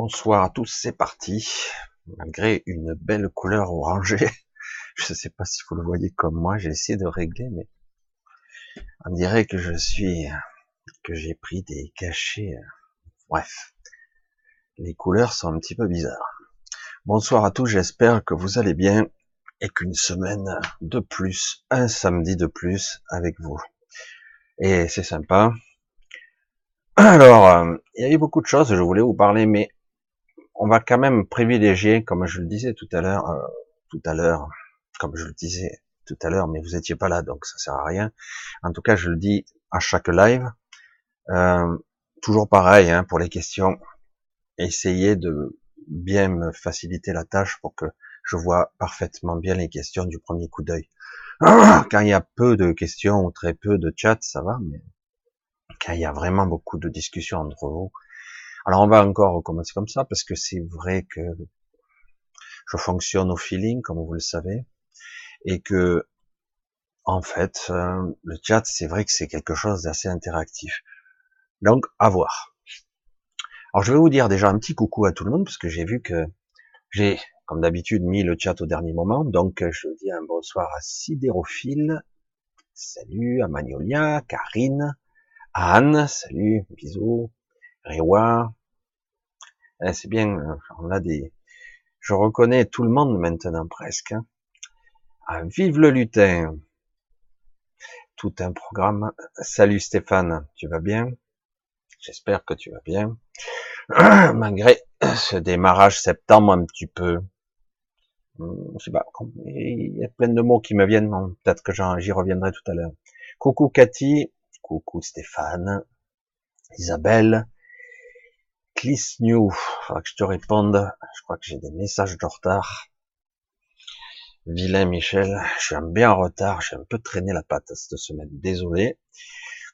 Bonsoir à tous, c'est parti. Malgré une belle couleur orangée, je ne sais pas si vous le voyez comme moi, j'ai essayé de régler, mais on dirait que je suis, que j'ai pris des cachets. Bref, les couleurs sont un petit peu bizarres. Bonsoir à tous, j'espère que vous allez bien et qu'une semaine de plus, un samedi de plus avec vous. Et c'est sympa. Alors, euh, il y a eu beaucoup de choses, je voulais vous parler, mais on va quand même privilégier, comme je le disais tout à l'heure, euh, tout à l'heure, comme je le disais tout à l'heure, mais vous étiez pas là, donc ça sert à rien. En tout cas, je le dis à chaque live. Euh, toujours pareil hein, pour les questions. Essayez de bien me faciliter la tâche pour que je vois parfaitement bien les questions du premier coup d'œil. Quand il y a peu de questions ou très peu de chat, ça va, mais quand il y a vraiment beaucoup de discussions entre vous, alors on va encore recommencer comme ça parce que c'est vrai que je fonctionne au feeling, comme vous le savez, et que en fait euh, le chat c'est vrai que c'est quelque chose d'assez interactif. Donc à voir. Alors je vais vous dire déjà un petit coucou à tout le monde parce que j'ai vu que j'ai comme d'habitude mis le chat au dernier moment, donc je dis un bonsoir à Sidérophile, salut à Magnolia, Karine, Anne, salut, bisous, Réwa, eh, c'est bien, hein, on a des, je reconnais tout le monde maintenant presque. Hein. Ah, vive le lutin. Tout un programme. Salut Stéphane, tu vas bien? J'espère que tu vas bien. Malgré ce démarrage septembre un petit peu, hmm, je sais pas, il y a plein de mots qui me viennent, peut-être que j'y reviendrai tout à l'heure. Coucou Cathy, coucou Stéphane, Isabelle, Cliss New, faudra que je te réponde. Je crois que j'ai des messages de retard. Vilain Michel, je suis bien en retard, j'ai un peu traîné la patte cette semaine, désolé.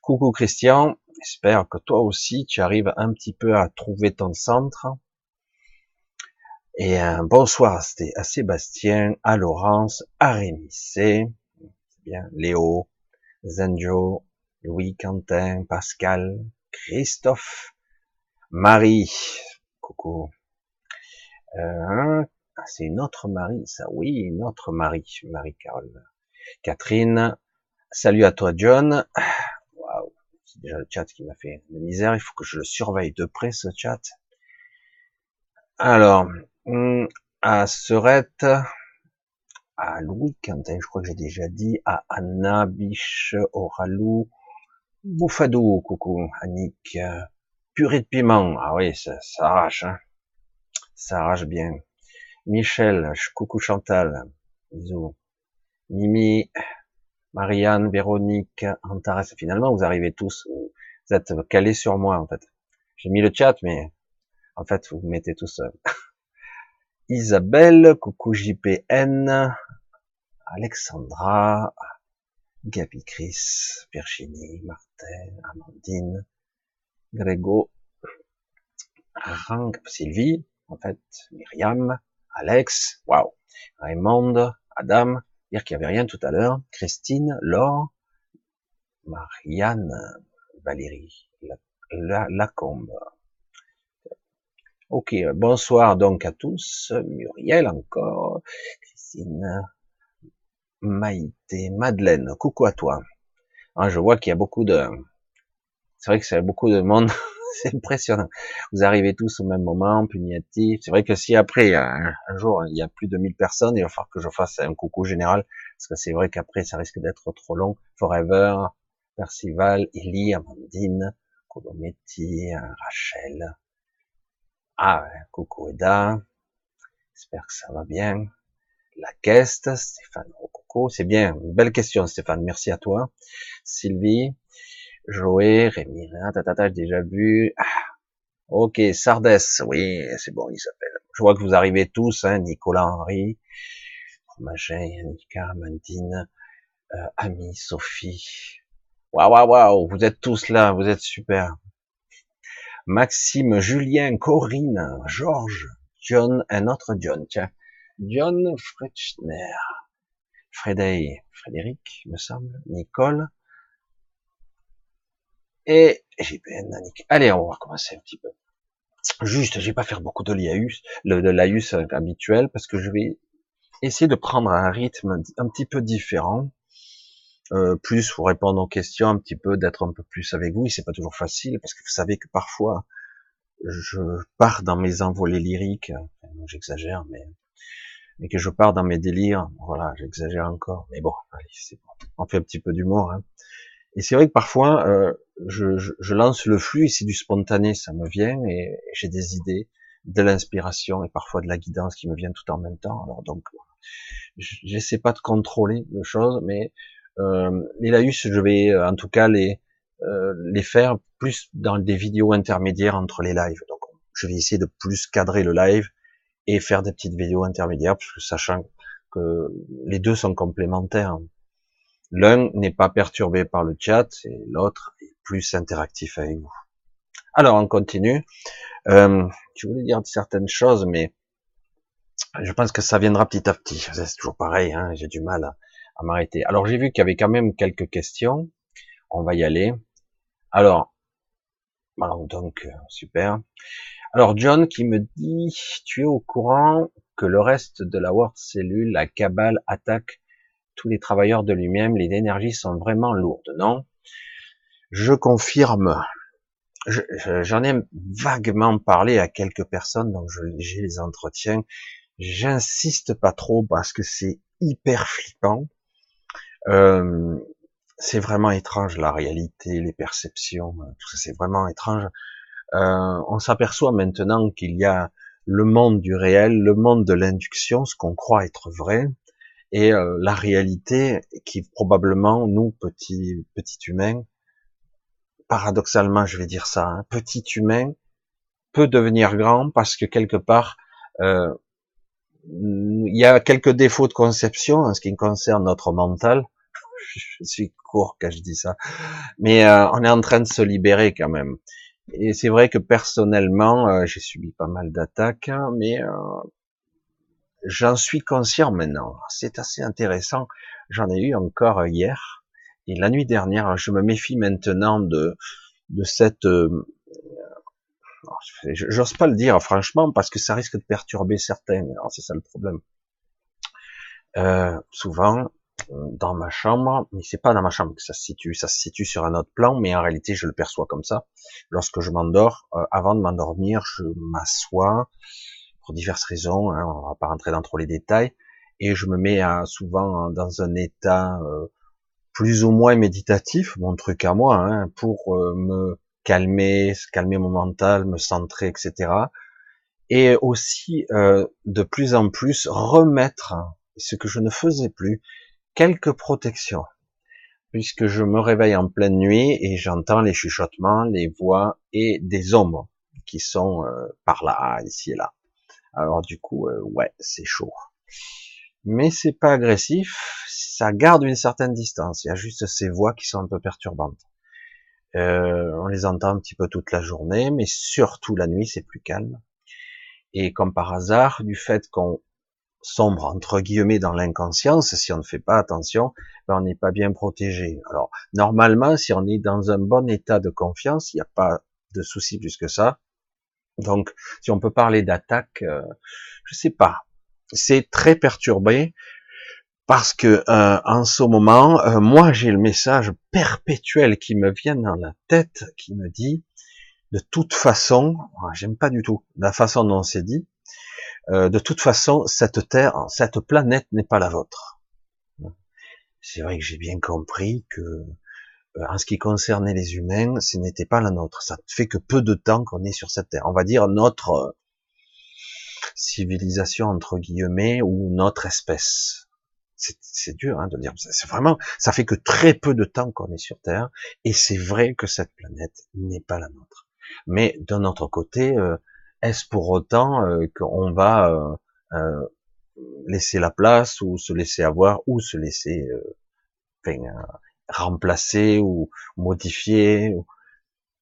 Coucou Christian, j'espère que toi aussi tu arrives un petit peu à trouver ton centre. Et un bonsoir à Sébastien, à Laurence, à Rémi C, bien, Léo, Zenjo, Louis Quentin, Pascal, Christophe, Marie, coucou. Euh, ah, c'est une autre Marie, ça, oui, une autre Marie, Marie-Carole. Catherine, salut à toi John. Waouh, c'est déjà le chat qui m'a fait de misère, il faut que je le surveille de près ce chat. Alors, hmm, à Serette, à Louis Quentin, je crois que j'ai déjà dit, à Anna, Biche, Oralou, Bouffadou, coucou, Annick, Purée de piment. Ah oui, ça, ça arrache. Hein. Ça arrache bien. Michel, coucou Chantal. Bisous. Mimi, Marianne, Véronique, Antares. Finalement, vous arrivez tous. Vous êtes calés sur moi, en fait. J'ai mis le chat, mais en fait, vous mettez tout seul. Isabelle, coucou JPN, Alexandra, Gabi Chris, Virginie, Martin, Amandine, Grégo, Rang, Sylvie, en fait, Myriam, Alex, waouh, Raymond, Adam, dire qu'il n'y avait rien tout à l'heure, Christine, Laure, Marianne, Valérie, Lacombe. Ok, bonsoir donc à tous, Muriel encore, Christine, Maïté, Madeleine, coucou à toi. Ah, je vois qu'il y a beaucoup de, c'est vrai que c'est beaucoup de monde, c'est impressionnant. Vous arrivez tous au même moment, puniatif. C'est vrai que si après, un, jour, il y a plus de 1000 personnes, il va falloir que je fasse un coucou général, parce que c'est vrai qu'après, ça risque d'être trop long. Forever, Percival, Ellie, Amandine, Colometti, Rachel. Ah, coucou Eda. J'espère que ça va bien. La caisse, Stéphane coucou, c'est bien. Belle question, Stéphane. Merci à toi. Sylvie. Joé, Rémi, tata, j'ai déjà vu. Ah, ok, Sardes, oui, c'est bon, il s'appelle. Je vois que vous arrivez tous, hein, Nicolas Henry, Fromagin, Yannicka, Mandine, euh, Ami, Sophie. Waouh, waouh, waouh, vous êtes tous là, vous êtes super. Maxime, Julien, Corinne, Georges, John, un autre John, tiens. John Fretschner, Frédéric, Frédéric, me semble, Nicole, et JPN Allez, on va recommencer un petit peu. Juste, je vais pas faire beaucoup de l'IAUS, le, de l'AIUS habituel, parce que je vais essayer de prendre un rythme un petit peu différent, euh, plus pour répondre aux questions, un petit peu d'être un peu plus avec vous. Et c'est pas toujours facile, parce que vous savez que parfois, je pars dans mes envolées lyriques, j'exagère, mais mais que je pars dans mes délires, voilà, j'exagère encore, mais bon, allez, c'est bon. on fait un petit peu d'humour. Hein. Et c'est vrai que parfois, euh, je, je, lance le flux c'est du spontané, ça me vient et j'ai des idées, de l'inspiration et parfois de la guidance qui me viennent tout en même temps. Alors donc, j'essaie pas de contrôler les choses, mais euh, les laïus, je vais euh, en tout cas les euh, les faire plus dans des vidéos intermédiaires entre les lives. Donc, je vais essayer de plus cadrer le live et faire des petites vidéos intermédiaires, parce que sachant que les deux sont complémentaires. L'un n'est pas perturbé par le chat et l'autre est plus interactif avec vous. Alors, on continue. Euh, je voulais dire certaines choses, mais je pense que ça viendra petit à petit. C'est toujours pareil, hein, j'ai du mal à, m'arrêter. Alors, j'ai vu qu'il y avait quand même quelques questions. On va y aller. Alors, donc, euh, super. Alors John qui me dit, tu es au courant que le reste de la World Cellule, la cabale attaque tous les travailleurs de lui-même, les énergies sont vraiment lourdes, non? Je confirme. J'en ai vaguement parlé à quelques personnes, donc j'ai les entretiens. J'insiste pas trop parce que c'est hyper flippant. Euh, c'est vraiment étrange la réalité, les perceptions, tout ça, c'est vraiment étrange. Euh, on s'aperçoit maintenant qu'il y a le monde du réel, le monde de l'induction, ce qu'on croit être vrai, et euh, la réalité qui probablement nous petits petits humains, paradoxalement je vais dire ça, hein, petit humain peut devenir grand parce que quelque part euh, il y a quelques défauts de conception en ce qui concerne notre mental. je suis court quand je dis ça, mais on est en train de se libérer quand même. Et c'est vrai que personnellement, euh, j'ai subi pas mal d'attaques, hein, mais euh, j'en suis conscient maintenant. C'est assez intéressant. J'en ai eu encore hier et la nuit dernière. Je me méfie maintenant de de cette. Euh, j'ose pas le dire franchement parce que ça risque de perturber certains. c'est ça le problème. souvent, dans ma chambre, mais c'est pas dans ma chambre que ça se situe, ça se situe sur un autre plan, mais en réalité je le perçois comme ça. Lorsque je m'endors, euh, avant de m'endormir, je m'assois pour diverses raisons, hein, on va pas rentrer dans trop les détails, et je me mets à, souvent dans un état euh, plus ou moins méditatif, mon truc à moi, hein, pour euh, me calmer, calmer mon mental, me centrer, etc. Et aussi de plus en plus remettre ce que je ne faisais plus, quelques protections, puisque je me réveille en pleine nuit et j'entends les chuchotements, les voix et des ombres qui sont euh, par là, ici et là. Alors du coup, euh, ouais, c'est chaud. Mais c'est pas agressif, ça garde une certaine distance. Il y a juste ces voix qui sont un peu perturbantes. Euh, on les entend un petit peu toute la journée, mais surtout la nuit, c'est plus calme. Et comme par hasard, du fait qu'on sombre entre guillemets dans l'inconscience, si on ne fait pas attention, ben on n'est pas bien protégé. Alors normalement, si on est dans un bon état de confiance, il n'y a pas de souci plus que ça. Donc, si on peut parler d'attaque, euh, je sais pas. C'est très perturbé parce que euh, en ce moment, euh, moi j'ai le message perpétuel qui me vient dans la tête, qui me dit de toute façon, j'aime pas du tout la façon dont c'est dit, euh, de toute façon, cette terre, cette planète n'est pas la vôtre. C'est vrai que j'ai bien compris que, en ce qui concernait les humains, ce n'était pas la nôtre. Ça fait que peu de temps qu'on est sur cette terre. On va dire notre euh, civilisation entre guillemets ou notre espèce. C'est dur hein, de dire. C'est vraiment, ça fait que très peu de temps qu'on est sur Terre, et c'est vrai que cette planète n'est pas la nôtre. Mais d'un autre côté, est-ce pour autant euh, qu'on va euh, euh, laisser la place ou se laisser avoir ou se laisser remplacer ou modifier.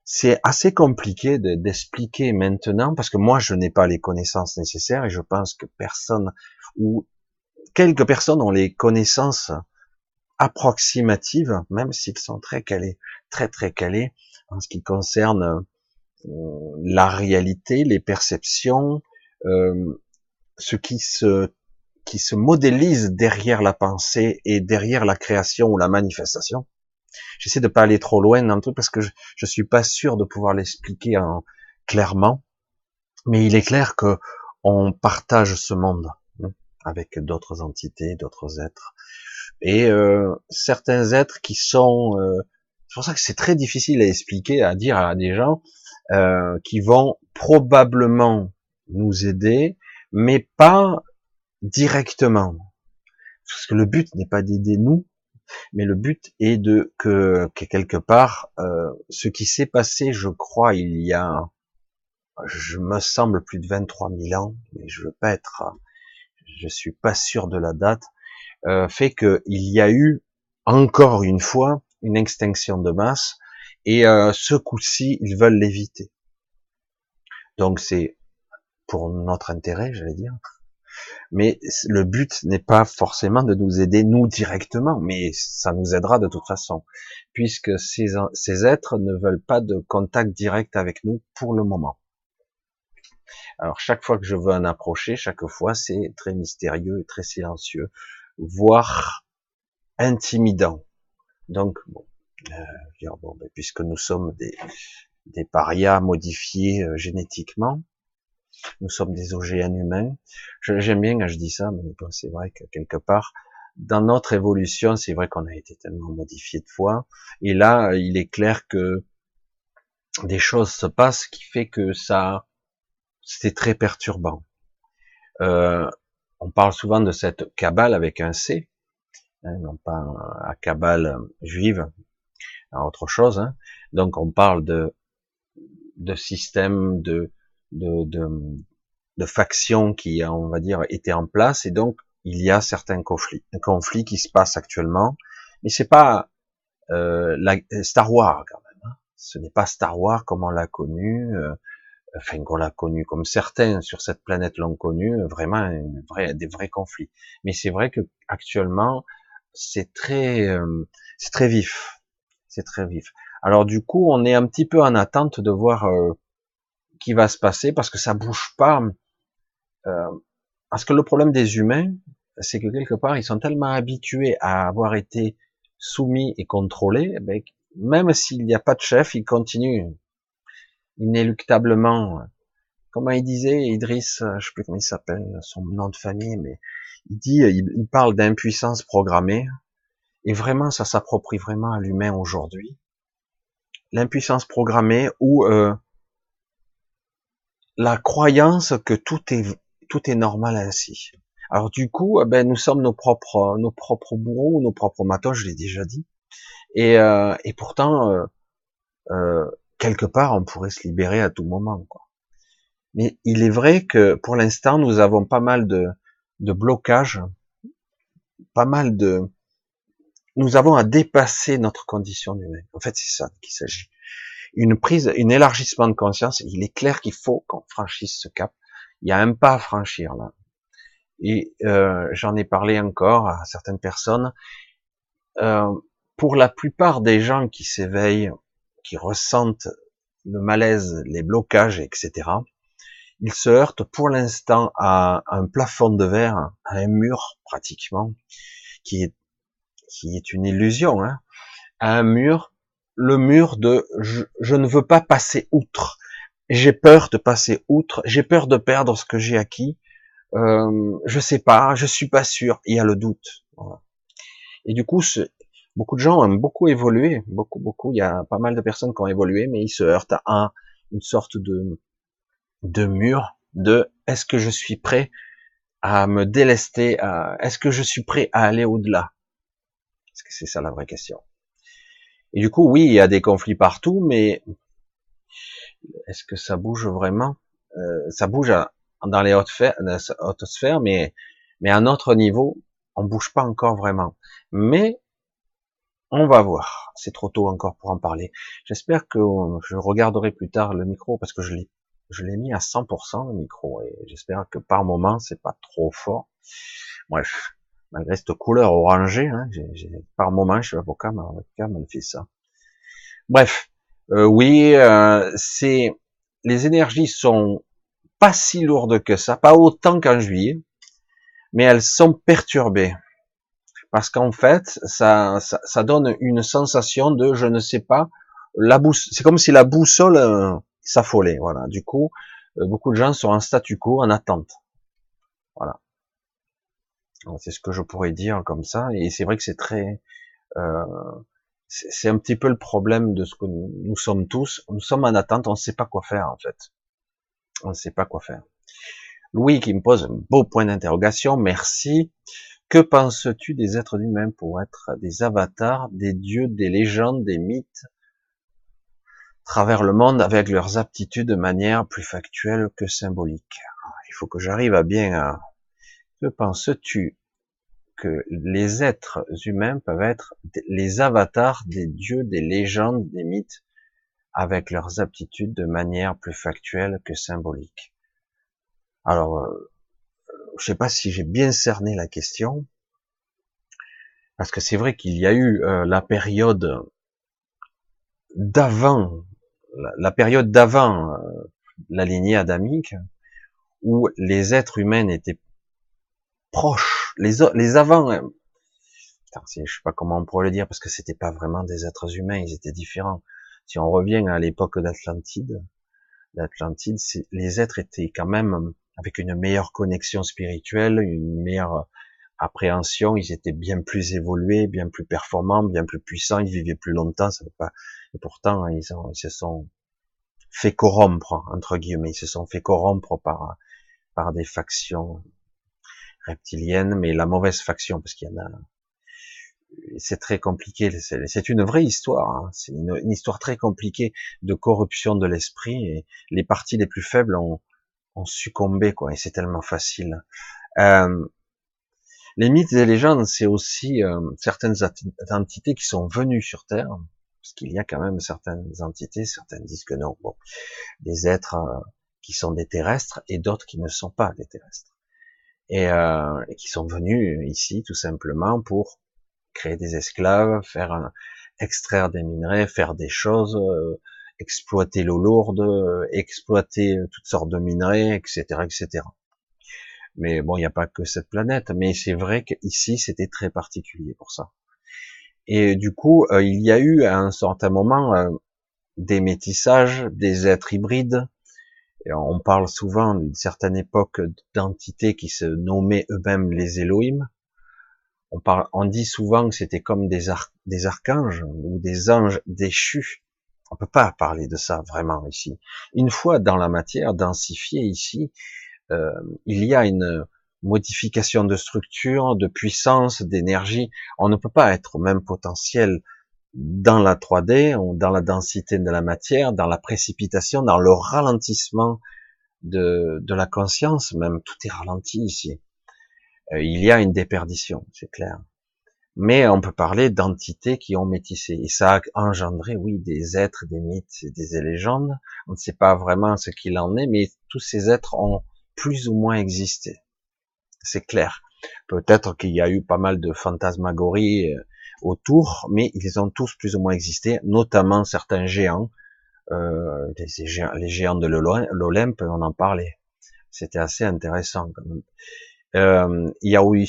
C'est assez compliqué d'expliquer maintenant parce que moi je n'ai pas les connaissances nécessaires et je pense que personne ou quelques personnes ont les connaissances approximatives, même s'ils sont très calés, très très calés en ce qui concerne la réalité, les perceptions, euh, ce qui se qui se modélise derrière la pensée et derrière la création ou la manifestation. J'essaie de pas aller trop loin dans le truc parce que je, je suis pas sûr de pouvoir l'expliquer en, clairement, mais il est clair que on partage ce monde hein, avec d'autres entités, d'autres êtres, et euh, certains êtres qui sont. Euh, c'est pour ça que c'est très difficile à expliquer, à dire à des gens euh, qui vont probablement nous aider, mais pas directement. Parce que le but n'est pas d'aider nous, mais le but est de que, que quelque part, euh, ce qui s'est passé, je crois, il y a, je me semble plus de 23 000 ans, mais je veux pas être, je suis pas sûr de la date, euh, fait qu'il y a eu encore une fois une extinction de masse, et euh, ce coup-ci, ils veulent l'éviter. Donc c'est pour notre intérêt, j'allais dire. Mais le but n'est pas forcément de nous aider nous directement, mais ça nous aidera de toute façon, puisque ces, êtres ne veulent pas de contact direct avec nous pour le moment. Alors chaque fois que je veux en approcher, chaque fois c'est très mystérieux très silencieux, voire intimidant. Donc bon, euh, bon ben, puisque nous sommes des, des parias modifiés euh, génétiquement, nous sommes des OGN humains. J'aime bien quand je dis ça, mais c'est vrai que quelque part, dans notre évolution, c'est vrai qu'on a été tellement modifié de fois. Et là, il est clair que des choses se passent qui fait que ça, c'est très perturbant. Euh, on parle souvent de cette cabale avec un C, hein, non pas à cabale juive, à autre chose. Hein. Donc on parle de de système de de, de, de factions qui, on va dire, étaient en place, et donc il y a certains conflits, un conflit qui se passe actuellement, mais c'est pas euh, la, Star Wars quand même. Hein. Ce n'est pas Star Wars comme on l'a connu, euh, enfin qu'on l'a connu, comme certains sur cette planète l'ont connu, vraiment une des vrais conflits. Mais c'est vrai que actuellement c'est très, euh, c'est très vif, c'est très vif. Alors du coup, on est un petit peu en attente de voir euh, qui va se passer parce que ça bouge pas. Euh, parce que le problème des humains, c'est que quelque part, ils sont tellement habitués à avoir été soumis et contrôlés, eh ben, même s'il n'y a pas de chef, ils continuent inéluctablement. Comment il disait, Idriss, je sais plus comment il s'appelle, son nom de famille, mais il dit, il, parle d'impuissance programmée, et vraiment, ça s'approprie vraiment à l'humain aujourd'hui. L'impuissance programmée où euh, la croyance que tout est tout est normal ainsi. Alors du coup, eh ben nous sommes nos propres nos propres bourreaux, nos propres matos, je l'ai déjà dit. Et, euh, et pourtant, euh, euh, quelque part, on pourrait se libérer à tout moment. Quoi. Mais il est vrai que pour l'instant, nous avons pas mal de, de blocages, pas mal de... Nous avons à dépasser notre condition humaine. En fait, c'est ça qu'il s'agit une prise, un élargissement de conscience. Il est clair qu'il faut qu'on franchisse ce cap. Il y a un pas à franchir là. Et euh, j'en ai parlé encore à certaines personnes. Euh, pour la plupart des gens qui s'éveillent, qui ressentent le malaise, les blocages, etc., ils se heurtent pour l'instant à un plafond de verre, à un mur pratiquement, qui est, qui est une illusion, hein, à un mur le mur de je, ne veux pas passer outre. J'ai peur de passer outre. J'ai peur de perdre ce que j'ai acquis. Euh, je sais pas, je suis pas sûr. Il y a le doute. Et du coup, beaucoup de gens ont beaucoup évolué, beaucoup, beaucoup. Il y a pas mal de personnes qui ont évolué, mais ils se heurtent à une sorte de de mur de est-ce que je suis prêt à me délester, est-ce que je suis prêt à aller au-delà? Est-ce que c'est ça la vraie question? Et du coup, oui, il y a des conflits partout, mais est-ce que ça bouge vraiment? Euh, Ça bouge dans les hautes, sphères, mais mais à notre niveau, on bouge pas encore vraiment. Mais on va voir. C'est trop tôt encore pour en parler. J'espère que je regarderai plus tard le micro parce que je l'ai je l'ai mis à 100% le micro et j'espère que par moment c'est pas trop fort. Bref, malgré cette couleur orangée, hein, par moment, je suis avocat, ma webcam, elle fait ça. Bref, euh, oui, euh, c'est les énergies sont pas si lourdes que ça, pas autant qu'en juillet, mais elles sont perturbées. Parce qu'en fait, ça, ça, ça, donne une sensation de, je ne sais pas, la c'est comme si la boussole euh, s'affolait. Voilà. Du coup, euh, beaucoup de gens sont en statu quo, en attente. Voilà. C'est ce que je pourrais dire comme ça. Et c'est vrai que c'est très, euh, c'est un petit peu le problème de ce que nous, sommes tous. Nous sommes en attente, on ne sait pas quoi faire en fait. On ne sait pas quoi faire. Louis qui me pose un beau point d'interrogation, merci. Que penses-tu des êtres humains pour être des avatars, des dieux, des légendes, des mythes, travers le monde avec leurs aptitudes de manière plus factuelle que symbolique? Il faut que j'arrive à bien à... Que penses-tu que les êtres humains peuvent être les avatars des dieux, des légendes, des mythes, avec leurs aptitudes de manière plus factuelle que symbolique? Alors, euh, je sais pas si j'ai bien cerné la question, parce que c'est vrai qu'il y a eu euh, la période d'avant, la, période d'avant euh, la lignée adamique, où les êtres humains étaient proches les, les avant, euh, je sais pas comment on pourrait le dire parce que c'était pas vraiment des êtres humains, ils étaient différents. Si on revient à l'époque d'Atlantide, l'Atlantide, les êtres étaient quand même avec une meilleure connexion spirituelle, une meilleure appréhension, ils étaient bien plus évolués, bien plus performants, bien plus puissants, ils vivaient plus longtemps, ça veut pas, et pourtant, ils, ils se sont fait corrompre, entre guillemets, ils se sont fait corrompre par, par des factions reptilienne, mais la mauvaise faction, parce qu'il y en a. C'est très compliqué. C'est une vraie histoire. Hein. C'est une, histoire très compliquée de corruption de l'esprit. Et les parties les plus faibles ont, succombé, quoi. Et c'est tellement facile. Euh, les mythes et légendes, c'est aussi euh, certaines entités qui sont venues sur Terre, parce qu'il y a quand même certaines entités, certaines disent que non, bon, des êtres euh, qui sont des terrestres et d'autres qui ne sont pas des terrestres et, euh, et, qui sont venus ici tout simplement pour créer des esclaves, faire un, extraire des minerais, faire des choses, euh, exploiter l'eau lourde, euh, exploiter toutes sortes de minerais, etc., etc. Mais bon, il n'y a pas que cette planète, mais c'est vrai qu'ici c'était très particulier pour ça. Et du coup, euh, il y a eu à un certain moment des métissages, des êtres hybrides, on parle souvent d'une certaine époque d'entités qui se nommaient eux-mêmes les Elohim. On, parle, on dit souvent que c'était comme des, des archanges ou des anges déchus. On peut pas parler de ça vraiment ici. Une fois dans la matière densifiée ici, euh, il y a une modification de structure, de puissance, d'énergie. On ne peut pas être au même potentiel dans la 3D, dans la densité de la matière, dans la précipitation, dans le ralentissement de, de la conscience, même tout est ralenti ici. Euh, il y a une déperdition, c'est clair. Mais on peut parler d'entités qui ont métissé. Et ça a engendré, oui, des êtres, des mythes, des légendes. On ne sait pas vraiment ce qu'il en est, mais tous ces êtres ont plus ou moins existé. C'est clair. Peut-être qu'il y a eu pas mal de fantasmagories euh, autour, mais ils ont tous plus ou moins existé, notamment certains géants, euh, les, géants les géants de l'Olympe, on en parlait. C'était assez intéressant quand même. Euh, il y a eu,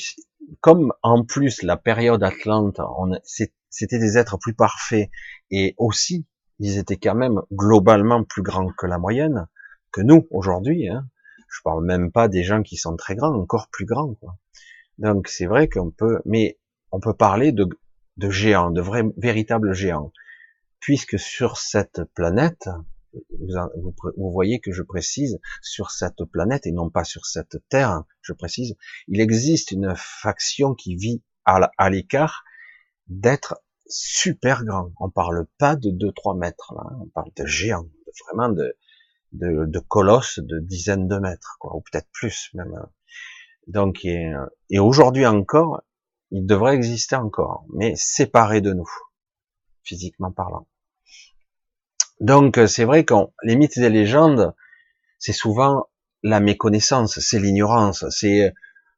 comme en plus la période Atlante, c'était des êtres plus parfaits et aussi ils étaient quand même globalement plus grands que la moyenne, que nous aujourd'hui. Hein. Je parle même pas des gens qui sont très grands, encore plus grands. Quoi. Donc c'est vrai qu'on peut, mais on peut parler de de géants, de vrais, véritables géants. Puisque sur cette planète, vous, vous, voyez que je précise, sur cette planète et non pas sur cette Terre, je précise, il existe une faction qui vit à l'écart d'être super grand. On parle pas de 2-3 mètres, là. on parle de géants, vraiment de, de, de colosses de dizaines de mètres, quoi, ou peut-être plus même. Donc, et, et aujourd'hui encore, il devrait exister encore, mais séparé de nous, physiquement parlant. Donc c'est vrai que les mythes et les légendes, c'est souvent la méconnaissance, c'est l'ignorance, c'est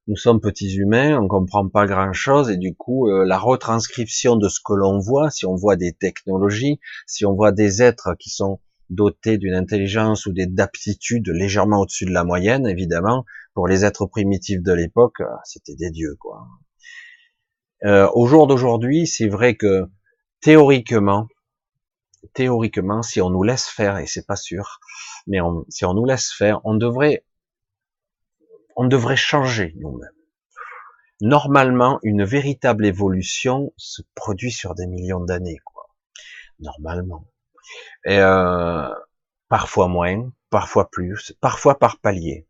nous sommes petits humains, on comprend pas grand chose et du coup euh, la retranscription de ce que l'on voit, si on voit des technologies, si on voit des êtres qui sont dotés d'une intelligence ou d'aptitudes légèrement au-dessus de la moyenne, évidemment. Pour les êtres primitifs de l'époque, c'était des dieux, quoi. Euh, au jour d'aujourd'hui, c'est vrai que théoriquement, théoriquement, si on nous laisse faire, et c'est pas sûr, mais si on nous laisse faire, on devrait, on devrait changer nous-mêmes. Normalement, une véritable évolution se produit sur des millions d'années, quoi. Normalement. Euh, parfois moins, parfois plus, parfois par palier.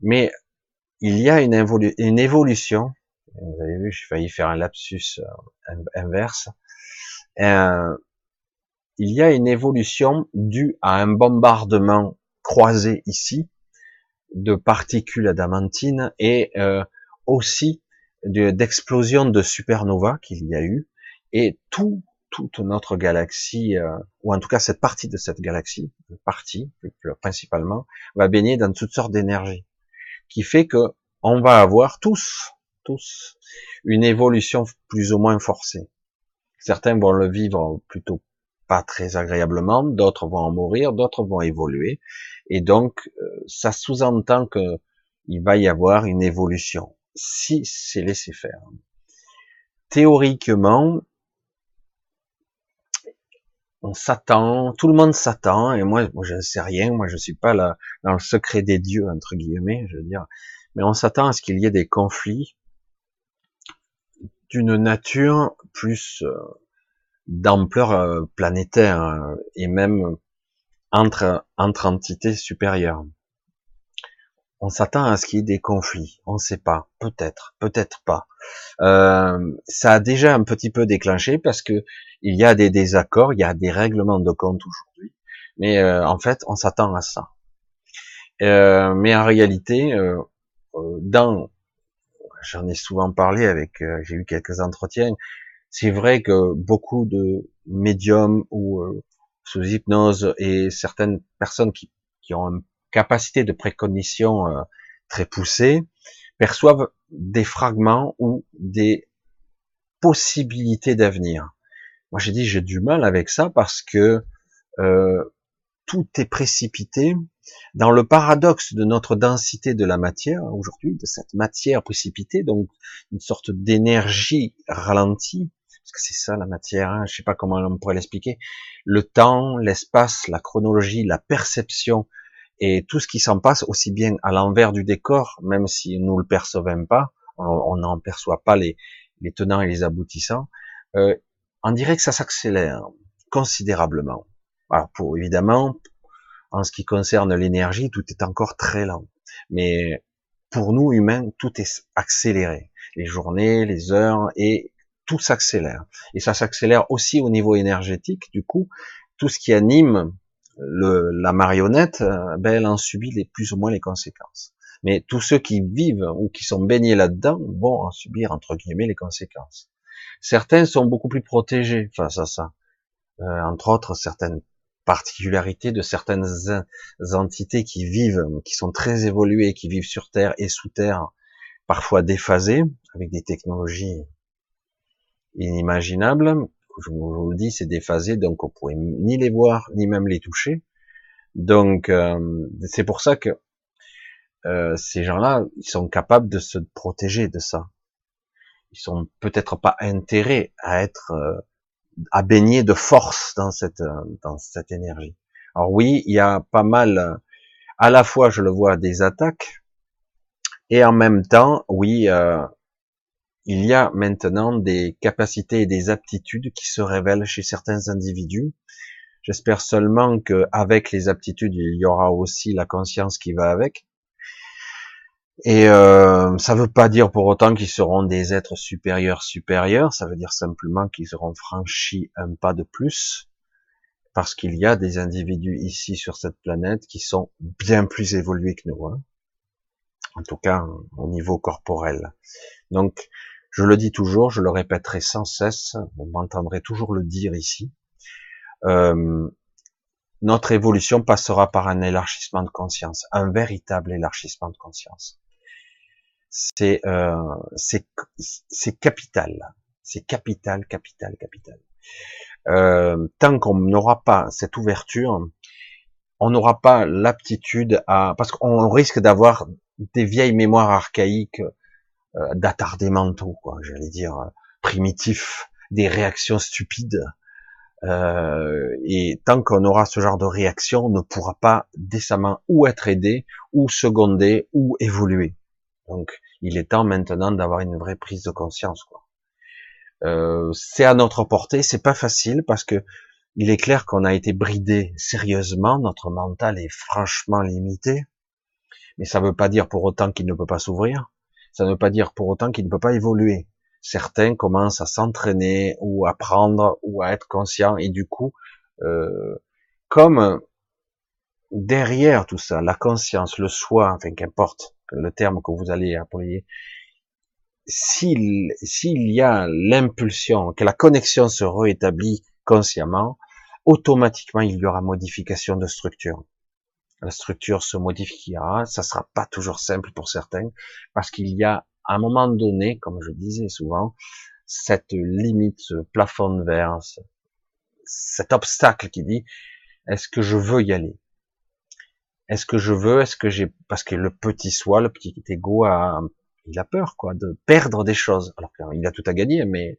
Mais il y a une évolution. Vous avez vu, j'ai failli faire un lapsus euh, inverse. Euh, il y a une évolution due à un bombardement croisé ici de particules adamantines et euh, aussi d'explosions de supernova qu'il y a eu et tout toute notre galaxie ou en tout cas cette partie de cette galaxie partie principalement va baigner dans toutes sortes d'énergie qui fait que on va avoir tous tous une évolution plus ou moins forcée certains vont le vivre plutôt pas très agréablement, d'autres vont en mourir, d'autres vont évoluer, et donc euh, ça sous-entend que il va y avoir une évolution si c'est laissé faire. Théoriquement, on s'attend, tout le monde s'attend, et moi, moi je ne sais rien, moi je suis pas là dans le secret des dieux entre guillemets, je veux dire, mais on s'attend à ce qu'il y ait des conflits d'une nature plus euh, d'ampleur euh, planétaire euh, et même entre, entre entités supérieures. On s'attend à ce qu'il y ait des conflits. On ne sait pas. Peut-être, peut-être pas. Euh, ça a déjà un petit peu déclenché parce que il y a des désaccords, il y a des règlements de compte aujourd'hui. Mais euh, en fait, on s'attend à ça. Euh, mais en réalité, euh, dans, j'en ai souvent parlé avec, j'ai eu quelques entretiens c'est vrai que beaucoup de médiums ou euh, sous hypnose et certaines personnes qui, qui ont une capacité de précognition euh, très poussée perçoivent des fragments ou des possibilités d'avenir. Moi j'ai dit j'ai du mal avec ça parce que euh, tout est précipité dans le paradoxe de notre densité de la matière aujourd'hui, de cette matière précipitée, donc une sorte d'énergie ralentie, parce que c'est ça la matière, hein, je sais pas comment on pourrait l'expliquer, le temps, l'espace, la chronologie, la perception et tout ce qui s'en passe aussi bien à l'envers du décor, même si nous le percevons pas, on n'en perçoit pas les, tenants et les aboutissants, euh, on dirait que ça s'accélère considérablement. Alors pour évidemment, en ce qui concerne l'énergie, tout est encore très lent, mais pour nous humains, tout est accéléré. Les journées, les heures et tout s'accélère. Et ça s'accélère aussi au niveau énergétique. Du coup, tout ce qui anime le, la marionnette, euh, ben, elle en subit les plus ou moins les conséquences. Mais tous ceux qui vivent ou qui sont baignés là-dedans vont en subir entre guillemets les conséquences. Certains sont beaucoup plus protégés face à ça. Euh, entre autres, certaines particularités de certaines entités qui vivent, qui sont très évoluées, qui vivent sur Terre et sous Terre, parfois déphasées, avec des technologies inimaginable. Je vous le dis, c'est déphasé, donc on pourrait ni les voir, ni même les toucher. Donc, euh, c'est pour ça que euh, ces gens-là, ils sont capables de se protéger de ça. Ils sont peut-être pas intérêts à être, euh, à baigner de force dans cette, dans cette énergie. Alors oui, il y a pas mal, à la fois, je le vois, des attaques, et en même temps, oui, il y a maintenant des capacités et des aptitudes qui se révèlent chez certains individus. J'espère seulement qu'avec les aptitudes, il y aura aussi la conscience qui va avec. Et euh, ça ne veut pas dire pour autant qu'ils seront des êtres supérieurs supérieurs, ça veut dire simplement qu'ils auront franchi un pas de plus, parce qu'il y a des individus ici sur cette planète qui sont bien plus évolués que nous, hein. en tout cas au niveau corporel. Donc je le dis toujours, je le répéterai sans cesse, vous m'entendrez toujours le dire ici. Euh, notre évolution passera par un élargissement de conscience, un véritable élargissement de conscience. C'est euh, c'est capital, c'est capital, capital, capital. Euh, tant qu'on n'aura pas cette ouverture, on n'aura pas l'aptitude à, parce qu'on risque d'avoir des vieilles mémoires archaïques euh, d'attardés mentaux, quoi, j'allais dire primitifs, des réactions stupides. Euh, et tant qu'on aura ce genre de réaction, on ne pourra pas décemment ou être aidé, ou secondé, ou évoluer. Donc, il est temps maintenant d'avoir une vraie prise de conscience. Euh, c'est à notre portée, c'est pas facile parce que il est clair qu'on a été bridé sérieusement, notre mental est franchement limité, mais ça ne veut pas dire pour autant qu'il ne peut pas s'ouvrir, ça ne veut pas dire pour autant qu'il ne peut pas évoluer. Certains commencent à s'entraîner ou à prendre ou à être conscients et du coup, euh, comme derrière tout ça, la conscience, le soi, enfin qu'importe le terme que vous allez appeler, s'il s'il y a l'impulsion, que la connexion se rétablit consciemment, automatiquement il y aura modification de structure. La structure se modifiera, ça sera pas toujours simple pour certains, parce qu'il y a à un moment donné, comme je disais souvent, cette limite, ce plafond de verre, cet obstacle qui dit est-ce que je veux y aller? Est-ce que je veux Est-ce que j'ai parce que le petit soi, le petit ego a il a peur quoi de perdre des choses. Alors qu'il a tout à gagner mais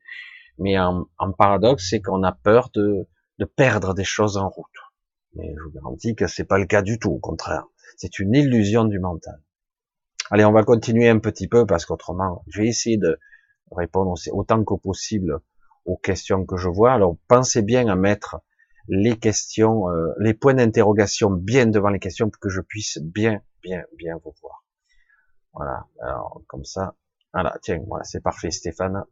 mais en, paradoxe c'est qu'on a peur de de perdre des choses en route. Mais je vous garantis que c'est pas le cas du tout au contraire. C'est une illusion du mental. Allez on va continuer un petit peu parce qu'autrement je vais essayer de répondre autant que possible aux questions que je vois. Alors pensez bien à mettre les questions euh, les points d'interrogation bien devant les questions pour que je puisse bien bien bien vous voir voilà, alors comme ça. Voilà, tiens, voilà, c'est parfait Stéphane.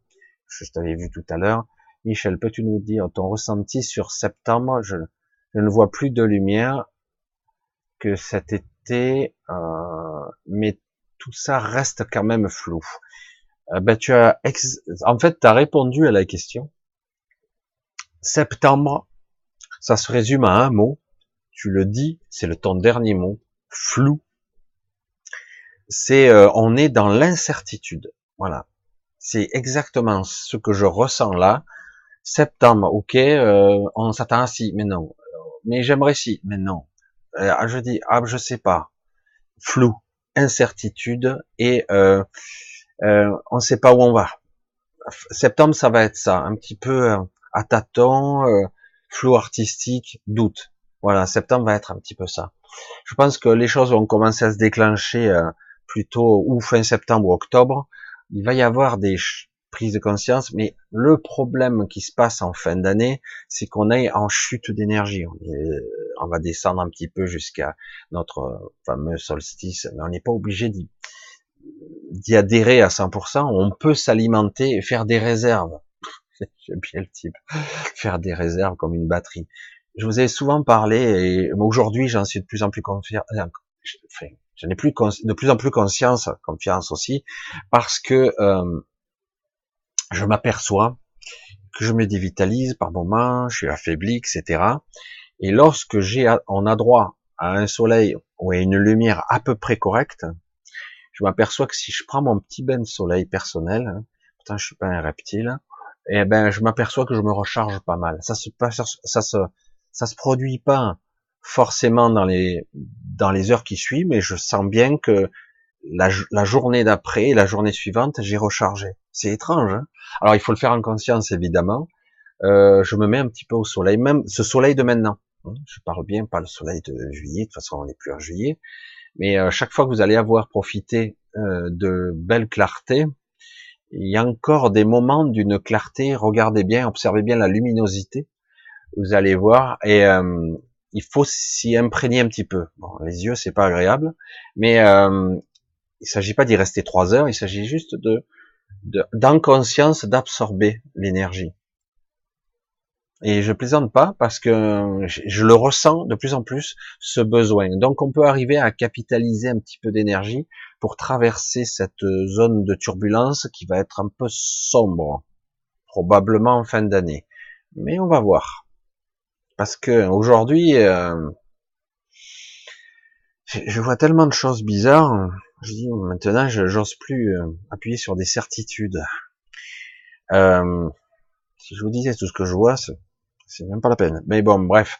Je t'avais vu tout à l'heure. Michel, peux-tu nous dire ton ressenti sur septembre? Je, ne vois plus de lumière que cet été, euh, mais tout ça reste quand même flou. Euh, ben, tu as en fait, tu as répondu à la question. Septembre, ça se résume à un mot. Tu le dis, c'est le ton dernier mot. Flou c'est euh, on est dans l'incertitude. Voilà. C'est exactement ce que je ressens là. Septembre, ok, euh, on s'attend à si, mais non. Mais j'aimerais si, mais non. Euh, je dis, ah, je sais pas. Flou, incertitude et on ne sait pas où on va. Septembre, ça va être ça, un petit peu à tâtons, flou artistique, doute. Voilà, septembre va être un petit peu ça. Je pense que les choses vont commencer à se déclencher plutôt ou fin septembre ou octobre, il va y avoir des prises de conscience, mais le problème qui se passe en fin d'année, c'est qu'on est en chute d'énergie. On, va descendre un petit peu jusqu'à notre fameux solstice, mais on n'est pas obligé d'y adhérer à 100%. On peut s'alimenter et faire des réserves. J'aime bien le type. Faire des réserves comme une batterie. Je vous ai souvent parlé, et aujourd'hui j'en suis de plus en plus confiant, J'en ai plus de plus en plus conscience, confiance aussi, parce que euh, je m'aperçois que je me dévitalise par moments, je suis affaibli, etc. Et lorsque j'ai, on a droit à un soleil ou à une lumière à peu près correcte, je m'aperçois que si je prends mon petit bain de soleil personnel, hein, pourtant je suis pas un reptile, eh ben je m'aperçois que je me recharge pas mal. Ça se ça se ça se produit pas forcément dans les dans les heures qui suivent, mais je sens bien que la, journée d'après, la journée suivante, j'ai rechargé. C'est étrange. Hein Alors il faut le faire en conscience évidemment. Euh, je me mets un petit peu au soleil, même ce soleil de maintenant. Hein. Je parle bien, pas le soleil de juillet. De toute façon, on n'est plus en juillet. Mais euh, chaque fois que vous allez avoir profité euh, de belle clarté, il y a encore des moments d'une clarté. Regardez bien, observez bien la luminosité. Vous allez voir et euh, il faut s'y imprégner un petit peu. Bon, les yeux, c'est pas agréable, mais euh, il s'agit pas d'y rester trois heures, il s'agit juste de, d'inconscience d'absorber l'énergie. Et je plaisante pas parce que je, le ressens de plus en plus ce besoin. Donc on peut arriver à capitaliser un petit peu d'énergie pour traverser cette zone de turbulence qui va être un peu sombre, probablement en fin d'année. Mais on va voir parce que aujourd'hui, euh, je vois tellement de choses bizarres. Je dis maintenant, j'ose plus euh, appuyer sur des certitudes. Euh, si je vous disais tout ce que je vois, c'est même pas la peine. Mais bon, bref.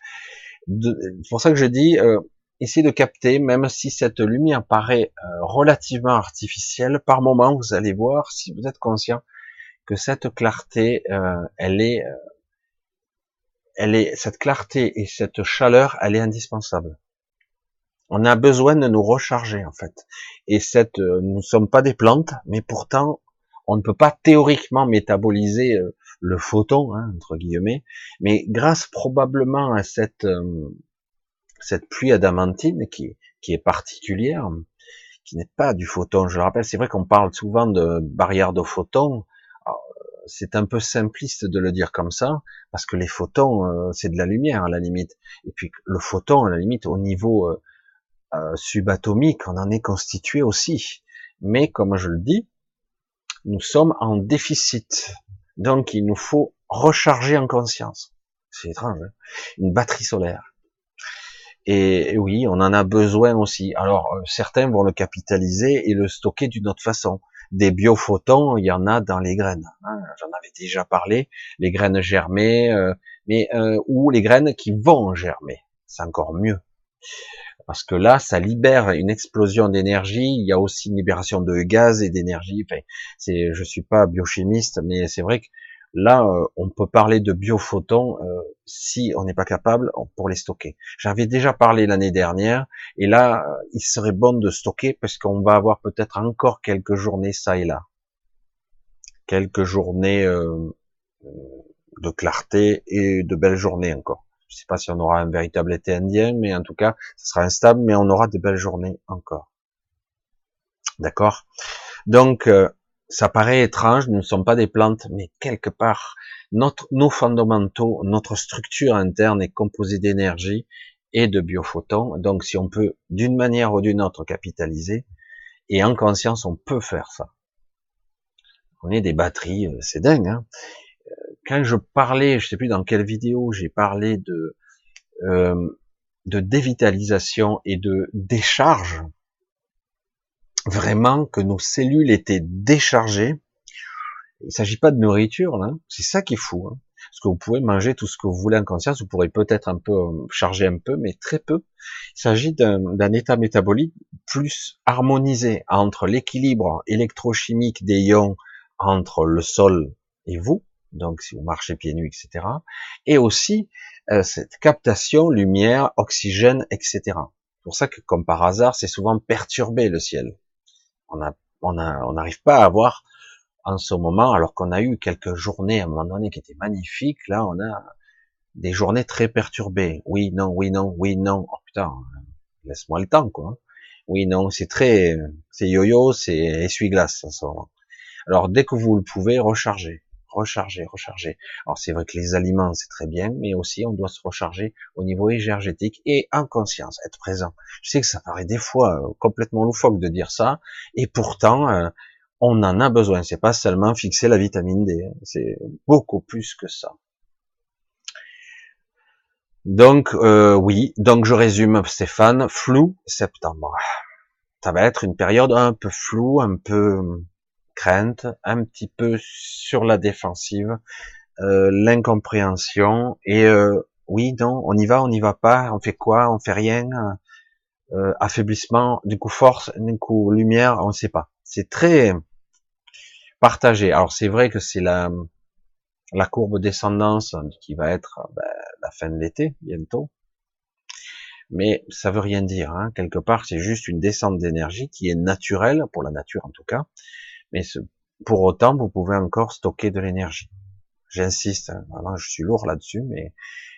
C'est pour ça que je dis, euh, essayez de capter, même si cette lumière paraît euh, relativement artificielle, par moment, vous allez voir, si vous êtes conscient, que cette clarté, euh, elle est, euh, elle est, cette clarté et cette chaleur, elle est indispensable. On a besoin de nous recharger en fait. Et cette, nous ne sommes pas des plantes, mais pourtant, on ne peut pas théoriquement métaboliser le photon, hein, entre guillemets, mais grâce probablement à cette cette pluie adamantine qui, qui est particulière, qui n'est pas du photon. Je le rappelle, c'est vrai qu'on parle souvent de barrière de photons, c'est un peu simpliste de le dire comme ça, parce que les photons, euh, c'est de la lumière à la limite. Et puis le photon, à la limite, au niveau euh, euh, subatomique, on en est constitué aussi. Mais comme je le dis, nous sommes en déficit. Donc il nous faut recharger en conscience. C'est étrange. Hein Une batterie solaire. Et, oui, on en a besoin aussi. Alors certains vont le capitaliser et le stocker d'une autre façon des biophotons, il y en a dans les graines. Hein, j'en avais déjà parlé, les graines germées, euh, mais euh, ou les graines qui vont germer. C'est encore mieux. Parce que là, ça libère une explosion d'énergie. Il y a aussi une libération de gaz et d'énergie. Enfin, c'est, je suis pas biochimiste, mais c'est vrai que Là, euh, on peut parler de biophotons euh, si on n'est pas capable pour les stocker. J'avais déjà parlé l'année dernière, et là, euh, il serait bon de stocker parce qu'on va avoir peut-être encore quelques journées ça et là, quelques journées de clarté et de belles journées encore. Je ne sais pas si on aura un véritable été indien, mais en tout cas, ce sera instable, mais on aura de belles journées encore. D'accord? Donc, ça paraît étrange, nous ne sommes pas des plantes, mais quelque part, nos fondamentaux, notre structure interne est composée d'énergie et de biophotons. Donc, si on peut, d'une manière ou d'une autre, capitaliser, et en conscience, on peut faire ça. On est des batteries, euh, c'est dingue. Hein euh, Quand je parlais, je sais plus dans quelle vidéo, j'ai parlé de euh, de dévitalisation et de décharge vraiment que nos cellules étaient déchargées. Il ne s'agit pas de nourriture, là. C'est ça qui est fou. Hein. Parce que vous pouvez manger tout ce que vous voulez en conscience, vous pourrez peut-être un peu euh, charger un peu, mais très peu. Il s'agit d'un état métabolique plus harmonisé entre l'équilibre électrochimique des ions entre le sol et vous, donc si vous marchez pieds nus, etc. Et aussi euh, cette captation lumière, oxygène, etc. C'est pour ça que, comme par hasard, c'est souvent perturbé le ciel on on n'arrive pas à avoir en ce moment, alors qu'on a eu quelques journées à un moment donné qui étaient magnifiques, là on a des journées très perturbées. Oui, non, oui, non, oui, non. Oh putain, laisse-moi le temps, quoi. Oui, non, c'est très, c'est yo-yo, c'est essuie-glace ce moment. Alors dès que vous le pouvez, rechargez recharger, recharger. Alors c'est vrai que les aliments c'est très bien, mais aussi on doit se recharger au niveau énergétique et en conscience, être présent. Je sais que ça paraît des fois euh, complètement loufoque de dire ça, et pourtant euh, on en a besoin. C'est pas seulement fixer la vitamine D, hein. c'est beaucoup plus que ça. Donc euh, oui, donc je résume Stéphane, flou septembre. Ça va être une période un peu floue, un peu crainte, un petit peu sur la défensive, euh, l'incompréhension et euh, oui, non, on y va, on n'y va pas, on fait quoi, on fait rien, euh, affaiblissement, du coup force, du coup lumière, on ne sait pas. C'est très partagé. Alors c'est vrai que c'est la la courbe descendance qui va être ben, la fin de l'été bientôt, mais ça veut rien dire. Hein. Quelque part, c'est juste une descente d'énergie qui est naturelle pour la nature en tout cas, mais pour autant, vous pouvez encore stocker de l'énergie. J'insiste, hein, vraiment, je suis lourd là-dessus, mais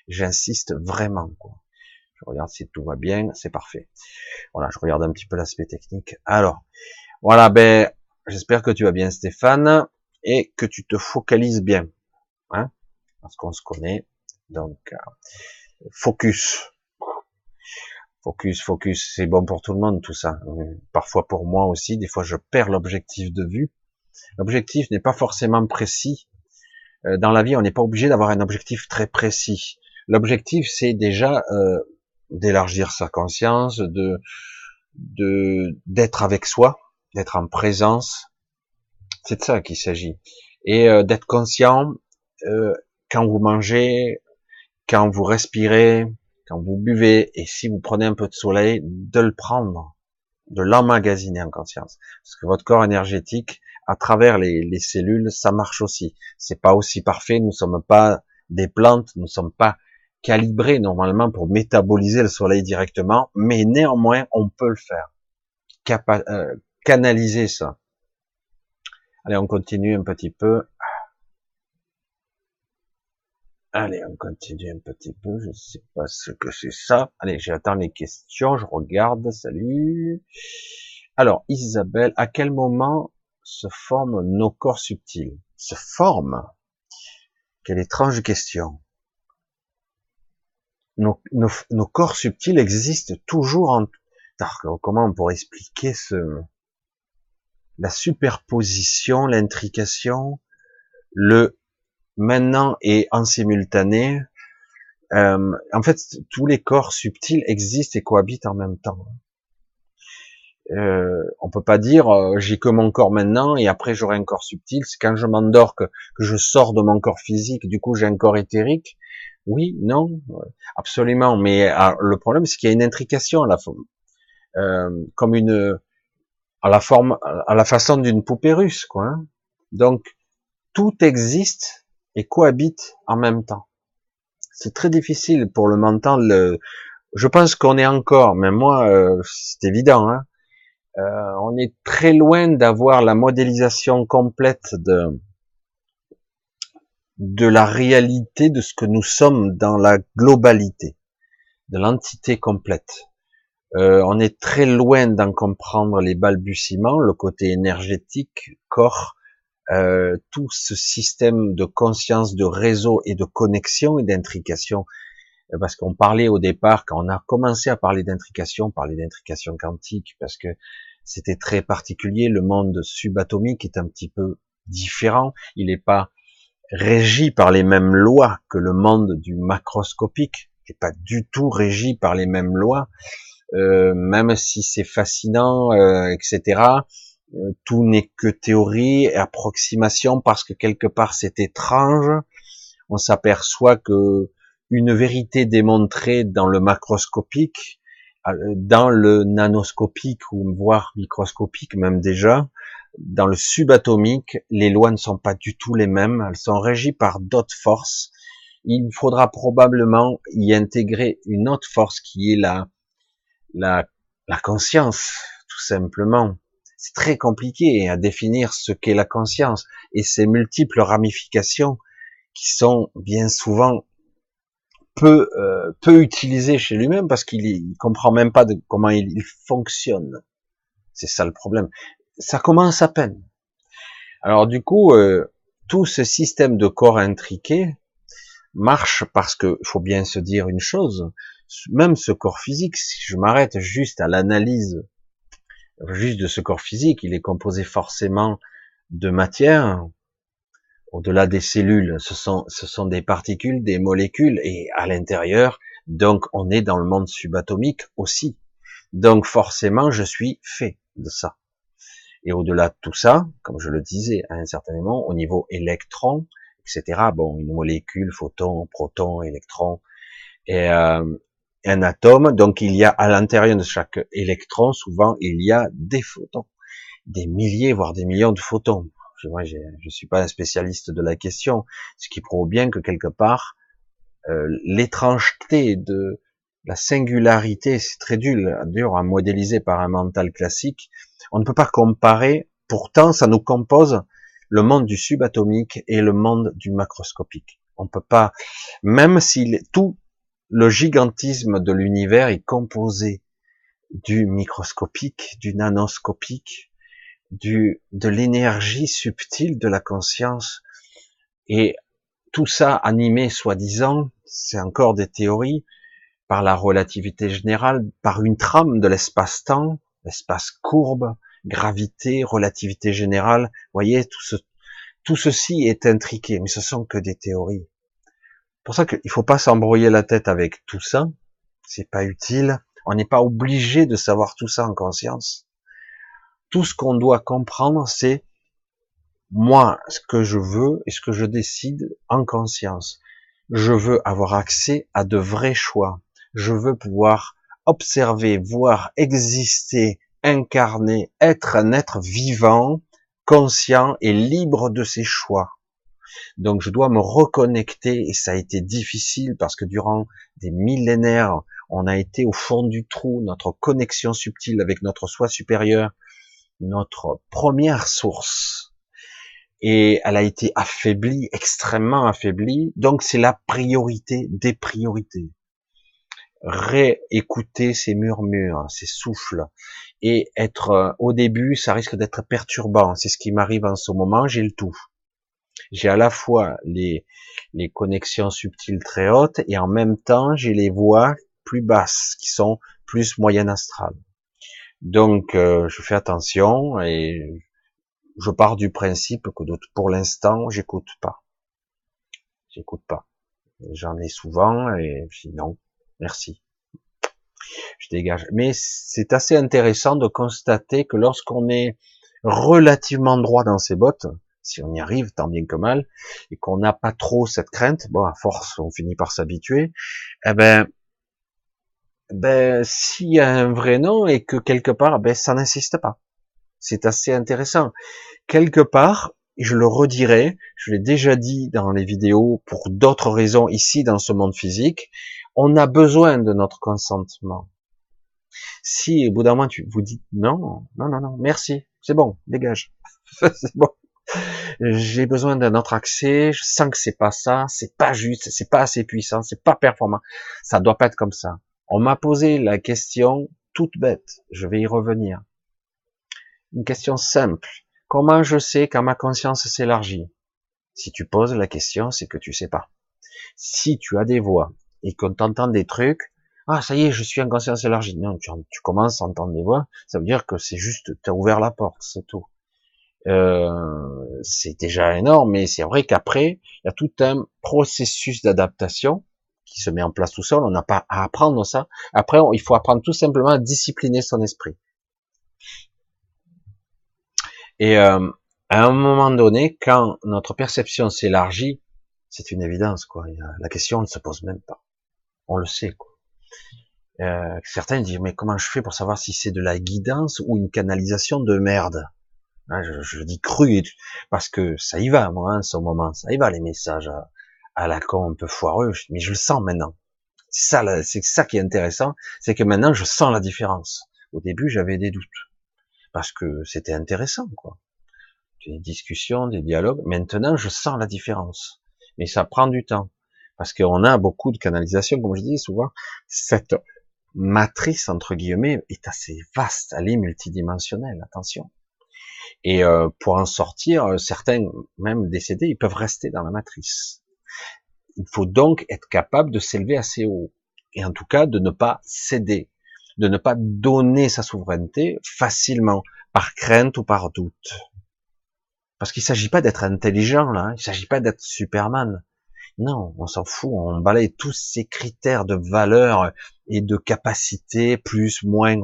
j'insiste vraiment. Quoi. Je regarde si tout va bien, c'est parfait. Voilà, je regarde un petit peu l'aspect technique. Alors, voilà, ben, j'espère que tu vas bien, Stéphane, et que tu te focalises bien, hein, parce qu'on se connaît. Donc, euh, focus, Focus, focus, c'est bon pour tout le monde tout ça. Parfois pour moi aussi, des fois je perds l'objectif de vue. L'objectif n'est pas forcément précis. Euh, dans la vie, on n'est pas obligé d'avoir un objectif très précis. L'objectif, c'est déjà euh, d'élargir sa conscience, de d'être avec soi, d'être en présence. C'est de ça qu'il s'agit. Et euh, d'être conscient quand vous mangez, quand vous respirez, quand vous buvez et si vous prenez un peu de soleil, de le prendre, de l'emmagasiner en conscience. Parce que votre corps énergétique, à travers les, les cellules, ça marche aussi. C'est pas aussi parfait, nous sommes pas des plantes, nous sommes pas calibrés normalement pour métaboliser le soleil directement, mais néanmoins, on peut le faire. Euh, canaliser ça. Allez, on continue un petit peu. Allez, on continue un petit peu. Je sais pas ce que c'est ça. Allez, j'attends les questions. Je regarde. Salut. Alors, Isabelle, à quel moment se forment nos corps subtils? Se forment? Quelle étrange question. Nos, nos, corps subtils existent toujours en... comment on pourrait expliquer ce... La superposition, l'intrication, le maintenant et en simultané, euh, en fait, tous les corps subtils existent et cohabitent en même temps. Euh, on peut pas dire euh, j'ai que mon corps maintenant et après j'aurai un corps subtil. C'est quand je m'endors que, je sors de mon corps physique, du coup j'ai un corps éthérique. Oui, non, absolument. Mais ah, le problème c'est qu'il y a une intrication à la forme, euh, comme une à la forme, à la façon d'une poupée russe, quoi. Hein. Donc tout existe et cohabitent en même temps. C'est très difficile pour le mental. Le... Je pense qu'on est encore, mais moi, euh, c'est évident, hein, euh, on est très loin d'avoir la modélisation complète de de la réalité de ce que nous sommes dans la globalité, de l'entité complète. Euh, on est très loin d'en comprendre les balbutiements, le côté énergétique, corps, euh, tout ce système de conscience, de réseau et de connexion et d'intrication. Euh, parce qu'on parlait au départ, quand on a commencé à parler d'intrication, parler d'intrication quantique, parce que c'était très particulier. Le monde subatomique est un petit peu différent. Il n'est pas régi par les mêmes lois que le monde du macroscopique. Il n'est pas du tout régi par les mêmes lois. Euh, même si c'est fascinant, euh, etc. Euh, tout n'est que théorie et approximation parce que quelque part c'est étrange. On s'aperçoit que une vérité démontrée dans le macroscopique, euh, dans le nanoscopique ou voire microscopique même déjà, dans le subatomique, les lois ne sont pas du tout les mêmes. Elles sont régies par d'autres forces. Il faudra probablement y intégrer une autre force qui est la, la, la conscience, tout simplement c'est très compliqué à définir ce qu'est la conscience et ses multiples ramifications qui sont bien souvent peu euh, peu utilisées chez lui-même parce qu'il comprend même pas comment il, fonctionne. C'est ça le problème. Ça commence à peine. Alors du coup, euh, tout ce système de corps intriqué marche parce que faut bien se dire une chose, même ce corps physique, si je m'arrête juste à l'analyse juste de ce corps physique, il est composé forcément de matière. Au-delà des cellules, ce sont, des particules, des molécules, et à l'intérieur, donc on est dans le monde subatomique aussi. Donc forcément, je suis fait de ça. Et au-delà de tout ça, comme je le disais à un certain moment, au niveau électron, etc., bon, une molécule, photon, proton, électron, et, euh, un atome, donc il y a à l'intérieur de chaque électron, souvent il y a des photons, des milliers, voire des millions de photons. Je ne suis pas un spécialiste de la question, ce qui prouve bien que quelque part, euh, l'étrangeté de la singularité, c'est très dur, dur à modéliser par un mental classique. On ne peut pas comparer, pourtant ça nous compose le monde du subatomique et le monde du macroscopique. On peut pas, même si tout le gigantisme de l'univers est composé du microscopique, du nanoscopique, du, de l'énergie subtile de la conscience. Et tout ça animé, soi-disant, c'est encore des théories, par la relativité générale, par une trame de l'espace-temps, l'espace courbe, gravité, relativité générale. Vous voyez, tout, ce, tout ceci est intriqué, mais ce sont que des théories pour ça qu'il faut pas s'embrouiller la tête avec tout ça. C'est pas utile. On n'est pas obligé de savoir tout ça en conscience. Tout ce qu'on doit comprendre, c'est moi, ce que je veux et ce que je décide en conscience. Je veux avoir accès à de vrais choix. Je veux pouvoir observer, voir, exister, incarner, être un être vivant, conscient et libre de ses choix. Donc je dois me reconnecter et ça a été difficile parce que durant des millénaires, on a été au fond du trou, notre connexion subtile avec notre soi supérieur, notre première source. Et elle a été affaiblie, extrêmement affaiblie. Donc c'est la priorité des priorités. Réécouter ces murmures, ces souffles, et être euh, au début, ça risque d'être perturbant. C'est ce qui m'arrive en ce moment. J'ai le tout. J'ai à la fois les, les connexions subtiles très hautes et en même temps j'ai les voix plus basses qui sont plus moyennes astrales. Donc euh, je fais attention et je pars du principe que pour l'instant j'écoute pas. J'écoute pas. J'en ai souvent et je dis non, merci. Je dégage. Mais c'est assez intéressant de constater que lorsqu'on est relativement droit dans ses bottes, si on y arrive, tant bien que mal, et qu'on n'a pas trop cette crainte, bon, à force, on finit par s'habituer, eh ben, ben, s'il y a un vrai nom et que quelque part, ben, ça n'insiste pas. C'est assez intéressant. Quelque part, je le redirai, je l'ai déjà dit dans les vidéos pour d'autres raisons ici dans ce monde physique, on a besoin de notre consentement. Si au bout d'un moment tu vous dites non, non, non, non, merci, c'est bon, dégage, c'est bon, j'ai besoin d'un autre accès, je sens que c'est pas ça, c'est pas juste, c'est pas assez puissant, c'est pas performant. Ça doit pas être comme ça. On m'a posé la question toute bête, je vais y revenir. Une question simple. Comment je sais quand ma conscience s'élargit? Si tu poses la question, c'est que tu sais pas. Si tu as des voix et qu'on t'entend des trucs, ah ça y est, je suis en conscience élargie. Non, tu, commences à entendre des voix, ça veut dire que c'est juste, tu as ouvert la porte, c'est tout. Euh, c'est déjà énorme, mais c'est vrai qu'après, il y a tout un processus d'adaptation qui se met en place tout seul. On n'a pas à apprendre ça. Après, il faut apprendre tout simplement à discipliner son esprit. Et euh, à un moment donné, quand notre perception s'élargit, c'est une évidence, quoi. La question ne se pose même pas. On le sait, quoi. Euh, certains disent mais comment je fais pour savoir si c'est de la guidance ou une canalisation de merde? Hein, je, dis cru parce que ça y va, moi, en ce moment, ça y va les messages à, la con un peu foireux, mais je le sens maintenant. C'est ça, c'est ça qui est intéressant, c'est que maintenant je sens la différence. Au début, j'avais des doutes parce que c'était intéressant, quoi. Des discussions, des dialogues. Maintenant, je sens la différence, mais ça prend du temps parce qu'on a beaucoup de canalisation, comme je dis souvent. Cette matrice entre guillemets est assez vaste, elle est multidimensionnelle. Attention. Et euh, pour en sortir, euh, certains, même décédés, ils peuvent rester dans la matrice. Il faut donc être capable de s'élever assez haut. Et en tout cas, de ne pas céder, de ne pas donner sa souveraineté facilement, par crainte ou par doute. Parce qu'il ne s'agit pas d'être intelligent, là. Hein. Il ne s'agit pas d'être Superman. Non, on s'en fout. On balaye tous ces critères de valeur et de capacité, plus, moins,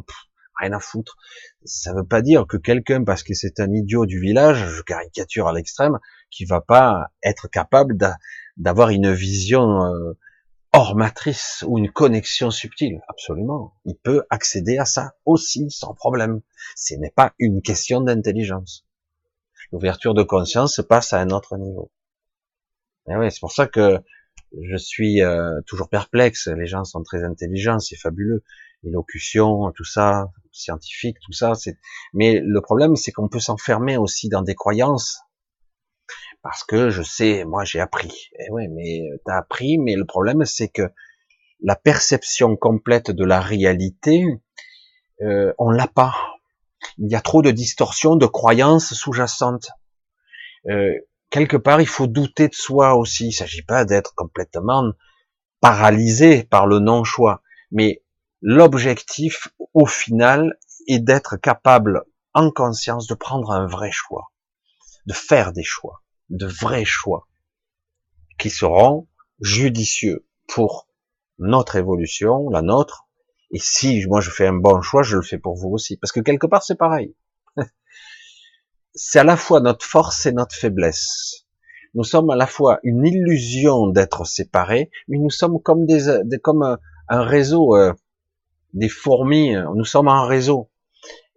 rien à foutre ça veut pas dire que quelqu'un, parce que c'est un idiot du village, je caricature à l'extrême, qui va pas être capable d'avoir une vision euh, hors matrice ou une connexion subtile. Absolument. Il peut accéder à ça aussi sans problème. Ce n'est pas une question d'intelligence. L'ouverture de conscience se passe à un autre niveau. Et ouais, c'est pour ça que je suis euh, toujours perplexe. Les gens sont très intelligents, c'est fabuleux. L'élocution, tout ça, scientifique, tout ça. C'est. Mais le problème, c'est qu'on peut s'enfermer aussi dans des croyances, parce que je sais, moi, j'ai appris. Eh ouais, mais t'as appris, mais le problème, c'est que la perception complète de la réalité, euh, on l'a pas. Il y a trop de distorsions, de croyances sous-jacentes. Euh, quelque part, il faut douter de soi aussi. Il s'agit pas d'être complètement paralysé par le non-choix, mais l'objectif au final est d'être capable en conscience de prendre un vrai choix, de faire des choix, de vrais choix, qui seront judicieux pour notre évolution, la nôtre, et si moi je fais un bon choix, je le fais pour vous aussi, parce que quelque part c'est pareil. c'est à la fois notre force et notre faiblesse. Nous sommes à la fois une illusion d'être séparés, mais nous sommes comme des, comme un réseau, euh, des fourmis, nous sommes en réseau.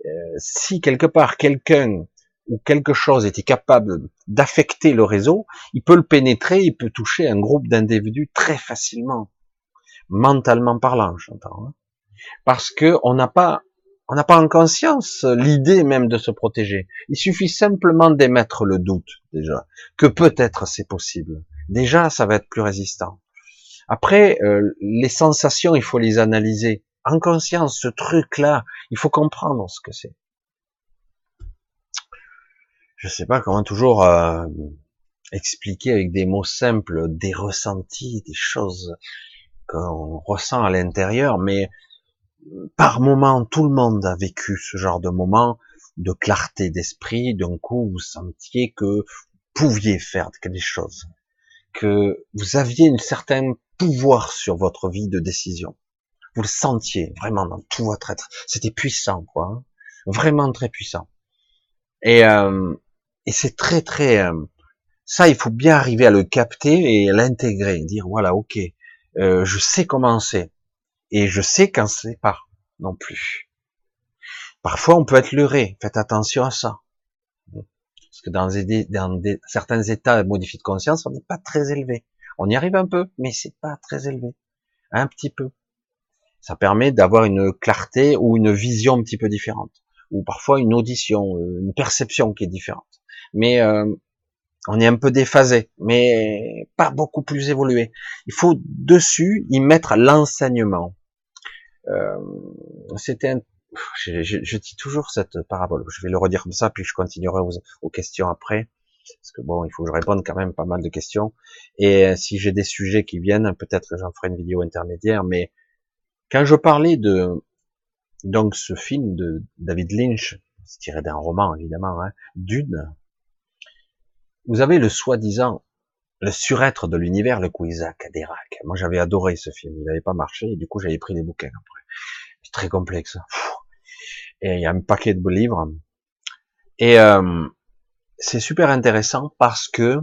Euh, si quelque part quelqu'un ou quelque chose était capable d'affecter le réseau, il peut le pénétrer, il peut toucher un groupe d'individus très facilement, mentalement parlant, j'entends. Hein. Parce que on n'a pas, on n'a pas en conscience l'idée même de se protéger. Il suffit simplement d'émettre le doute déjà que peut-être c'est possible. Déjà, ça va être plus résistant. Après, euh, les sensations, il faut les analyser en conscience. Ce truc-là, il faut comprendre ce que c'est je sais pas comment toujours euh, expliquer avec des mots simples des ressentis, des choses qu'on ressent à l'intérieur, mais par moment, tout le monde a vécu ce genre de moment de clarté d'esprit. D'un coup, vous sentiez que vous pouviez faire quelque chose, que vous aviez un certain pouvoir sur votre vie de décision. Vous le sentiez vraiment dans tout votre être. C'était puissant, quoi. Hein. Vraiment très puissant. Et, euh, et c'est très très euh, ça, il faut bien arriver à le capter et l'intégrer, dire voilà, ok, euh, je sais comment c'est et je sais quand c'est pas non plus. Parfois, on peut être leurré. Faites attention à ça, parce que dans, des, dans certains états modifiés de conscience, on n'est pas très élevé. On y arrive un peu, mais c'est pas très élevé, un petit peu. Ça permet d'avoir une clarté ou une vision un petit peu différente, ou parfois une audition, euh, une perception qui est différente mais euh, on est un peu déphasé, mais pas beaucoup plus évolué. Il faut dessus y mettre l'enseignement. Euh, C'était un... je, je, je, dis toujours cette parabole. Je vais le redire comme ça, puis je continuerai aux, aux, questions après, parce que bon, il faut que je réponde quand même pas mal de questions. Et euh, si j'ai des sujets qui viennent, peut-être j'en ferai une vidéo intermédiaire. Mais quand je parlais de donc ce film de David Lynch, c'est tiré d'un roman évidemment, hein, Dune, vous avez le soi-disant, le surêtre de l'univers, le Kouizak Adérak. Moi, j'avais adoré ce film. Il n'avait pas marché, et du coup, j'avais pris des bouquins après. C'est très complexe. Et il y a un paquet de livres. Et euh, c'est super intéressant parce que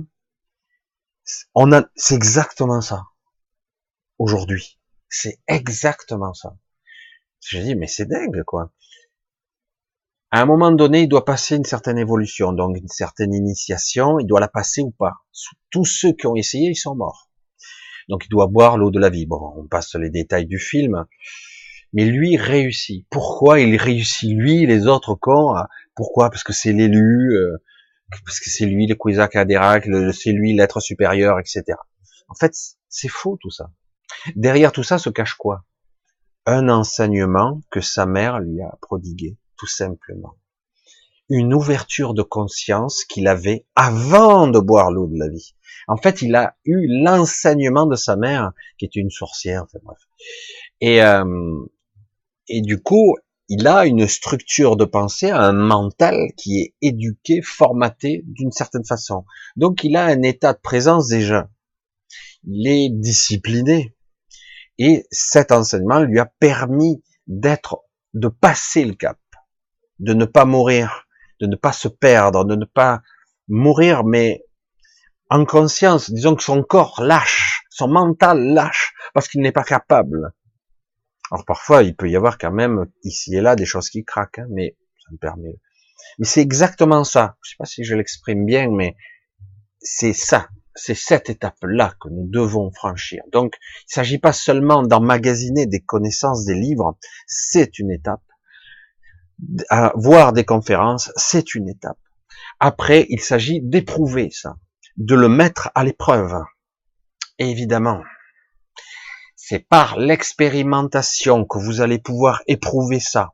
on a, c'est exactement ça. Aujourd'hui, c'est exactement ça. Je dis, mais c'est dingue, quoi à un moment donné, il doit passer une certaine évolution, donc une certaine initiation, il doit la passer ou pas. Tous ceux qui ont essayé, ils sont morts. Donc il doit boire l'eau de la vie. Bon, on passe les détails du film, mais lui réussit. Pourquoi il réussit lui, les autres cons Pourquoi? Parce que c'est l'élu, euh, parce que c'est lui le Kouizak Adérak, c'est lui l'être supérieur, etc. En fait, c'est faux tout ça. Derrière tout ça se cache quoi? Un enseignement que sa mère lui a prodigué tout simplement. Une ouverture de conscience qu'il avait avant de boire l'eau de la vie. En fait, il a eu l'enseignement de sa mère, qui est une sorcière, enfin bref. Et, euh, et du coup, il a une structure de pensée, un mental qui est éduqué, formaté d'une certaine façon. Donc, il a un état de présence déjà. Il est discipliné. Et cet enseignement lui a permis d'être, de passer le cap de ne pas mourir, de ne pas se perdre, de ne pas mourir, mais en conscience, disons que son corps lâche, son mental lâche, parce qu'il n'est pas capable. Alors parfois, il peut y avoir quand même ici et là des choses qui craquent, hein, mais ça me permet. Mais c'est exactement ça. Je sais pas si je l'exprime bien, mais c'est ça. C'est cette étape-là que nous devons franchir. Donc, il ne s'agit pas seulement d'emmagasiner des connaissances, des livres. C'est une étape voir des conférences, c'est une étape. Après, il s'agit d'éprouver ça, de le mettre à l'épreuve. évidemment, c'est par l'expérimentation que vous allez pouvoir éprouver ça.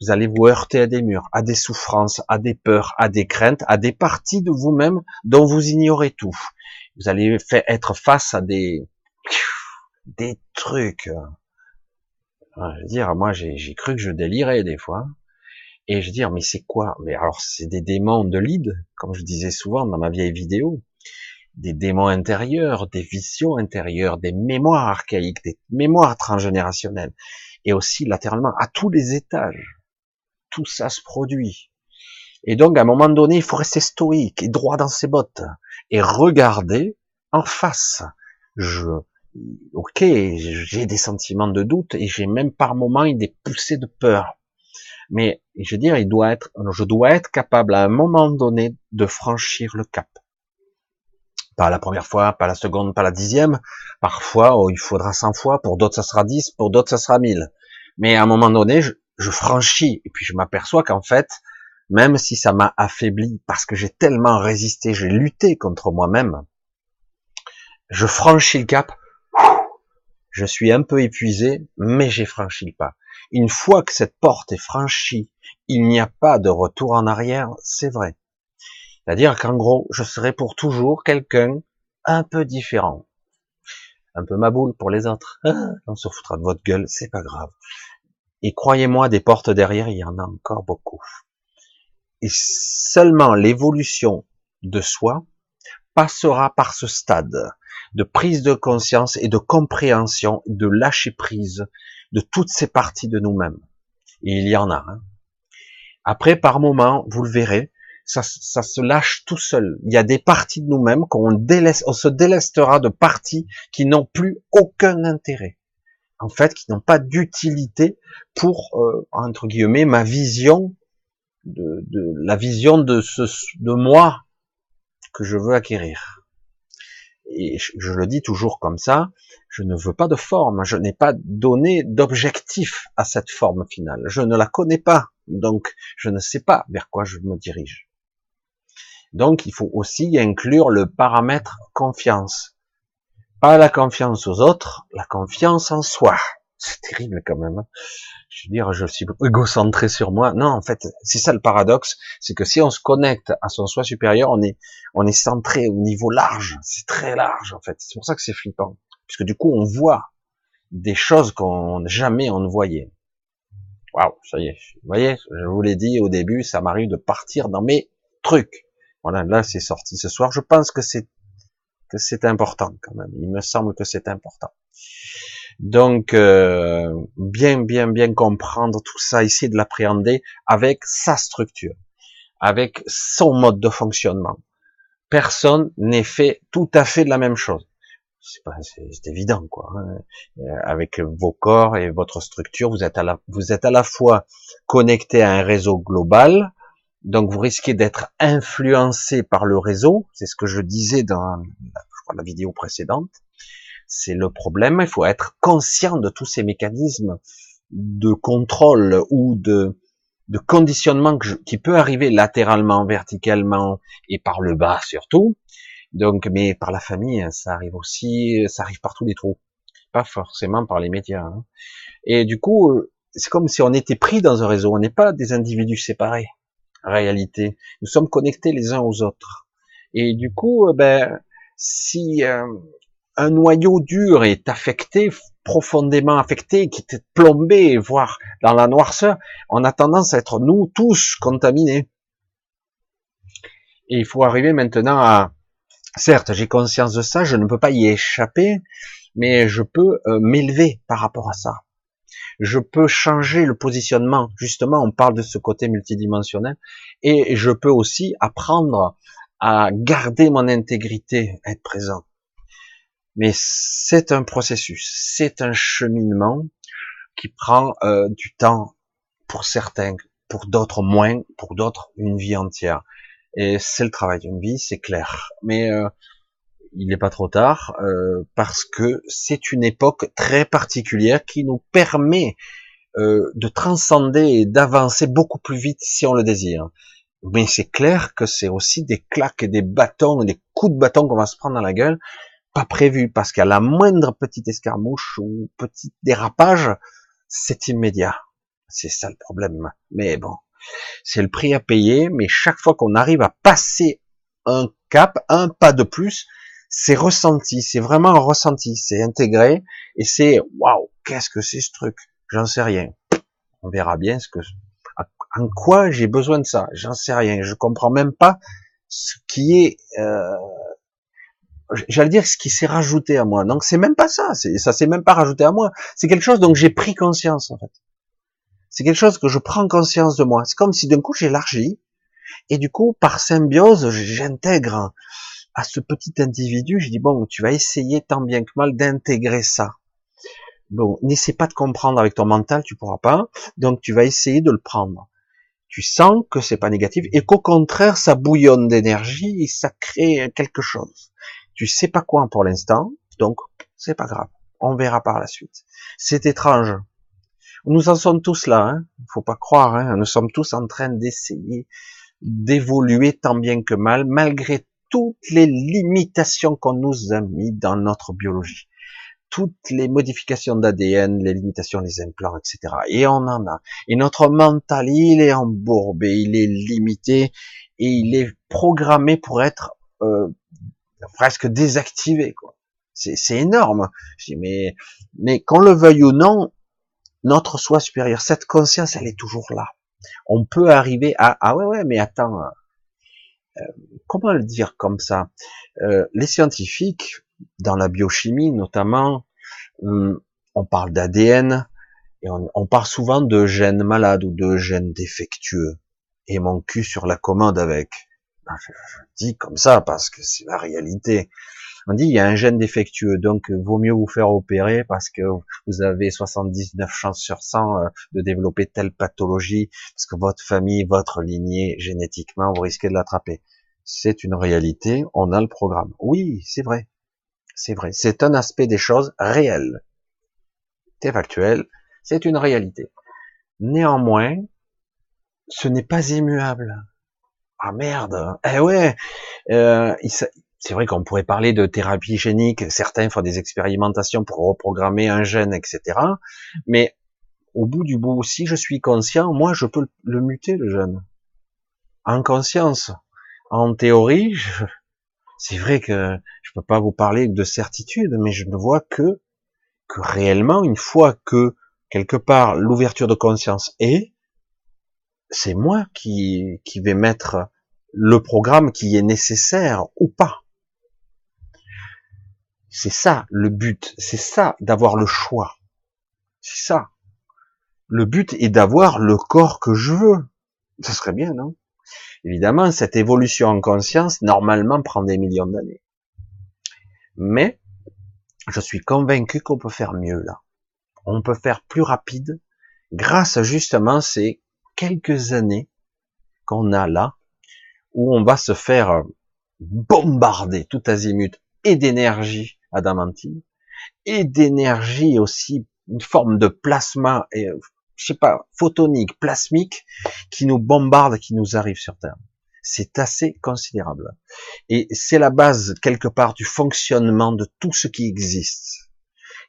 Vous allez vous heurter à des murs, à des souffrances, à des peurs, à des craintes, à des parties de vous-même dont vous ignorez tout. Vous allez être face à des des trucs. Je veux dire, moi j'ai cru que je délirais des fois. Et je dis, mais c'est quoi? Mais alors, c'est des démons de lead, comme je disais souvent dans ma vieille vidéo, des démons intérieurs, des visions intérieures, des mémoires archaïques, des mémoires transgénérationnelles, et aussi latéralement à tous les étages. Tout ça se produit. Et donc, à un moment donné, il faut rester stoïque et droit dans ses bottes et regarder en face. Je, ok, j'ai des sentiments de doute et j'ai même par moments des poussées de peur. Mais je veux dire, il doit être, je dois être capable à un moment donné de franchir le cap. Pas la première fois, pas la seconde, pas la dixième. Parfois, oh, il faudra 100 fois. Pour d'autres, ça sera 10. Pour d'autres, ça sera 1000. Mais à un moment donné, je franchis. Et puis, je m'aperçois qu'en fait, même si ça m'a affaibli, parce que j'ai tellement résisté, j'ai lutté contre moi-même, je franchis le cap. Je suis un peu épuisé, mais j'ai franchi le pas. Une fois que cette porte est franchie, il n'y a pas de retour en arrière, c'est vrai. C'est-à-dire qu'en gros, je serai pour toujours quelqu'un un peu différent. Un peu ma boule pour les autres. On se foutra de votre gueule, c'est pas grave. Et croyez-moi, des portes derrière, il y en a encore beaucoup. Et seulement l'évolution de soi passera par ce stade de prise de conscience et de compréhension, de lâcher prise de toutes ces parties de nous-mêmes. Et il y en a. Hein. Après, par moment, vous le verrez, ça, se lâche tout seul. Il y a des parties de nous-mêmes qu'on se délestera de parties qui n'ont plus aucun intérêt. En fait, qui n'ont pas d'utilité pour, euh, entre guillemets, ma vision de, de, la vision de ce, de moi que je veux acquérir et je le dis toujours comme ça, je ne veux pas de forme, je n'ai pas donné d'objectif à cette forme finale, je ne la connais pas, donc je ne sais pas vers quoi je me dirige. Donc il faut aussi inclure le paramètre confiance. La confiance aux autres, la confiance en soi. C'est terrible quand même. Hein. Je veux dire, je suis égocentré sur moi. Non, en fait, c'est ça le paradoxe, c'est que si on se connecte à son soi supérieur, on est, on est centré au niveau large. C'est très large, en fait. C'est pour ça que c'est flippant. Puisque du coup, on voit des choses qu'on jamais on ne voyait. Waouh, ça y est. Vous voyez, je vous l'ai dit au début, ça m'arrive de partir dans mes trucs. Voilà, là, c'est sorti ce soir. Je pense que c'est, que c'est important quand même. Il me semble que c'est important. Donc, euh, bien, bien, bien comprendre tout ça, essayer de l'appréhender avec sa structure, avec son mode de fonctionnement. Personne n'est fait tout à fait de la même chose. C'est évident, quoi. Hein. Euh, avec vos corps et votre structure, vous êtes à la, vous êtes à la fois connecté à un réseau global, donc vous risquez d'être influencé par le réseau. C'est ce que je disais dans la vidéo précédente c'est le problème. Il faut être conscient de tous ces mécanismes de contrôle ou de, conditionnement qui peut arriver latéralement, verticalement et par le bas surtout. Donc, mais par la famille, ça arrive aussi, ça arrive par tous les trous, pas forcément par les médias. Hein. Et du coup, c'est comme si on était pris dans un réseau. On n'est pas des individus séparés. Réalité, nous sommes connectés les uns aux autres. Et du coup, ben, si euh, un noyau dur est affecté, profondément affecté, qui est plombé, voire dans la noirceur, on a tendance à être nous tous contaminés. Et il faut arriver maintenant à, certes, j'ai conscience de ça, je ne peux pas y échapper, mais je peux euh, m'élever par rapport à ça. Je peux changer le positionnement. Justement, on parle de ce côté multidimensionnel, et je peux aussi apprendre à garder mon intégrité, être présent. Mais c'est un processus, c'est un cheminement qui prend euh, du temps pour certains, pour d'autres moins, pour d'autres une vie entière. Et c'est le travail d'une vie, c'est clair. Mais euh, il n'est pas trop tard euh, parce que c'est une époque très particulière qui nous permet de transcender et d'avancer beaucoup plus vite si on le désire. Mais c'est clair que c'est aussi des claques et des bâtons, des coups de bâton qu'on va se prendre dans la gueule pas prévu parce qu'à la moindre petite escarmouche ou petit dérapage, c'est immédiat. C'est ça le problème. Mais bon, c'est le prix à payer. Mais chaque fois qu'on arrive à passer un cap, un pas de plus, c'est ressenti. C'est vraiment ressenti. C'est intégré et c'est waouh, qu'est-ce que c'est ce truc? J'en sais rien. On verra bien ce que en quoi j'ai besoin de ça. J'en sais rien. Je comprends même pas ce qui est euh, j'allais dire ce qui s'est rajouté à moi. Donc c'est même pas ça, ça s'est même pas rajouté à moi. C'est quelque chose dont j'ai pris conscience en fait. C'est quelque chose que je prends conscience de moi. C'est comme si d'un coup j'élargis et du coup par symbiose j'intègre à ce petit individu, je dis bon, tu vas essayer tant bien que mal d'intégrer ça. Bon, n'essaie pas de comprendre avec ton mental, tu pourras pas. Donc tu vas essayer de le prendre. Tu sens que c'est pas négatif et qu'au contraire ça bouillonne d'énergie et ça crée quelque chose. Tu sais pas quoi pour l'instant, donc c'est pas grave. On verra par la suite. C'est étrange. Nous en sommes tous là. Hein. Faut pas croire. Hein. Nous sommes tous en train d'essayer d'évoluer tant bien que mal, malgré toutes les limitations qu'on nous a mis dans notre biologie toutes les modifications d'ADN, les limitations des implants, etc. Et on en a. Et notre mental, il est embourbé, il est limité et il est programmé pour être euh, presque désactivé. Quoi. C'est, c'est énorme. Je dis, mais, mais qu'on le veuille ou non, notre soi supérieur, cette conscience, elle est toujours là. On peut arriver à ah ouais ouais, mais attends, comment le dire comme ça? Euh, Les scientifiques dans la biochimie notamment, hum, on parle d'ADN et on, parle souvent de gènes malades ou de gènes défectueux. Et mon cul sur la commode avec. Ben, je, dis comme ça parce que c'est la réalité. On dit il y a un gène défectueux, donc vaut mieux vous faire opérer parce que vous avez 79 chances sur 100 euh, de développer telle pathologie, parce que votre famille, votre lignée, génétiquement, vous risquez de l'attraper. C'est une réalité, on a le programme. Oui, c'est vrai. C'est vrai. C'est un aspect des choses réelles. C'est factuel. C'est une réalité. Néanmoins, ce n'est pas immuable. Ah merde. Eh ouais. Euh, c'est vrai qu'on pourrait parler de thérapie génique. Certains font des expérimentations pour reprogrammer un gène, etc. Mais au bout du bout, si je suis conscient, moi, je peux le muter, le gène. En conscience. En théorie, je, c'est vrai que je peux pas vous parler de certitude, mais je ne vois que que réellement, une fois que quelque part l'ouverture de conscience est, c'est moi qui qui vais mettre le programme qui est nécessaire ou pas. C'est ça le but, c'est ça d'avoir le choix. C'est ça. Le but est d'avoir le corps que je veux. Ce serait bien, non? Évidemment, cette évolution en conscience, normalement, prend des millions d'années. Mais, je suis convaincu qu'on peut faire mieux là. On peut faire plus rapide grâce à justement ces quelques années qu'on a là, où on va se faire bombarder tout azimut et d'énergie adamantine, et d'énergie aussi, une forme de plasma et je sais pas, photonique, plasmique, qui nous bombarde, qui nous arrive sur Terre. C'est assez considérable. Et c'est la base, quelque part, du fonctionnement de tout ce qui existe.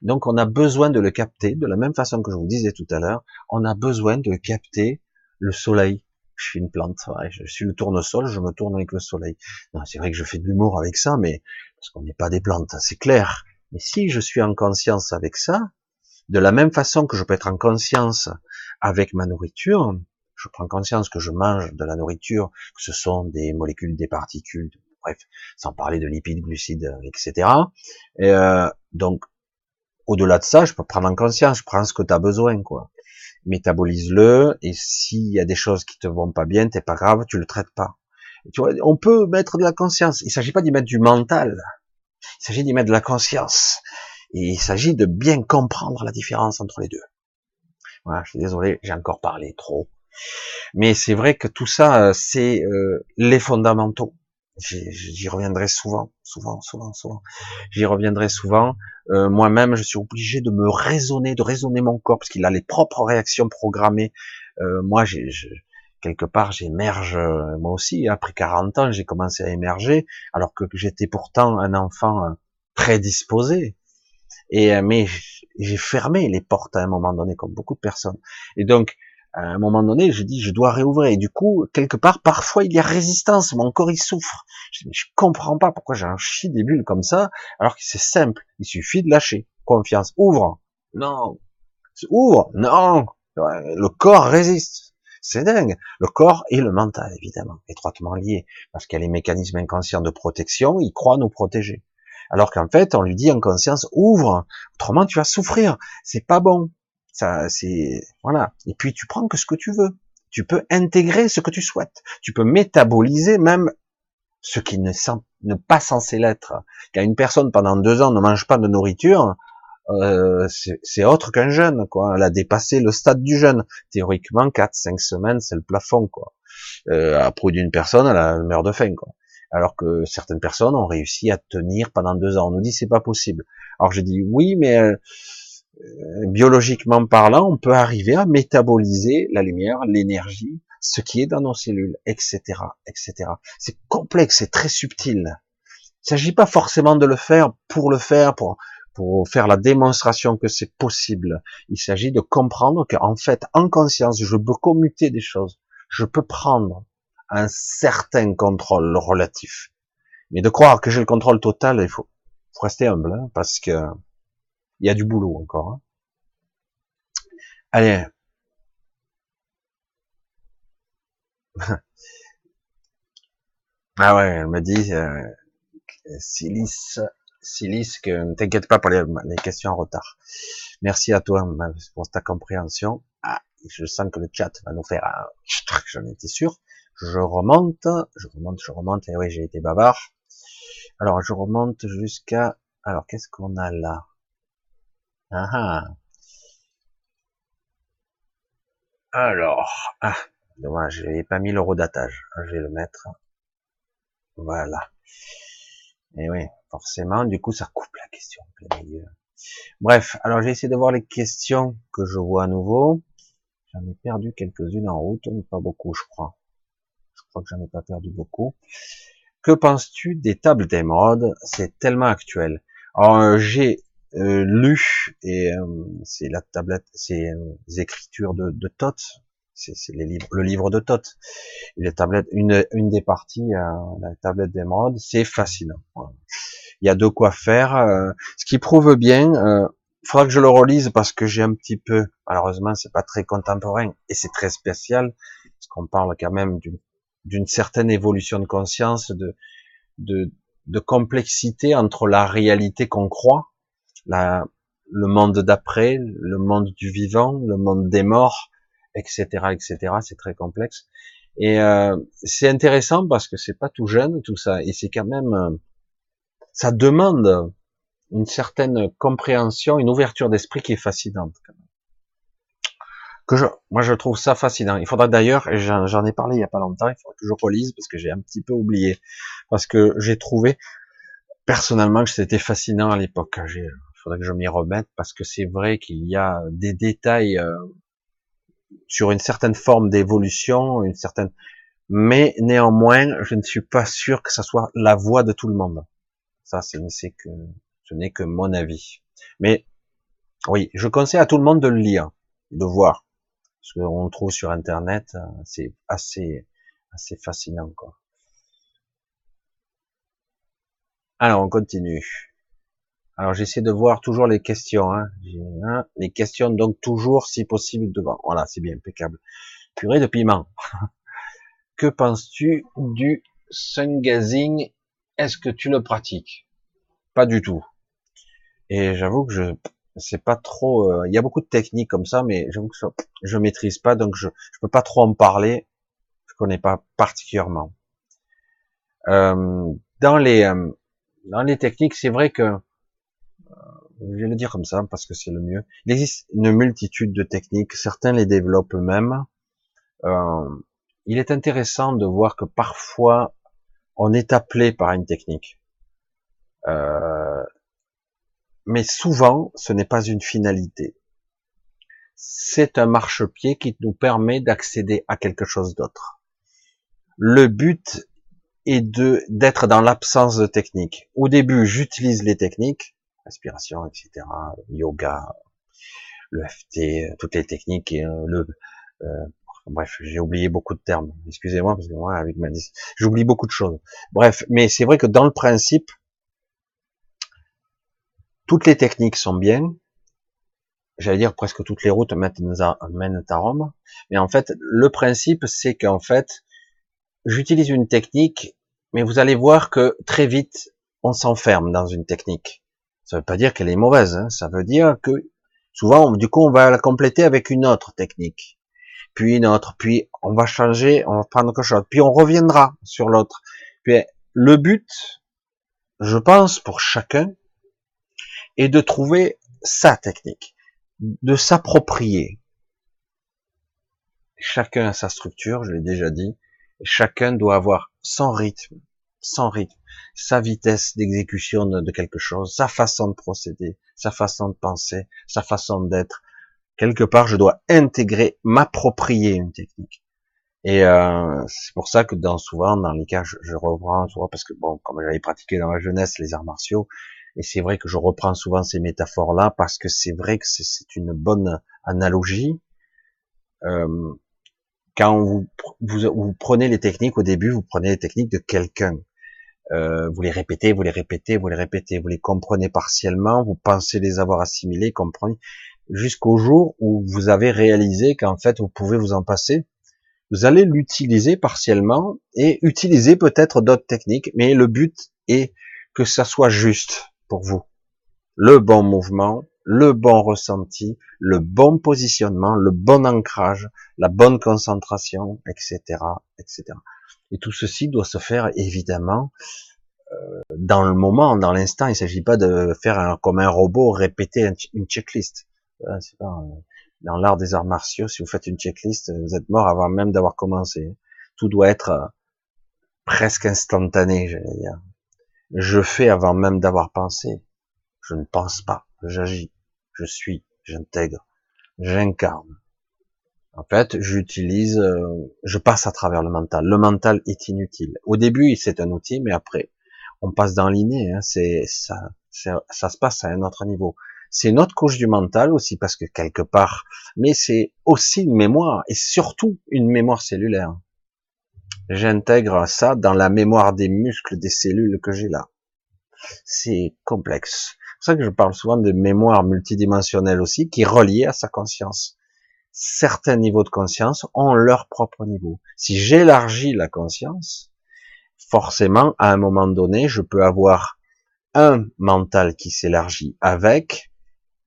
Donc, on a besoin de le capter, de la même façon que je vous disais tout à l'heure, on a besoin de capter le soleil. Je suis une plante, je suis le tournesol, je me tourne avec le soleil. C'est vrai que je fais de l'humour avec ça, mais parce qu'on n'est pas des plantes, c'est clair. Mais si je suis en conscience avec ça, de la même façon que je peux être en conscience avec ma nourriture, je prends conscience que je mange de la nourriture, que ce sont des molécules, des particules, bref, sans parler de lipides, glucides, etc. Et euh, donc, au-delà de ça, je peux prendre en conscience, je prends ce que tu as besoin, quoi. Métabolise-le, et s'il y a des choses qui te vont pas bien, t'es pas grave, tu le traites pas. On peut mettre de la conscience. Il s'agit pas d'y mettre du mental. Il s'agit d'y mettre de la conscience. Et il s'agit de bien comprendre la différence entre les deux. Voilà, je suis désolé, j'ai encore parlé trop. Mais c'est vrai que tout ça, euh, c'est euh, les fondamentaux. J'y reviendrai souvent, souvent, souvent, souvent. J'y reviendrai souvent. Euh, moi-même, je suis obligé de me raisonner, de raisonner mon corps, parce qu'il a les propres réactions programmées. moi, j'ai, quelque part, j'émerge, moi aussi, après 40 ans, j'ai commencé à émerger, alors que j'étais pourtant un enfant prédisposé. Et euh, mais j'ai fermé les portes à un moment donné, comme beaucoup de personnes. Et donc, à un moment donné, je dis, je dois réouvrir. Et du coup, quelque part, parfois, il y a résistance. Mon corps, il souffre. Je, je comprends pas pourquoi j'ai un chie des bulles comme ça, alors que c'est simple. Il suffit de lâcher. Confiance. Ouvre. Non. Ouvre. Non. Le corps résiste. C'est dingue. Le corps et le mental, évidemment, étroitement liés. Parce qu'il y a les mécanismes inconscients de protection, ils croient nous protéger. Alors qu'en fait, on lui dit en conscience, ouvre, autrement tu vas souffrir, c'est pas bon. Ça, c'est, voilà. Et puis tu prends que ce que tu veux. Tu peux intégrer ce que tu souhaites. Tu peux métaboliser même ce qui ne, ne pas censé l'être. Quand une personne pendant deux ans ne mange pas de nourriture, euh, c'est autre qu'un jeûne, quoi. Elle a dépassé le stade du jeûne. Théoriquement, quatre, cinq semaines, c'est le plafond, quoi. Euh, après d'une personne, elle, a, meurt de faim, quoi. Alors que certaines personnes ont réussi à tenir pendant deux ans. On nous dit c'est pas possible. Alors je dis oui, mais euh, biologiquement parlant, on peut arriver à métaboliser la lumière, l'énergie, ce qui est dans nos cellules, etc., etc. C'est complexe, c'est très subtil. Il s'agit pas forcément de le faire pour le faire, pour, pour faire la démonstration que c'est possible. Il s'agit de comprendre qu'en fait, en conscience, je peux commuter des choses. Je peux prendre un certain contrôle relatif. Mais de croire que j'ai le contrôle total, il faut, faut rester humble, hein, parce que il y a du boulot encore. Hein. Allez, ah ouais, elle me dit, euh, Silice, Silice, ne t'inquiète pas pour les, questions en retard. Merci à toi pour ta compréhension. Ah, je sens que le chat va nous faire un... J'en étais sûr. Je remonte, je remonte, je remonte. Et oui, j'ai été bavard. Alors, je remonte jusqu'à... Alors, qu'est-ce qu'on a là? Ah, ah. Alors, ah, Dommage, je n'ai pas mis le redatage. Je vais le mettre. Voilà. Et oui, forcément, du coup, ça coupe la question. Bref, alors j'ai essayé de voir les questions que je vois à nouveau. J'en ai perdu quelques-unes en route, mais pas beaucoup, je crois. Je crois que j'en ai pas perdu beaucoup. Que penses-tu des tables d'émeraude? C'est tellement actuel. Alors, euh, j'ai euh, lu, et euh, c'est la tablette, c'est les écritures de, de c'est le livre de Thoth. Les tablettes, une, une des parties, euh, la tablette d'émeraude, c'est fascinant. Il y a de quoi faire. Euh, ce qui prouve bien, euh, faudra que je le relise parce que j'ai un petit peu, malheureusement, c'est pas très contemporain et c'est très spécial, parce qu'on parle quand même d'une certaine évolution de conscience, de, de, de complexité entre la réalité qu'on croit, la, le monde d'après, le monde du vivant, le monde des morts, etc., etc. C'est très complexe. Et euh, c'est intéressant parce que c'est pas tout jeune tout ça, et c'est quand même, euh, ça demande une certaine compréhension, une ouverture d'esprit qui est fascinante. Que je, moi je trouve ça fascinant. Il faudra d'ailleurs, et j'en ai parlé il y a pas longtemps, il faudra que je relise parce que j'ai un petit peu oublié, parce que j'ai trouvé personnellement que c'était fascinant à l'époque. Il faudrait que je m'y remette parce que c'est vrai qu'il y a des détails euh, sur une certaine forme d'évolution, une certaine, mais néanmoins, je ne suis pas sûr que ça soit la voie de tout le monde. Ça, c'est que ce n'est que mon avis. Mais oui, je conseille à tout le monde de le lire, de voir ce qu'on trouve sur Internet. C'est assez, assez fascinant, quoi. Alors, on continue. Alors j'essaie de voir toujours les questions. Hein. Les questions donc toujours si possible devant. Voilà, c'est bien impeccable. Purée de piment. que penses-tu du sun gazing Est-ce que tu le pratiques? Pas du tout. Et j'avoue que je c'est pas trop. Euh, il y a beaucoup de techniques comme ça, mais j'avoue que je maîtrise pas, donc je je peux pas trop en parler. Je connais pas particulièrement. Euh, dans les euh, dans les techniques, c'est vrai que je vais le dire comme ça parce que c'est le mieux. Il existe une multitude de techniques, certains les développent eux-mêmes. Euh, il est intéressant de voir que parfois on est appelé par une technique, euh, mais souvent ce n'est pas une finalité. C'est un marchepied qui nous permet d'accéder à quelque chose d'autre. Le but est de d'être dans l'absence de technique. Au début, j'utilise les techniques, respiration, etc., yoga, le FT, toutes les techniques, et, euh, le, euh, bref, j'ai oublié beaucoup de termes. Excusez-moi parce que moi, avec ma j'oublie beaucoup de choses. Bref, mais c'est vrai que dans le principe, toutes les techniques sont bien. J'allais dire presque toutes les routes mènent à Rome. Mais en fait, le principe, c'est qu'en fait, j'utilise une technique, mais vous allez voir que très vite, on s'enferme dans une technique. Ça veut pas dire qu'elle est mauvaise, hein. ça veut dire que souvent, du coup, on va la compléter avec une autre technique, puis une autre, puis on va changer, on va prendre quelque chose, puis on reviendra sur l'autre. Puis le but, je pense, pour chacun, est de trouver sa technique, de s'approprier. Chacun a sa structure, je l'ai déjà dit, chacun doit avoir son rythme, son rythme, sa vitesse d'exécution de quelque chose, sa façon de procéder, sa façon de penser, sa façon d'être. Quelque part, je dois intégrer, m'approprier une technique. Et euh, c'est pour ça que dans souvent, dans les cas, je, reprends souvent parce que bon, comme j'avais pratiqué dans ma jeunesse les arts martiaux, et c'est vrai que je reprends souvent ces métaphores-là parce que c'est vrai que c'est une bonne analogie. Euh, quand vous, vous, vous, prenez les techniques au début, vous prenez les techniques de quelqu'un. Euh, vous les répétez, vous les répétez, vous les répétez, vous les comprenez partiellement, vous pensez les avoir assimilés, comprenez, jusqu'au jour où vous avez réalisé qu'en fait vous pouvez vous en passer. Vous allez l'utiliser partiellement et utiliser peut-être d'autres techniques, mais le but est que ça soit juste pour vous. Le bon mouvement, le bon ressenti, le bon positionnement, le bon ancrage, la bonne concentration, etc., etc. Et tout ceci doit se faire évidemment euh, dans le moment, dans l'instant. Il ne s'agit pas de faire un, comme un robot répéter une checklist. Euh, euh, dans l'art des arts martiaux, si vous faites une checklist, vous êtes mort avant même d'avoir commencé. Tout doit être presque instantané, j'allais dire. Je fais avant même d'avoir pensé. Je ne pense pas, j'agis, je suis, j'intègre, j'incarne. En fait, j'utilise, euh, je passe à travers le mental. Le mental est inutile. Au début, c'est un outil, mais après, on passe dans l'inné. Hein, c'est ça, ça se passe à un autre niveau. C'est une autre couche du mental aussi, parce que quelque part, mais c'est aussi une mémoire et surtout une mémoire cellulaire. J'intègre ça dans la mémoire des muscles, des cellules que j'ai là. C'est complexe. C'est pour ça que je parle souvent de mémoire multidimensionnelle aussi, qui est reliée à sa conscience certains niveaux de conscience ont leur propre niveau. Si j'élargis la conscience, forcément, à un moment donné, je peux avoir un mental qui s'élargit avec,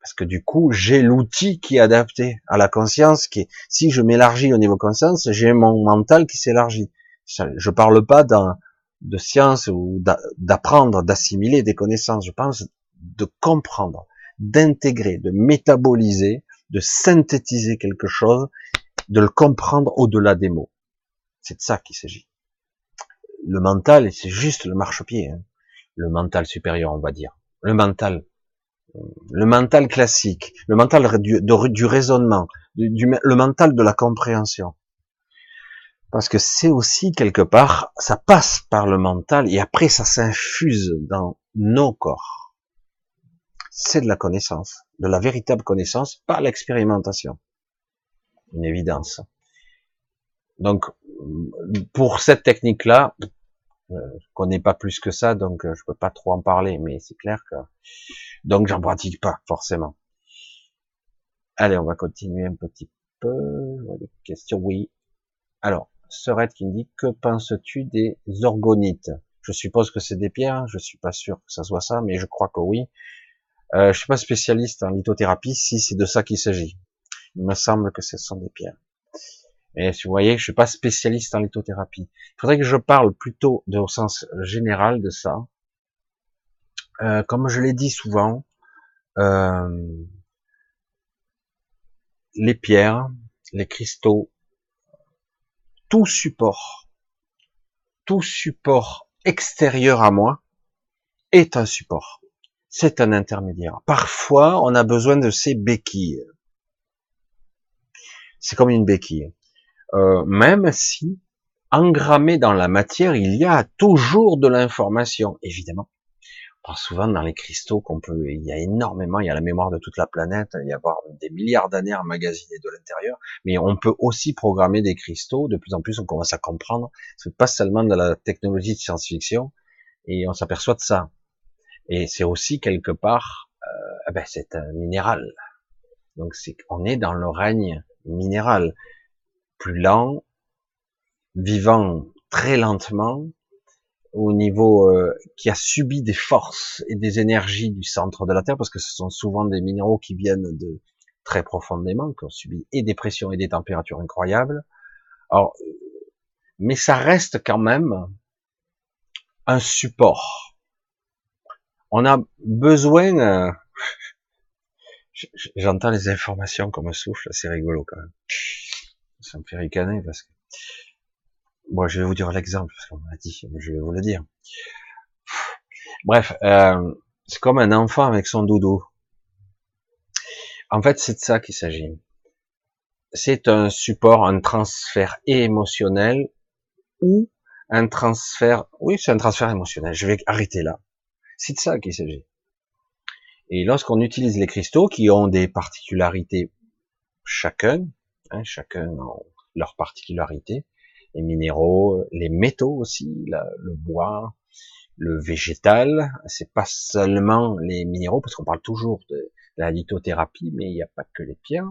parce que du coup, j'ai l'outil qui est adapté à la conscience, qui est, si je m'élargis au niveau conscience, j'ai mon mental qui s'élargit. Je parle pas de science ou d'apprendre, d'assimiler des connaissances. Je pense de comprendre, d'intégrer, de métaboliser de synthétiser quelque chose, de le comprendre au-delà des mots. C'est de ça qu'il s'agit. Le mental, c'est juste le marchepied. Hein. Le mental supérieur, on va dire. Le mental. Le mental classique. Le mental du, du raisonnement. le mental de la compréhension. Parce que c'est aussi quelque part, ça passe par le mental et après ça s'infuse dans nos corps c'est de la connaissance, de la véritable connaissance par l'expérimentation. Une évidence. Donc, pour cette technique-là, euh, je connais pas plus que ça, donc euh, je peux pas trop en parler, mais c'est clair que donc j'en pratique pas forcément. Allez, on va continuer un petit peu. Des questions, oui. Alors, Serette qui me dit que penses-tu des orgonites? Je suppose que c'est des pierres. Je suis pas sûr que ça soit ça, mais je crois que oui. Euh, je suis pas spécialiste en lithothérapie, si c'est de ça qu'il s'agit. Il me semble que ce sont des pierres. Et si vous voyez, je suis pas spécialiste en lithothérapie. Il faudrait que je parle plutôt de, au sens général de ça. Euh, comme je l'ai dit souvent, euh, les pierres, les cristaux, tout support, tout support extérieur à moi est un support c'est un intermédiaire. Parfois, on a besoin de ces béquilles. C'est comme une béquille. Euh, même si, engrammé dans la matière, il y a toujours de l'information, évidemment. On souvent dans les cristaux qu'on peut, il y a énormément, il y a la mémoire de toute la planète, il y a des milliards d'années emmagasinés de l'intérieur, mais on peut aussi programmer des cristaux, de plus en plus on commence à comprendre, c'est pas seulement de la technologie de science-fiction, et on s'aperçoit de ça. Et c'est aussi quelque part, euh, eh ben c'est un minéral. Donc c'est, on est dans le règne minéral, plus lent, vivant très lentement, au niveau euh, qui a subi des forces et des énergies du centre de la Terre, parce que ce sont souvent des minéraux qui viennent de très profondément, qui ont subi et des pressions et des températures incroyables. Alors, mais ça reste quand même un support. On a besoin, euh, j'entends les informations comme souffle, c'est rigolo quand même. Ça me fait ricaner parce que, moi je vais vous dire l'exemple, parce qu'on m'a dit, je vais vous le dire. Bref, euh, c'est comme un enfant avec son doudou. En fait, c'est de ça qu'il s'agit. C'est un support, un transfert émotionnel ou un transfert, oui, c'est un transfert émotionnel. Je vais arrêter là. C'est de ça qu'il s'agit. Et lorsqu'on utilise les cristaux qui ont des particularités chacun, hein, chacun ont leur particularité, les minéraux, les métaux aussi, le bois, le végétal, c'est pas seulement les minéraux, parce qu'on parle toujours de la lithothérapie, mais il n'y a pas que les pierres.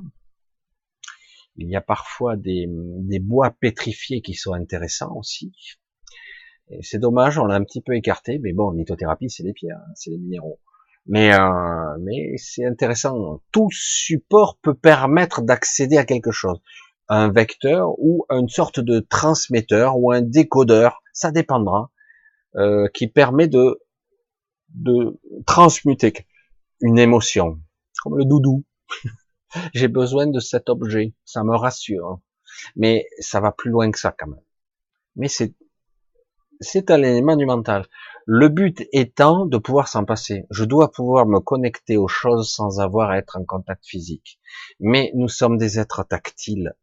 Il y a parfois des, des bois pétrifiés qui sont intéressants aussi. C'est dommage, on l'a un petit peu écarté, mais bon, lithothérapie, c'est les pierres, hein, c'est les minéraux. Mais, euh, mais c'est intéressant. Tout support peut permettre d'accéder à quelque chose. Un vecteur ou une sorte de transmetteur ou un décodeur, ça dépendra, euh, qui permet de, de transmuter une émotion, comme le doudou. J'ai besoin de cet objet, ça me rassure. Mais ça va plus loin que ça quand même. Mais c'est c'est un élément du mental. Le but étant de pouvoir s'en passer. Je dois pouvoir me connecter aux choses sans avoir à être en contact physique. Mais nous sommes des êtres tactiles.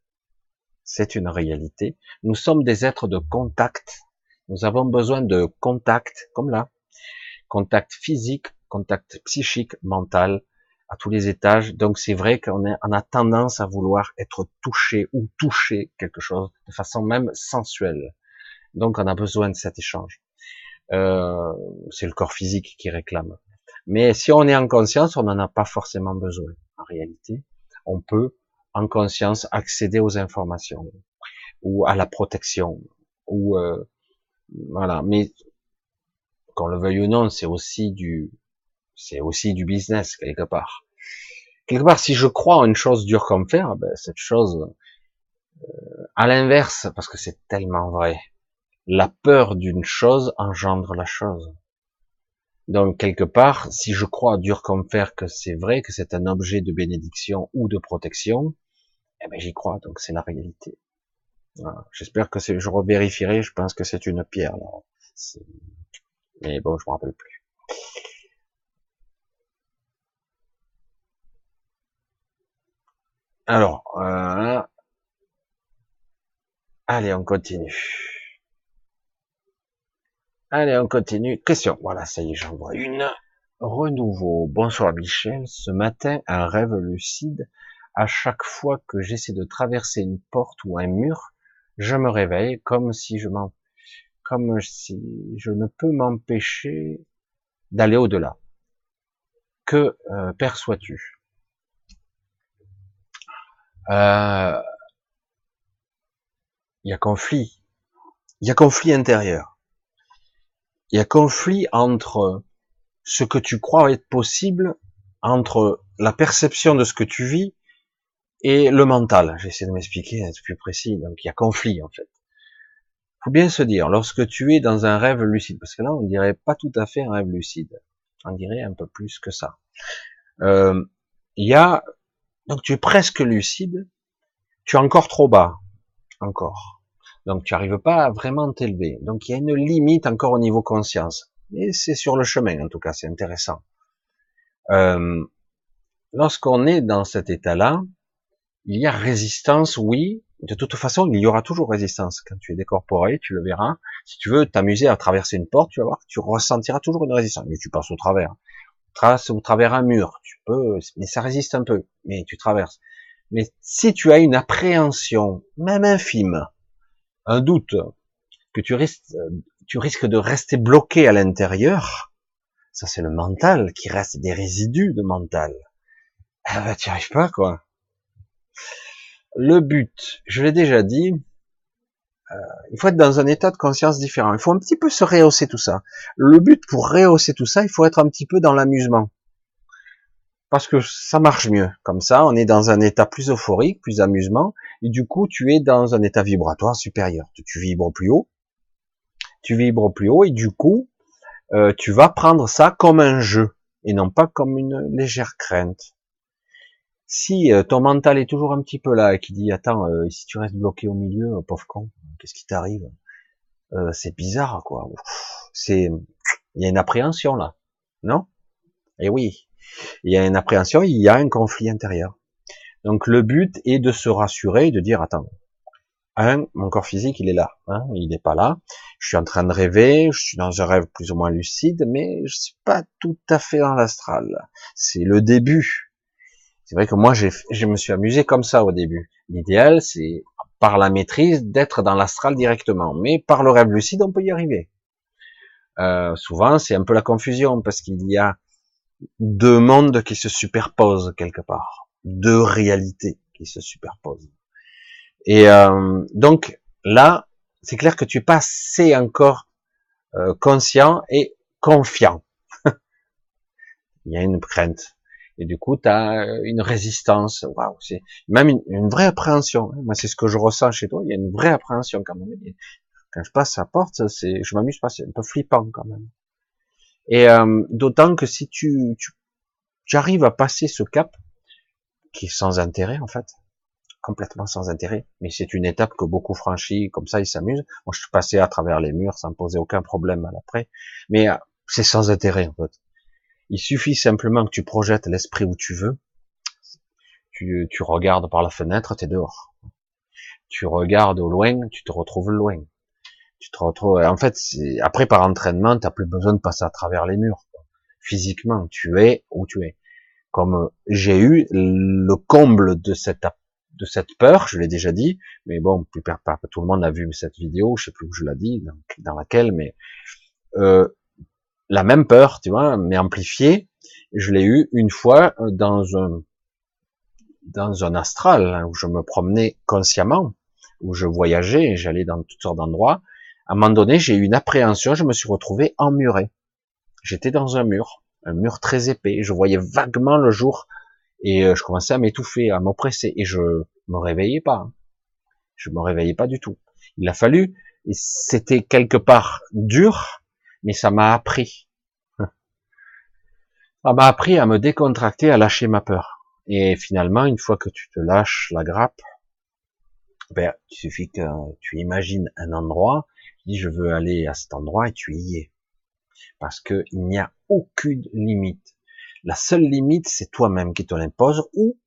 C'est une réalité. Nous sommes des êtres de contact. Nous avons besoin de contact, comme là. Contact physique, contact psychique, mental, à tous les étages. Donc c'est vrai qu'on a tendance à vouloir être touché ou toucher quelque chose de façon même sensuelle. Donc on a besoin de cet échange. Euh, c'est le corps physique qui réclame. Mais si on est en conscience, on n'en a pas forcément besoin. En réalité, on peut en conscience accéder aux informations ou à la protection ou euh, voilà. Mais qu'on le veuille ou non, c'est aussi du c'est aussi du business quelque part. Quelque part, si je crois en une chose dure comme fer, ben, cette chose, euh, à l'inverse, parce que c'est tellement vrai, la peur d'une chose engendre la chose. Donc quelque part, si je crois dur comme fer que c'est vrai, que c'est un objet de bénédiction ou de protection, eh ben j'y crois, donc c'est la réalité. J'espère que je revérifierai, je pense que c'est une pierre. Mais bon, je me rappelle plus. Alors, euh, allez, on continue. Allez, on continue. Question. Voilà, ça y est, j'en vois une. Renouveau. Bonsoir Michel. Ce matin, un rêve lucide. À chaque fois que j'essaie de traverser une porte ou un mur, je me réveille comme si je m'en, si je ne peux m'empêcher d'aller au-delà. Que euh, perçois-tu? Euh, Il y a conflit. Il y a conflit intérieur il y a conflit entre ce que tu crois être possible, entre la perception de ce que tu vis et le mental. J'essaie de m'expliquer, être plus précis. Donc il y a conflit en fait. Faut bien se dire, lorsque tu es dans un rêve lucide, parce que là on dirait pas tout à fait un rêve lucide, on dirait un peu plus que ça. Euh, il y a donc tu es presque lucide, tu es encore trop bas, encore. Donc tu n'arrives pas à vraiment t'élever. Donc il y a une limite encore au niveau conscience. Mais c'est sur le chemin, en tout cas, c'est intéressant. Euh, lorsqu'on est dans cet état-là, il y a résistance, oui. De toute façon, il y aura toujours résistance. Quand tu es décorporé, tu le verras. Si tu veux t'amuser à traverser une porte, tu vas voir que tu ressentiras toujours une résistance. Mais tu passes au travers. Trace au travers un mur, tu peux, mais ça résiste un peu. Mais tu traverses. Mais si tu as une appréhension, même infime, un doute, que tu risques, tu risques de rester bloqué à l'intérieur, ça c'est le mental qui reste des résidus de mental. Ah bah, tu n'y arrives pas quoi. Le but, je l'ai déjà dit, euh, il faut être dans un état de conscience différent. Il faut un petit peu se rehausser tout ça. Le but pour rehausser tout ça, il faut être un petit peu dans l'amusement. Parce que ça marche mieux. Comme ça, on est dans un état plus euphorique, plus amusement, et du coup, tu es dans un état vibratoire supérieur. Tu, vibres plus haut, tu vibres plus haut et du coup, euh, tu vas prendre ça comme un jeu et non pas comme une légère crainte. Si euh, ton mental est toujours un petit peu là et qui dit attends, euh, si tu restes bloqué au milieu, pauvre con, qu'est-ce qui t'arrive? C'est bizarre quoi. C'est il y a une appréhension là, non? Eh oui, il y a une appréhension, il y a un conflit intérieur. Donc le but est de se rassurer, de dire attends, un, mon corps physique il est là, hein, il n'est pas là. Je suis en train de rêver, je suis dans un rêve plus ou moins lucide, mais je suis pas tout à fait dans l'astral. C'est le début. C'est vrai que moi je me suis amusé comme ça au début. L'idéal c'est par la maîtrise d'être dans l'astral directement, mais par le rêve lucide on peut y arriver. Euh, souvent c'est un peu la confusion parce qu'il y a deux mondes qui se superposent quelque part, deux réalités qui se superposent. Et euh, donc là, c'est clair que tu es pas assez encore euh, conscient et confiant. Il y a une crainte. Et du coup, tu as une résistance. Waouh, c'est même une, vraie appréhension. Moi, c'est ce que je ressens chez toi. Il y a une vraie appréhension quand même. quand je passe à porte, c'est, je m'amuse pas, c'est un peu flippant quand même. Et euh, d'autant que si tu, tu, tu arrives à passer ce cap, qui est sans intérêt en fait, complètement sans intérêt, mais c'est une étape que beaucoup franchissent, comme ça ils s'amusent. Moi je suis passé à travers les murs sans poser aucun problème à l'après, mais euh, c'est sans intérêt en fait. Il suffit simplement que tu projettes l'esprit où tu veux, tu, tu regardes par la fenêtre, tu es dehors. Tu regardes au loin, tu te retrouves loin. Tu te retrouves. En fait, après par entraînement, tu plus besoin de passer à travers les murs. Physiquement, tu es où tu es. Comme j'ai eu le comble de cette de cette peur, je l'ai déjà dit, mais bon, plus tout le monde a vu cette vidéo, je sais plus où je l'ai dit, dans, laquelle, mais euh, la même peur, tu vois, mais amplifiée, je l'ai eu une fois dans un dans un astral hein, où je me promenais consciemment, où je voyageais, j'allais dans toutes sortes d'endroits. À un moment donné, j'ai eu une appréhension, je me suis retrouvé emmuré. J'étais dans un mur, un mur très épais. Je voyais vaguement le jour et euh, je commençais à m'étouffer, à m'oppresser, et je me réveillais pas. Je me réveillais pas du tout. Il a fallu, c'était quelque part dur, mais ça m'a appris. Ça m'a appris à me décontracter, à lâcher ma peur. Et finalement, une fois que tu te lâches la grappe, ben, il suffit que tu imagines un endroit, dis je veux aller à cet endroit et tu y es. Parce qu'il n'y a aucune limite. La seule limite, c'est toi-même qui te l'impose ou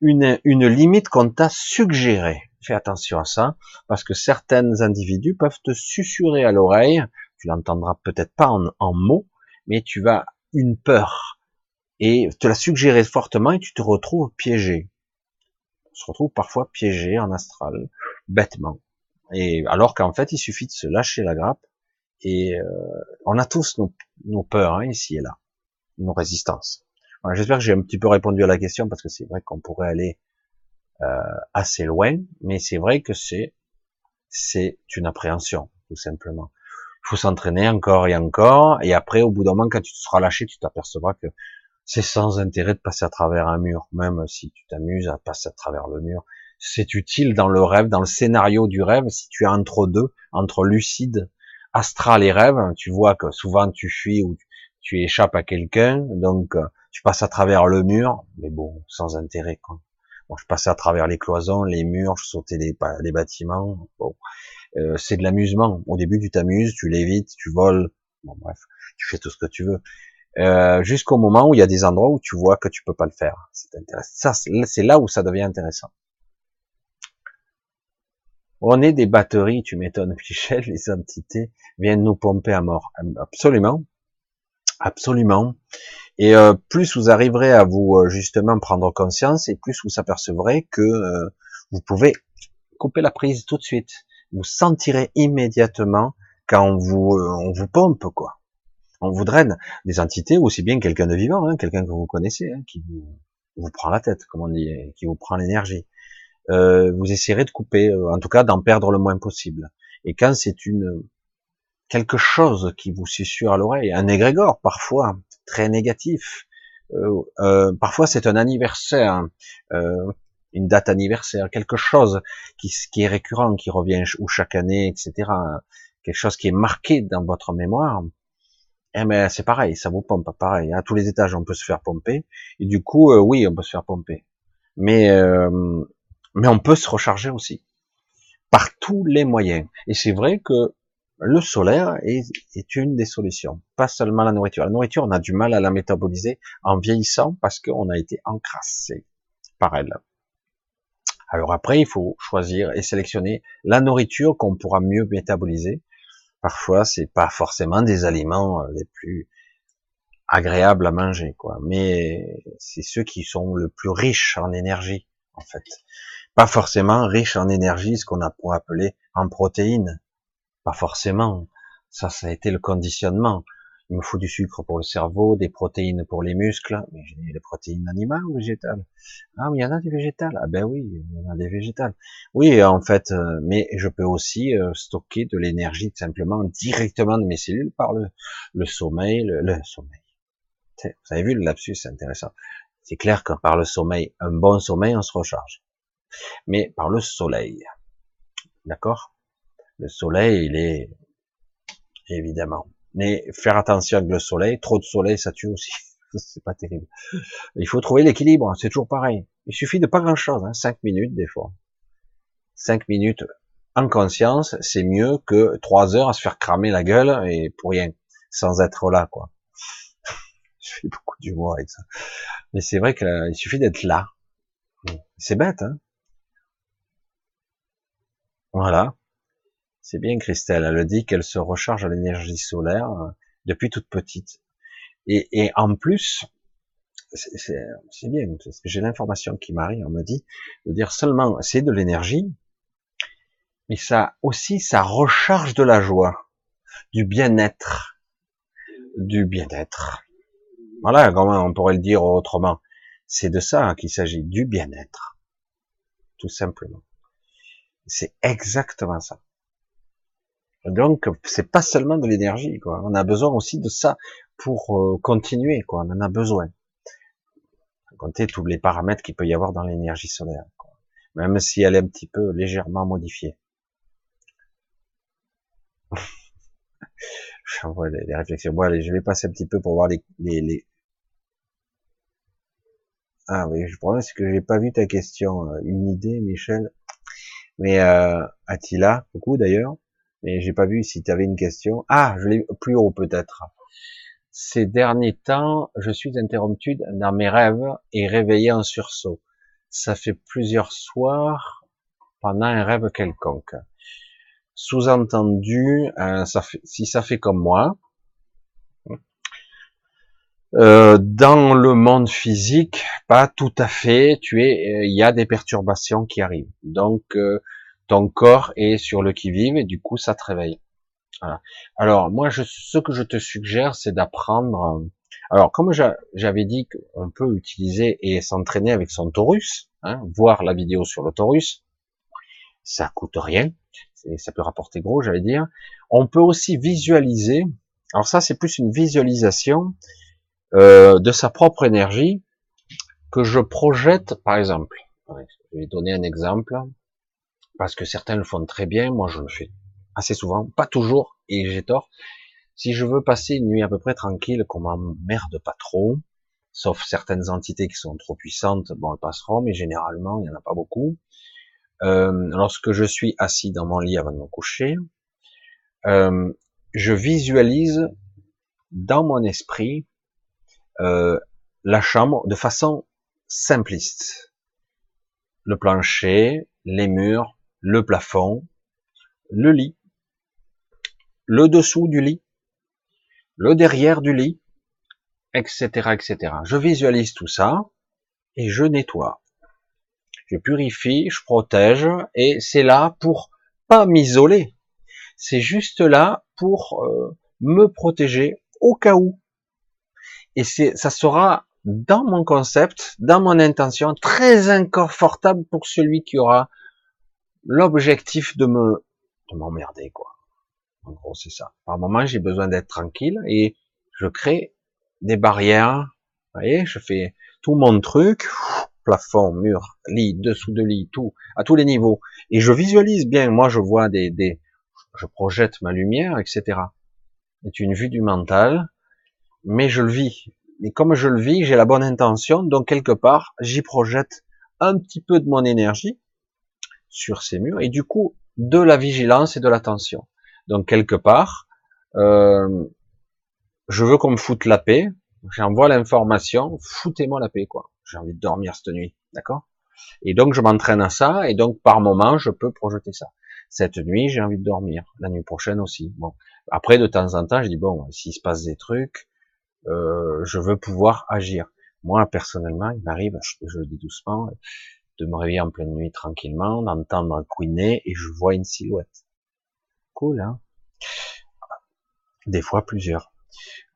une, limite qu'on t'a suggérée. Fais attention à ça, parce que certains individus peuvent te susurrer à l'oreille, tu l'entendras peut-être pas en, en, mots, mais tu vas une peur et te la suggérer fortement et tu te retrouves piégé. On se retrouve parfois piégé en astral, bêtement. Et alors qu'en fait, il suffit de se lâcher la grappe et euh, on a tous nos, nos peurs hein, ici et là nos résistances. J'espère que j'ai un petit peu répondu à la question parce que c'est vrai qu'on pourrait aller euh, assez loin, mais c'est vrai que c'est c'est une appréhension tout simplement. Il faut s'entraîner encore et encore, et après au bout d'un moment quand tu te seras lâché, tu t'apercevras que c'est sans intérêt de passer à travers un mur, même si tu t'amuses à passer à travers le mur. C'est utile dans le rêve, dans le scénario du rêve, si tu es entre deux, entre lucide, astral et rêve, tu vois que souvent tu fuis ou tu échappes à quelqu'un, donc euh, tu passes à travers le mur, mais bon, sans intérêt. Quoi. Bon, je passais à travers les cloisons, les murs, je sautais des, des bâtiments. Bon, euh, c'est de l'amusement. Au début, tu t'amuses, tu l'évites, tu voles. Bon, bref, tu fais tout ce que tu veux. Euh, jusqu'au moment où il y a des endroits où tu vois que tu peux pas le faire. C'est intéressant. Ça, c'est là où ça devient intéressant. On est des batteries, tu m'étonnes, Michel, les entités viennent nous pomper à mort. Absolument. Absolument. Et euh, plus vous arriverez à vous euh, justement prendre conscience, et plus vous s'apercevrez que euh, vous pouvez couper la prise tout de suite. Vous sentirez immédiatement quand vous on vous pompe quoi. On vous draine des entités, aussi bien quelqu'un de vivant, hein, quelqu'un que vous connaissez, hein, qui vous, vous, prend la tête, comme on dit, qui vous prend l'énergie. Vous essaierez de couper, en tout cas d'en perdre le moins possible. Et quand c'est une quelque chose qui vous susurre à l'oreille, un égrégore parfois très négatif. Euh, euh, parfois c'est un anniversaire, euh, une date anniversaire, quelque chose qui, qui, est récurrent, qui revient ou chaque année, etc. quelque chose qui est marqué dans votre mémoire, eh ben c'est pareil, ça vous pompe pareil. À tous les étages, on peut se faire pomper. Et du coup, euh, oui, on peut se faire pomper. Mais euh, mais on peut se recharger aussi par tous les moyens. Et c'est vrai que le solaire est, une des solutions, pas seulement la nourriture. La nourriture, on a du mal à la métaboliser en vieillissant parce qu'on a été encrassé par elle. Alors après, il faut choisir et sélectionner la nourriture qu'on pourra mieux métaboliser. Parfois, c'est pas forcément des aliments euh, les plus agréables à manger, quoi. Mais c'est ceux qui sont le plus riches en énergie, en fait. Pas forcément riches en énergie, ce qu'on a pour appeler en protéines. Pas forcément. Ça, ça a été le conditionnement il me faut du sucre pour le cerveau, des protéines pour les muscles, mais j'ai des protéines animales ou végétales? Ah, mais il y en a des végétales. Ah ben oui, il y en a des végétales. Oui, en fait, euh, mais je peux aussi euh, stocker de l'énergie simplement directement de mes cellules par le, le sommeil, le, sommeil. Vous avez vu le lapsus, c'est intéressant. C'est clair que par le sommeil, un bon sommeil, on se recharge. Mais par le soleil, d'accord? Le soleil, il est évidemment mais faire attention avec le soleil, trop de soleil, ça tue aussi. c'est pas terrible. Il faut trouver l'équilibre, c'est toujours pareil. Il suffit de pas grand chose, hein, 5 minutes des fois. 5 minutes en conscience, c'est mieux que 3 heures à se faire cramer la gueule et pour rien, sans être là, quoi. Je fais beaucoup d'humour avec ça. Mais c'est vrai qu'il suffit d'être là. C'est bête, hein. Voilà. C'est bien Christelle, elle dit qu'elle se recharge à l'énergie solaire euh, depuis toute petite. Et, en plus, c'est bien, parce que j'ai l'information qui m'arrive, on me dit, de dire seulement c'est de l'énergie, mais ça aussi, ça recharge de la joie, du bien-être, du bien-être. Voilà comment on pourrait le dire autrement. C'est de ça qu'il s'agit, du bien-être. Tout simplement. C'est exactement ça. Donc, c'est pas seulement de l'énergie, quoi. On a besoin aussi de ça pour euh, continuer, quoi. On en a besoin. Compter tous les paramètres qu'il peut y avoir dans l'énergie solaire, même si elle est un petit peu légèrement modifiée. J'envoie des, réflexions. Bon, allez, je vais passer un petit peu pour voir les, les, Ah oui, je problème c'est que j'ai pas vu ta question. Euh, une idée, Michel? Mais euh, Attila, beaucoup d'ailleurs mais j'ai pas vu si tu avais une question. Ah, je l'ai plus haut peut-être. Ces derniers temps, je suis interrompu dans mes rêves et réveillé en sursaut. Ça fait plusieurs soirs pendant un rêve quelconque. Sous-entendu, euh, si ça fait comme moi, euh, dans le monde physique, pas tout à fait. Tu es, euh, il y a des perturbations qui arrivent. Donc, ton corps est sur le qui-vive et du coup ça te réveille. Alors moi, je, ce que je te suggère, c'est d'apprendre. Euh, alors comme j'avais dit qu'on peut utiliser et s'entraîner avec son Taurus, hein, voir la vidéo sur le Taurus, ça coûte rien, ça peut rapporter gros, j'allais dire. On peut aussi visualiser. Alors ça, c'est plus une visualisation euh, de sa propre énergie que je projette, par exemple. Je vais donner un exemple parce que certains le font très bien, moi je le fais assez souvent, pas toujours, et j'ai tort. Si je veux passer une nuit à peu près tranquille, qu'on m'emmerde pas trop, sauf certaines entités qui sont trop puissantes, bon elles passeront, mais généralement il y en a pas beaucoup. Euh, lorsque je suis assis dans mon lit avant de me coucher, euh, je visualise dans mon esprit euh, la chambre de façon simpliste. Le plancher, les murs, le plafond, le lit, le dessous du lit, le derrière du lit, etc., etc. Je visualise tout ça et je nettoie. Je purifie, je protège et c'est là pour pas m'isoler. C'est juste là pour euh, me protéger au cas où. Et c'est, ça sera dans mon concept, dans mon intention, très inconfortable pour celui qui aura l'objectif de me de m'emmerder quoi. En gros, c'est ça. Par moment, j'ai besoin d'être tranquille et je crée des barrières. Vous voyez, je fais tout mon truc, plafond, mur, lit, dessous de lit, tout, à tous les niveaux. Et je visualise bien. Moi, je vois des, des je projette ma lumière, etc. C'est une vue du mental, mais je le vis. Et comme je le vis, j'ai la bonne intention, donc quelque part, j'y projette un petit peu de mon énergie sur ces murs, et du coup, de la vigilance et de l'attention. Donc quelque part, euh, je veux qu'on me foute la paix, j'envoie l'information, foutez-moi la paix, quoi. J'ai envie de dormir cette nuit, d'accord? Et donc je m'entraîne à ça, et donc par moment, je peux projeter ça. Cette nuit, j'ai envie de dormir, la nuit prochaine aussi. Bon, après de temps en temps, je dis bon, s'il se passe des trucs, euh, je veux pouvoir agir. Moi, personnellement, il m'arrive, je, le dis doucement, de me réveiller en pleine nuit tranquillement, d'entendre couiner et je vois une silhouette. Cool, hein? Des fois plusieurs.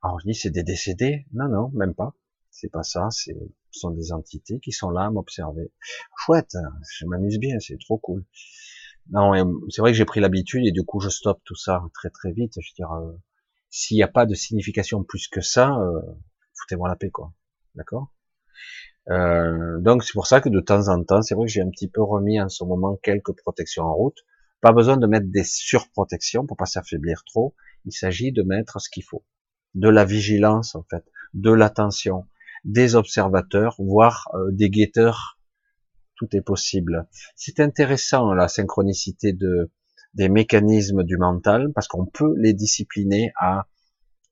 Alors je dis c'est des décédés? Non, non, même pas. C'est pas ça. C'est ce sont des entités qui sont là à m'observer. Chouette, je m'amuse bien, c'est trop cool. Non, c'est vrai que j'ai pris l'habitude et du coup je stoppe tout ça très très vite. Je veux euh, s'il n'y a pas de signification plus que ça, euh, foutez-moi la paix, quoi. D'accord? Euh, Donc c'est pour ça que de temps en temps, c'est vrai que j'ai un petit peu remis en ce moment quelques protections en route. Pas besoin de mettre des surprotections pour pas s'affaiblir trop. Il s'agit de mettre ce qu'il faut, de la vigilance en fait, de l'attention, des observateurs, voire euh, des guetteurs. Tout est possible. C'est intéressant la synchronicité de des mécanismes du mental parce qu'on peut les discipliner à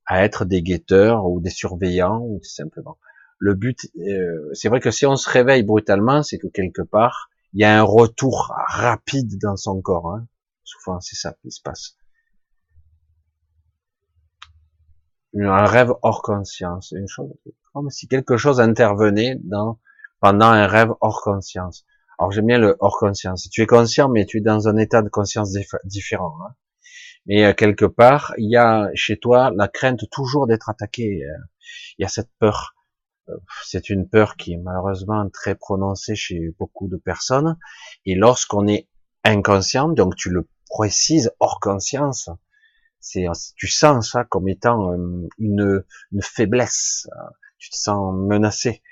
à être des guetteurs ou des surveillants ou simplement. Le but, euh, c'est vrai que si on se réveille brutalement, c'est que quelque part il y a un retour rapide dans son corps. Hein. Souvent, c'est ça qui se passe. Un rêve hors conscience, une chose comme si quelque chose intervenait dans pendant un rêve hors conscience. Alors j'aime bien le hors conscience. Tu es conscient, mais tu es dans un état de conscience différent. Hein. Mais euh, quelque part, il y a chez toi la crainte toujours d'être attaqué. Euh. Il y a cette peur. Euh, c'est une peur qui est malheureusement très prononcée chez beaucoup de personnes. Et lorsqu'on est inconscient, donc tu le précises hors conscience, c'est tu sens ça comme étant une, une faiblesse. Tu te sens menacé.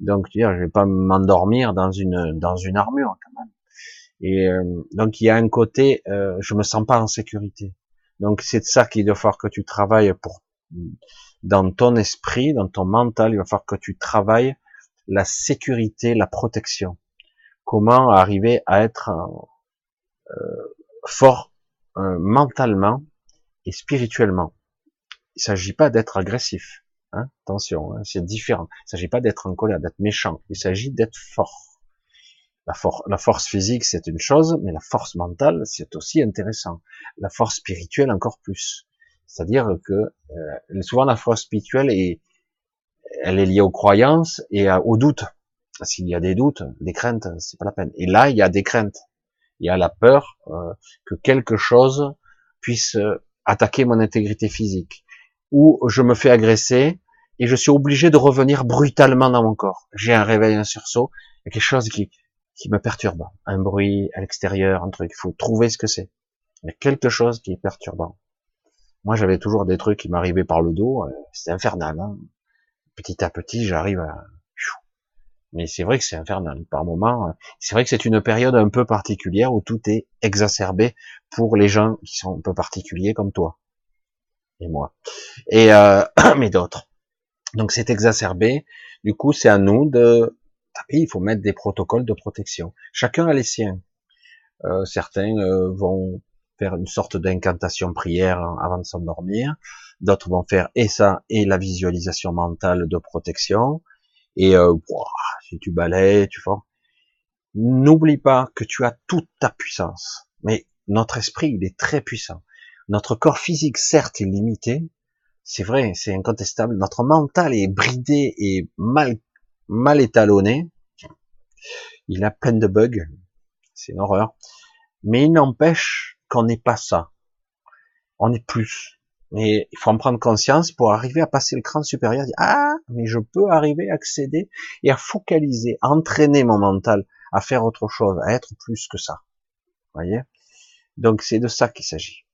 Donc tu dis, je vais pas m'endormir dans une dans une armure quand même. Et donc il y a un côté, euh, je me sens pas en sécurité. Donc c'est de ça qu'il va falloir que tu travailles pour dans ton esprit, dans ton mental, il va falloir que tu travailles la sécurité, la protection. Comment arriver à être euh, fort euh, mentalement et spirituellement. Il s'agit pas d'être agressif. Hein Attention, hein, c'est différent. Il s'agit pas d'être en colère, d'être méchant. Il s'agit d'être fort. La, la force physique, c'est une chose, mais la force mentale, c'est aussi intéressant. La force spirituelle, encore plus. C'est-à-dire que euh, souvent la force spirituelle est, elle est liée aux croyances et aux doutes. S'il y a des doutes, des craintes, c'est pas la peine. Et là, il y a des craintes. Il y a la peur euh, que quelque chose puisse euh, attaquer mon intégrité physique, ou je me fais agresser et je suis obligé de revenir brutalement dans mon corps. J'ai un réveil, un sursaut, il y a quelque chose qui, qui me perturbe. Un bruit à l'extérieur, un truc. Il faut trouver ce que c'est. Il y a quelque chose qui est perturbant. Moi, j'avais toujours des trucs qui m'arrivaient par le dos. Euh, c'était infernal. Hein. Petit à petit, j'arrive à... Mais c'est vrai que c'est infernal. Par moment, euh, c'est vrai que c'est une période un peu particulière où tout est exacerbé pour les gens qui sont un peu particuliers comme toi et moi. Et euh, mais d'autres. Donc c'est exacerbé. Du coup, c'est à nous de il faut mettre des protocoles de protection. Chacun a les siens. Euh, certains euh, vont faire une sorte d'incantation prière avant de s'endormir. D'autres vont faire et ça et la visualisation mentale de protection. Et euh, si tu balais, tu fais. N'oublie pas que tu as toute ta puissance. Mais notre esprit, il est très puissant. Notre corps physique, certes, est limité. C'est vrai, c'est incontestable. Notre mental est bridé et mal mal étalonné. Il a plein de bugs. C'est une horreur. Mais il n'empêche qu'on n'est pas ça. On est plus. Mais il faut en prendre conscience pour arriver à passer le cran supérieur. ah, mais je peux arriver à accéder et à focaliser, à entraîner mon mental à faire autre chose, à être plus que ça. voyez? Donc c'est de ça qu'il s'agit.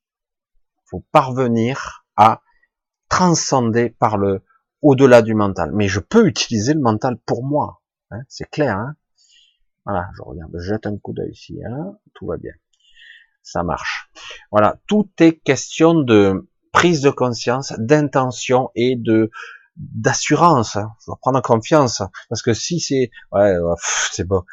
Faut parvenir à transcender par le au-delà du mental. Mais je peux utiliser le mental pour moi. Hein, c'est clair. Hein voilà, je regarde, je jette un coup d'œil ici. Hein, tout va bien. ça marche. Voilà, tout est question de prise de conscience, d'intention et de d'assurance. Hein. Faut prendre confiance, parce que si c'est ouais, c'est bon,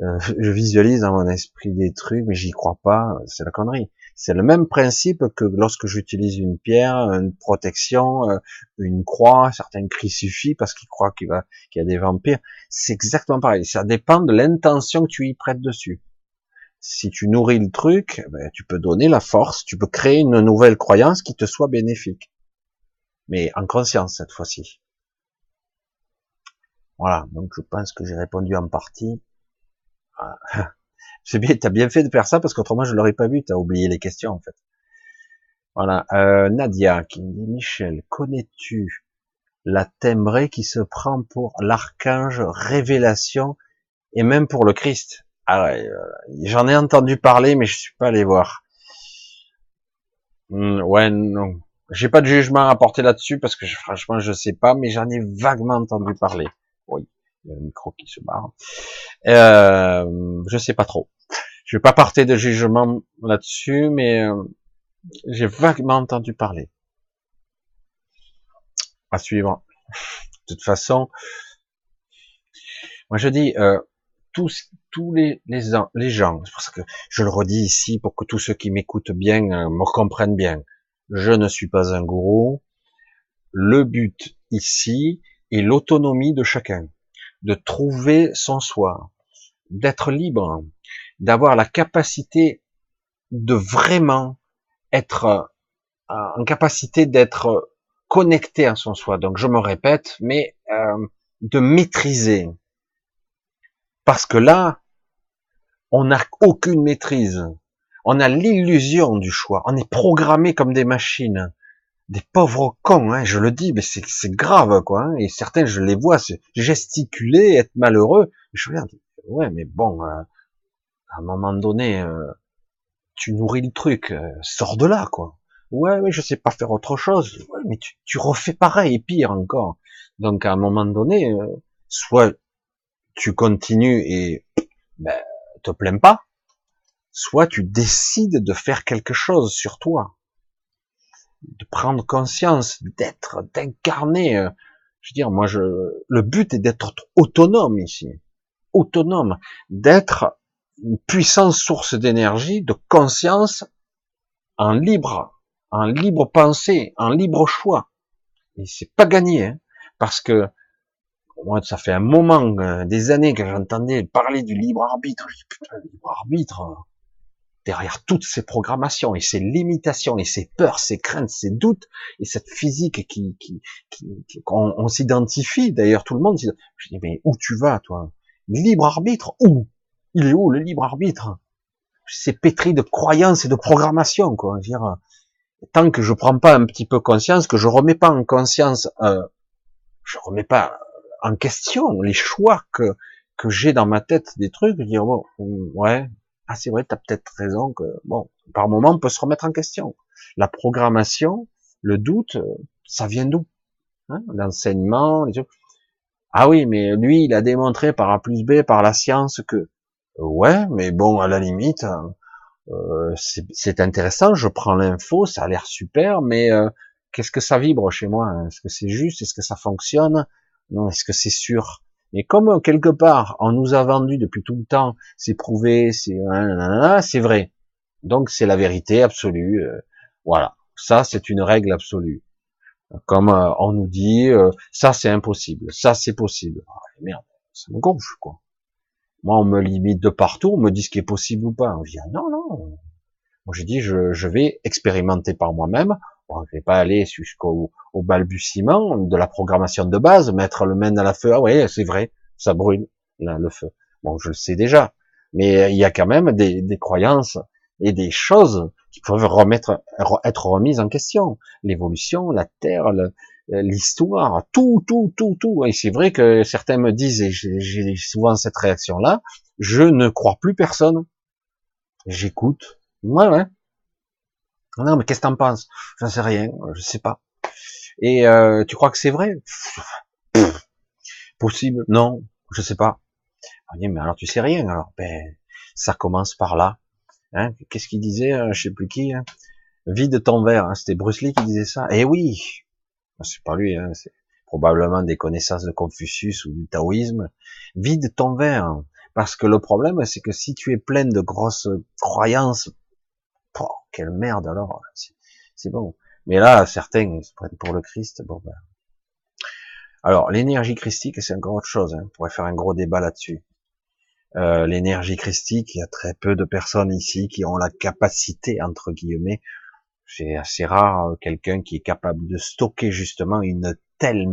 euh, je visualise dans mon esprit des trucs, mais j'y crois pas, c'est la connerie. C'est le même principe que lorsque j'utilise une pierre, une protection, euh, une croix, certains crucifix parce qu'ils croient qu'il y a des vampires. C'est exactement pareil. Ça dépend de l'intention que tu y prêtes dessus. Si tu nourris le truc, ben, tu peux donner la force, tu peux créer une nouvelle croyance qui te soit bénéfique. Mais en conscience cette fois-ci. Voilà, donc je pense que j'ai répondu en partie. C'est bien, t'as bien fait de faire ça parce qu'autrement je l'aurais pas vu, t'as oublié les questions en fait. Voilà, euh, Nadia qui me dit Michel, connais-tu la timbrée qui se prend pour l'archange révélation et même pour le Christ? Ah ouais, euh, j'en ai entendu parler mais je suis pas allé voir. Hmm, ouais, non, j'ai pas de jugement à porter là-dessus parce que franchement je sais pas, mais j'en ai vaguement entendu parler. Oui il y a le micro qui se barre. Euh, je sais pas trop. Je vais pas porter de jugement là-dessus, mais euh, j'ai vaguement entendu parler. À suivre. De toute façon, moi je dis euh, tous tous les les, les gens. C'est pour ça que je le redis ici pour que tous ceux qui m'écoutent bien euh, me comprennent bien. Je ne suis pas un gourou. Le but ici est l'autonomie de chacun de trouver son soi, d'être libre, d'avoir la capacité de vraiment être euh, en capacité d'être connecté à son soi. Donc je me répète, mais euh, de maîtriser. Parce que là, on n'a aucune maîtrise. On a l'illusion du choix. On est programmé comme des machines des pauvres cons, hein, je le dis, mais c'est grave, quoi. Hein, et certains, je les vois gesticuler, être malheureux. Je regarde, ouais, mais bon, euh, à un moment donné, euh, tu nourris le truc, euh, sors de là, quoi. Ouais, mais je sais pas faire autre chose. Mais tu, refais pareil, et pire encore. Donc à un moment donné, soit tu continues et ben, te plains pas, soit tu décides de faire quelque chose sur toi de prendre conscience, d'être, d'incarner. Euh, je veux dire, moi, je, le but est d'être autonome ici, autonome, d'être une puissante source d'énergie, de conscience, en libre, en libre pensée, en libre choix. Et c'est pas gagné, hein, parce que moi, ça fait un moment, euh, des années que j'entendais parler du libre arbitre. Je dis, putain, libre arbitre, derrière toutes ces programmations et ces limitations et ces peurs, ces craintes, ces doutes et cette physique qui, qui, qui, on, s'identifie. D'ailleurs, tout le monde. Je dis mais où tu vas, toi? Libre arbitre Où? Il est où le libre arbitre? C'est pétri de croyances et de programmation, quoi. Je dire, tant que je prends pas un petit peu conscience, que je remets pas en conscience, euh, je remets pas en question les choix que que j'ai dans ma tête des trucs, dire bon, ouais, ah c'est vrai, tu as peut-être raison que bon, par moment on peut se remettre en question. La programmation, le doute, euh, ça vient d'où? Hein L'enseignement, les Ah oui, mais lui, il a démontré par A plus B, par la science que ouais, mais bon, à la limite, euh, c'est intéressant, je prends l'info, ça a l'air super, mais euh, qu'est-ce que ça vibre chez moi? Est-ce que c'est juste? Est-ce que ça fonctionne? Non, est-ce que c'est sûr? Mais comme quelque part on nous a vendu depuis tout le temps, c'est prouvé, c'est c'est vrai. Donc c'est la vérité absolue. Euh, voilà, ça c'est une règle absolue. Comme on nous dit, ça c'est impossible, ça c'est possible. Ah, merde, ça me gonfle quoi. Moi on me limite de partout, on me dit ce qui est possible ou pas. On dit ah, non non. Moi j'ai dit je, je vais expérimenter par moi-même Bon, je vais pas aller jusqu'au au balbutiement de la programmation de base, mettre le main à la feu. Ah ouais, c'est vrai, ça brûle là, le feu. Bon, je le sais déjà, mais il y a quand même des, des croyances et des choses qui peuvent remettre, être remises en question. L'évolution, la Terre, l'histoire, tout, tout, tout, tout. Et c'est vrai que certains me disent, et j'ai souvent cette réaction-là, je ne crois plus personne. J'écoute. Ouais, ouais. Non, mais qu'est-ce que t'en penses? J'en sais rien, je sais pas. Et euh, tu crois que c'est vrai? Possible Non, je sais pas. Ah, mais alors tu sais rien alors Ben, ça commence par là. Hein, Qu'est-ce qu'il disait euh, Je sais plus qui. Hein? Vide ton verre. Hein, C'était Bruce Lee qui disait ça. Eh oui, c'est pas lui. Hein, c'est probablement des connaissances de Confucius ou du taoïsme. Vide ton verre. Parce que le problème, c'est que si tu es plein de grosses croyances, oh, quelle merde alors. C'est bon. Mais là, certains se prennent pour le Christ. Bon, ben. Alors, l'énergie christique, c'est encore autre chose. Hein. On pourrait faire un gros débat là-dessus. Euh, l'énergie christique, il y a très peu de personnes ici qui ont la capacité, entre guillemets, c'est assez rare, euh, quelqu'un qui est capable de stocker justement une telle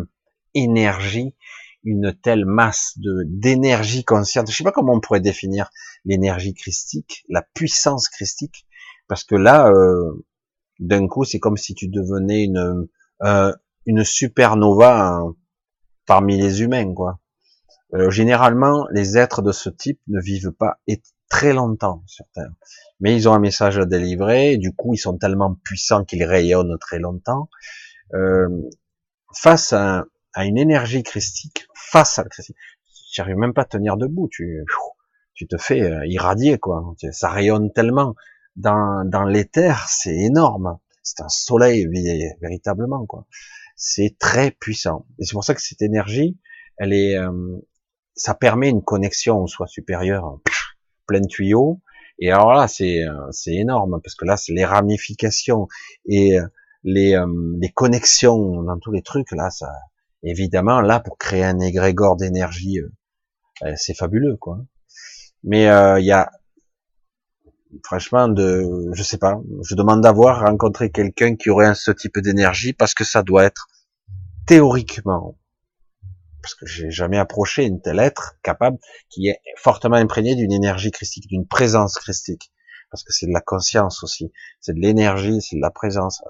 énergie, une telle masse de d'énergie consciente. Je sais pas comment on pourrait définir l'énergie christique, la puissance christique, parce que là, euh, d'un coup, c'est comme si tu devenais une euh, une supernova parmi les humains, quoi. Euh, généralement, les êtres de ce type ne vivent pas très longtemps Terre. Mais ils ont un message à délivrer, du coup, ils sont tellement puissants qu'ils rayonnent très longtemps. Euh, face à, à, une énergie christique, face à le christique, j'arrive même pas à tenir debout, tu, tu te fais euh, irradier, quoi. Ça rayonne tellement. Dans, dans l'éther, c'est énorme. C'est un soleil, véritablement, quoi. C'est très puissant. Et c'est pour ça que cette énergie, elle est, euh, ça permet une connexion au soi supérieur, plein tuyau. Et alors là, c'est euh, c'est énorme parce que là, c'est les ramifications et euh, les, euh, les connexions dans tous les trucs là, ça évidemment là pour créer un égrégore d'énergie, c'est fabuleux quoi. Mais il y a franchement de, je sais pas, je demande d'avoir rencontré quelqu'un qui aurait ce type d'énergie parce que ça doit être théoriquement parce que j'ai jamais approché une telle être capable qui est fortement imprégné d'une énergie christique, d'une présence christique, parce que c'est de la conscience aussi, c'est de l'énergie, c'est de la présence.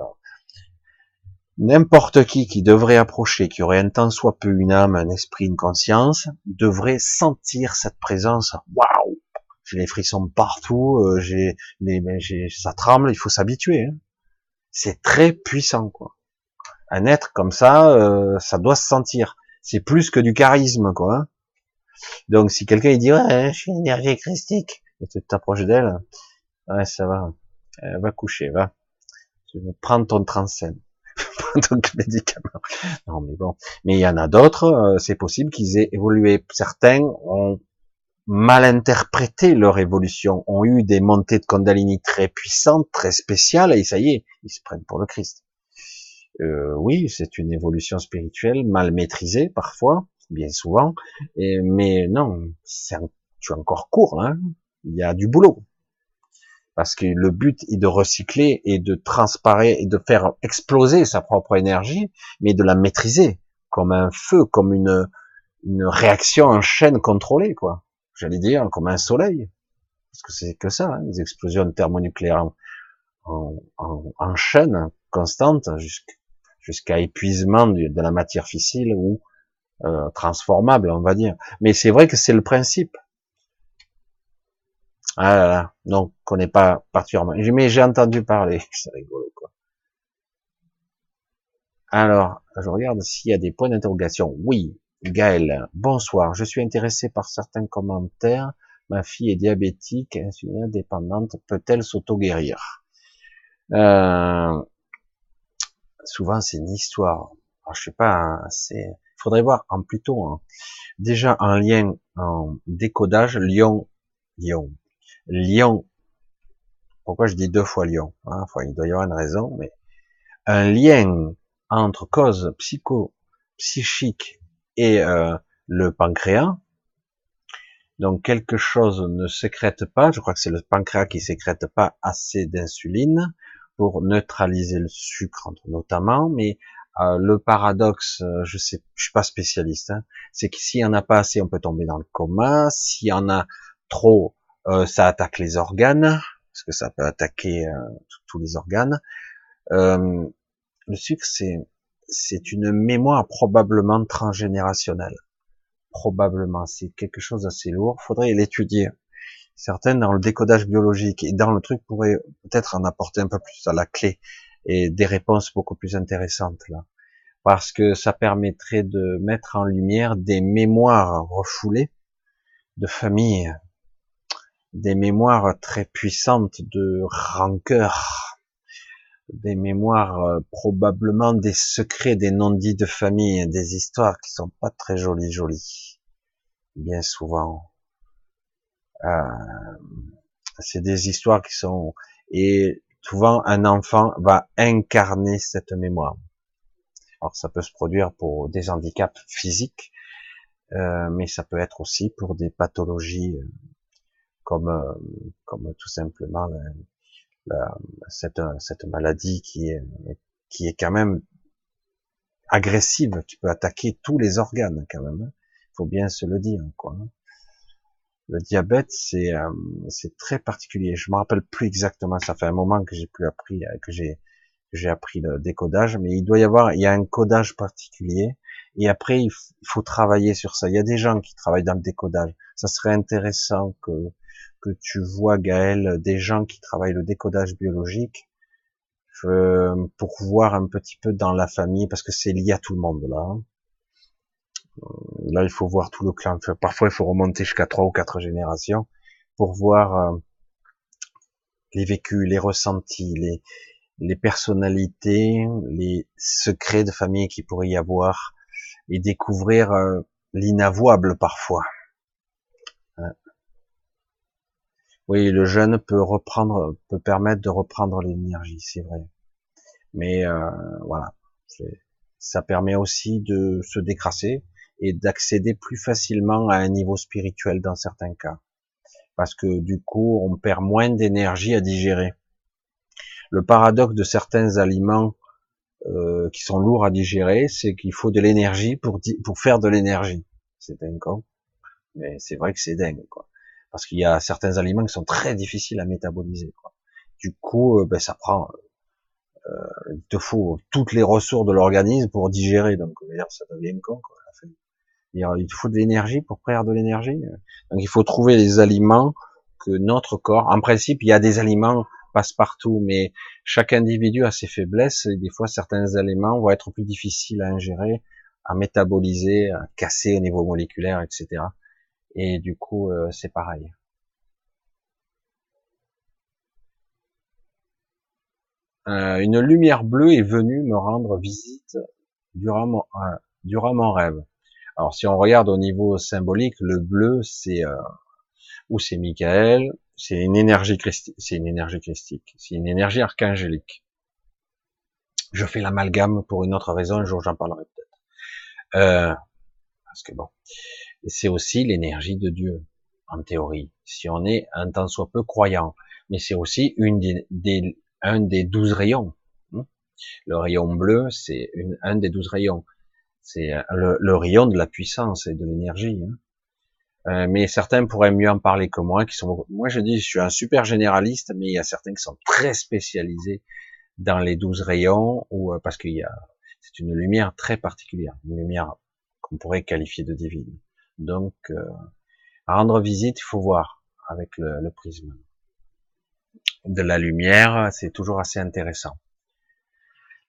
N'importe qui qui devrait approcher, qui aurait un temps soit peu une âme, un esprit, une conscience, devrait sentir cette présence. Waouh, j'ai les frissons partout, euh, j'ai, j'ai, ça tremble, il faut s'habituer. Hein. C'est très puissant, quoi. Un être comme ça, euh, ça doit se sentir c'est plus que du charisme, quoi. Hein. Donc, si quelqu'un il dit, ouais, je suis énergie christique, et tu t'approches d'elle, ouais, ça va, va coucher, va. Prendre ton transcène, prends ton médicament. Non, mais bon. Mais il y en a d'autres, euh, c'est possible qu'ils aient évolué. Certains ont mal interprété leur évolution, ont eu des montées de Kundalini très puissantes, très spéciales, et ça y est, ils se prennent pour le Christ. Euh, oui, c'est une évolution spirituelle mal maîtrisée parfois, bien souvent, mais non, tu es encore court, hein il y a du boulot. Parce que le but est de recycler et de transparaître et de faire exploser sa propre énergie, mais de la maîtriser comme un feu, comme une, une réaction en chaîne contrôlée, quoi. J'allais dire comme un soleil, parce que c'est que ça, hein, les explosions thermonucléaires en, en chaîne constante jusqu'à jusqu'à épuisement de, la matière fissile ou euh, transformable, on va dire. Mais c'est vrai que c'est le principe. Ah là là, donc on n'est pas particulièrement. Mais j'ai entendu parler, c'est rigolo quoi. Alors, je regarde s'il y a des points d'interrogation. Oui, Gaël, bonsoir. Je suis intéressé par certains commentaires. Ma fille est diabétique, insuline dépendante. Peut-elle s'auto-guérir? Euh, souvent c'est une histoire. Alors, je sais pas, hein, c'est, faudrait voir en plutôt hein. déjà un lien en décodage Lyon, Lyon, Lyon. Pourquoi je dis deux fois hein, enfin, Il doit y avoir une raison, mais un lien entre cause psycho, psychique et euh, le pancréas. Donc quelque chose ne sécrète pas, je crois que c'est le pancréas qui sécrète pas assez d'insuline, pour neutraliser le sucre notamment, mais euh, le paradoxe, euh, je sais, je suis pas spécialiste, hein, c'est que s'il y en a pas assez, on peut tomber dans le coma. S'il y en a trop, euh, ça attaque les organes, parce que ça peut attaquer tous les organes. le sucre, c'est c'est une mémoire probablement transgénérationnelle. Probablement, c'est quelque chose d'assez lourd. Faudrait l'étudier certaines dans le décodage biologique et dans le truc pourraient peut-être en apporter un peu plus à la clé et des réponses beaucoup plus intéressantes là. Parce que ça permettrait de mettre en lumière des mémoires refoulées de familles des mémoires très puissantes de rancœur, des mémoires euh, probablement des secrets, des non-dits de famille, des histoires qui sont pas très jolies, jolies, bien souvent. Euh, c'est des histoires qui sont et souvent un enfant va incarner cette mémoire. Alors ça peut se produire pour des handicaps physiques, euh, mais ça peut être aussi pour des pathologies euh, comme euh, comme tout simplement la, cette cette maladie qui est qui est quand même agressive, qui peut attaquer tous les organes quand même. Il hein. faut bien se le dire quoi. Hein. Le diabète, c'est c'est très particulier. Je me rappelle plus exactement. Ça fait un moment que j'ai plus appris, que j'ai j'ai appris le décodage, mais il doit y avoir, il y a un codage particulier, et après il, faut travailler sur ça. Il y a des gens qui travaillent dans le décodage. Ça serait intéressant que que tu vois Gaël des gens qui travaillent le décodage biologique euh, pour voir un petit peu dans la famille, parce que c'est lié à tout le monde là. Là, il faut voir tout le clan. Parfois, il faut remonter jusqu'à trois ou quatre générations pour voir euh, les vécus, les ressentis, les, les personnalités, les secrets de famille qui pourrait y avoir et découvrir euh, l'inavouable parfois. Hein. Oui, le jeûne peut reprendre, peut permettre de reprendre l'énergie, c'est vrai. Mais euh, voilà, ça permet aussi de se décrasser et d'accéder plus facilement à un niveau spirituel dans certains cas. Parce que du coup, on perd moins d'énergie à digérer le paradoxe de certains aliments euh, qui sont lourds à digérer, c'est qu'il faut de l'énergie pour, pour faire de l'énergie. C'est dingue, quoi. mais c'est vrai que c'est dingue, quoi. Parce qu'il y a certains aliments qui sont très difficiles à métaboliser. Quoi. Du coup, euh, ben, ça prend, euh, il te faut toutes les ressources de l'organisme pour digérer. Donc, ça devient con. Quoi. Il faut de l'énergie pour faire de l'énergie. Donc, il faut trouver les aliments que notre corps. En principe, il y a des aliments passe-partout, mais chaque individu a ses faiblesses et des fois certains éléments vont être plus difficiles à ingérer, à métaboliser, à casser au niveau moléculaire, etc. Et du coup, euh, c'est pareil. Euh, une lumière bleue est venue me rendre visite euh, durant mon rêve. Alors si on regarde au niveau symbolique, le bleu c'est euh, ou c'est Michael, c'est une énergie christique, c'est une énergie christique, c'est une énergie archangélique. Je fais l'amalgame pour une autre raison, un jour j'en parlerai peut-être. Euh, parce que bon, c'est aussi l'énergie de Dieu, en théorie, si on est un tant soit peu croyant. Mais c'est aussi une des, un des douze rayons. Hein. Le rayon bleu, c'est un des douze rayons. C'est le, le, rayon de la puissance et de l'énergie. Hein. Euh, mais certains pourraient mieux en parler que moi, qui sont, moi je dis, je suis un super généraliste, mais il y a certains qui sont très spécialisés dans les douze rayons, ou euh, parce qu'il y a, c'est une lumière très particulière, une lumière qu'on pourrait qualifier de divine. Donc, euh, rendre visite, il faut voir avec le, le prisme de la lumière, c'est toujours assez intéressant.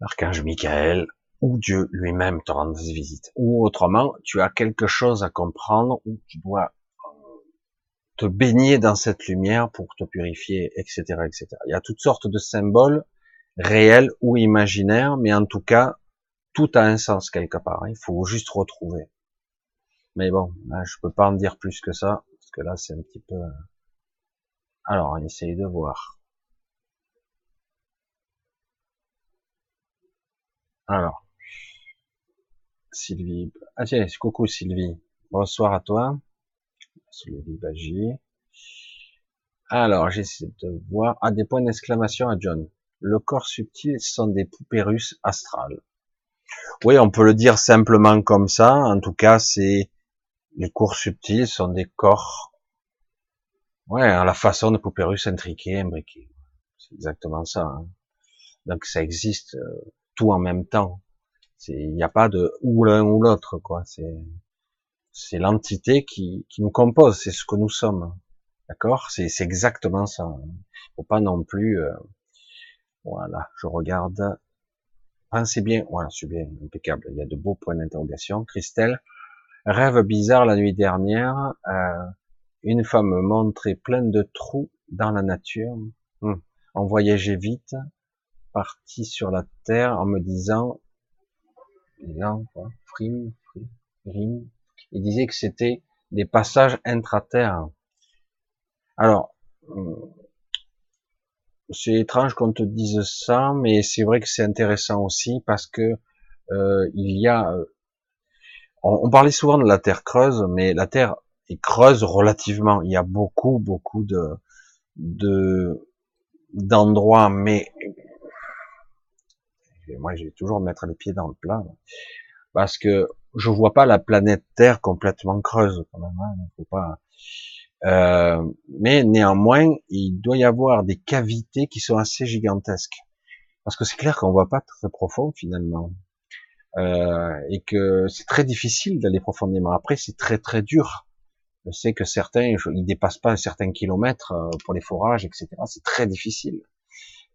L'archange Michael, ou Dieu lui-même te rend visite. Ou autrement, tu as quelque chose à comprendre, ou tu dois euh, te baigner dans cette lumière pour te purifier, etc., etc. Il y a toutes sortes de symboles, réels ou imaginaires, mais en tout cas, tout a un sens quelque part. Hein. Il faut juste retrouver. Mais bon, là, je peux pas en dire plus que ça, parce que là, c'est un petit peu... Euh, alors, on essaye de voir. Alors, Sylvie. Ah tiens, coucou Sylvie. Bonsoir à toi. Sylvie Bagy. Alors, j'essaie de voir. Ah, des points d'exclamation à John. Le corps subtil sont des poupées russes astrales. Oui, on peut le dire simplement comme ça. En tout cas, c'est les corps subtils sont des corps, ouais, à la façon de poupées russes intriquées. C'est exactement ça. Hein. Donc, ça existe euh, tout en même temps. Il n'y a pas de ou l'un ou l'autre, quoi. C'est c'est l'entité qui, qui nous compose, c'est ce que nous sommes. D'accord? C'est exactement ça. Faut pas non plus. Euh, voilà, je regarde. Pensez bien. Voilà, c'est bien, impeccable. Il y a de beaux points d'interrogation. Christelle, rêve bizarre la nuit dernière. Euh, Une femme me montrait plein de trous dans la nature. Hum. On voyageait vite, parti sur la terre en me disant, il disait que c'était des passages intra-terre. Alors, hum, c'est étrange qu'on te dise ça, mais c'est vrai que c'est intéressant aussi parce que euh, il y a, euh, on, parlait souvent de la Terre creuse, mais la Terre est creuse relativement. Il y a beaucoup, beaucoup de, de d'endroits, mais moi, j'ai toujours mettre les pieds dans le plat parce que je vois pas la planète Terre complètement creuse quand même. Hein, faut pas. Euh, mais néanmoins, il doit y avoir des cavités qui sont assez gigantesques. Parce que c'est clair qu'on voit pas très profond finalement. Euh, et que c'est très difficile d'aller profondément. Après, c'est très très dur. Je sais que certains, ils dépassent pas un certain kilomètre euh, pour les forages, etc. C'est très difficile.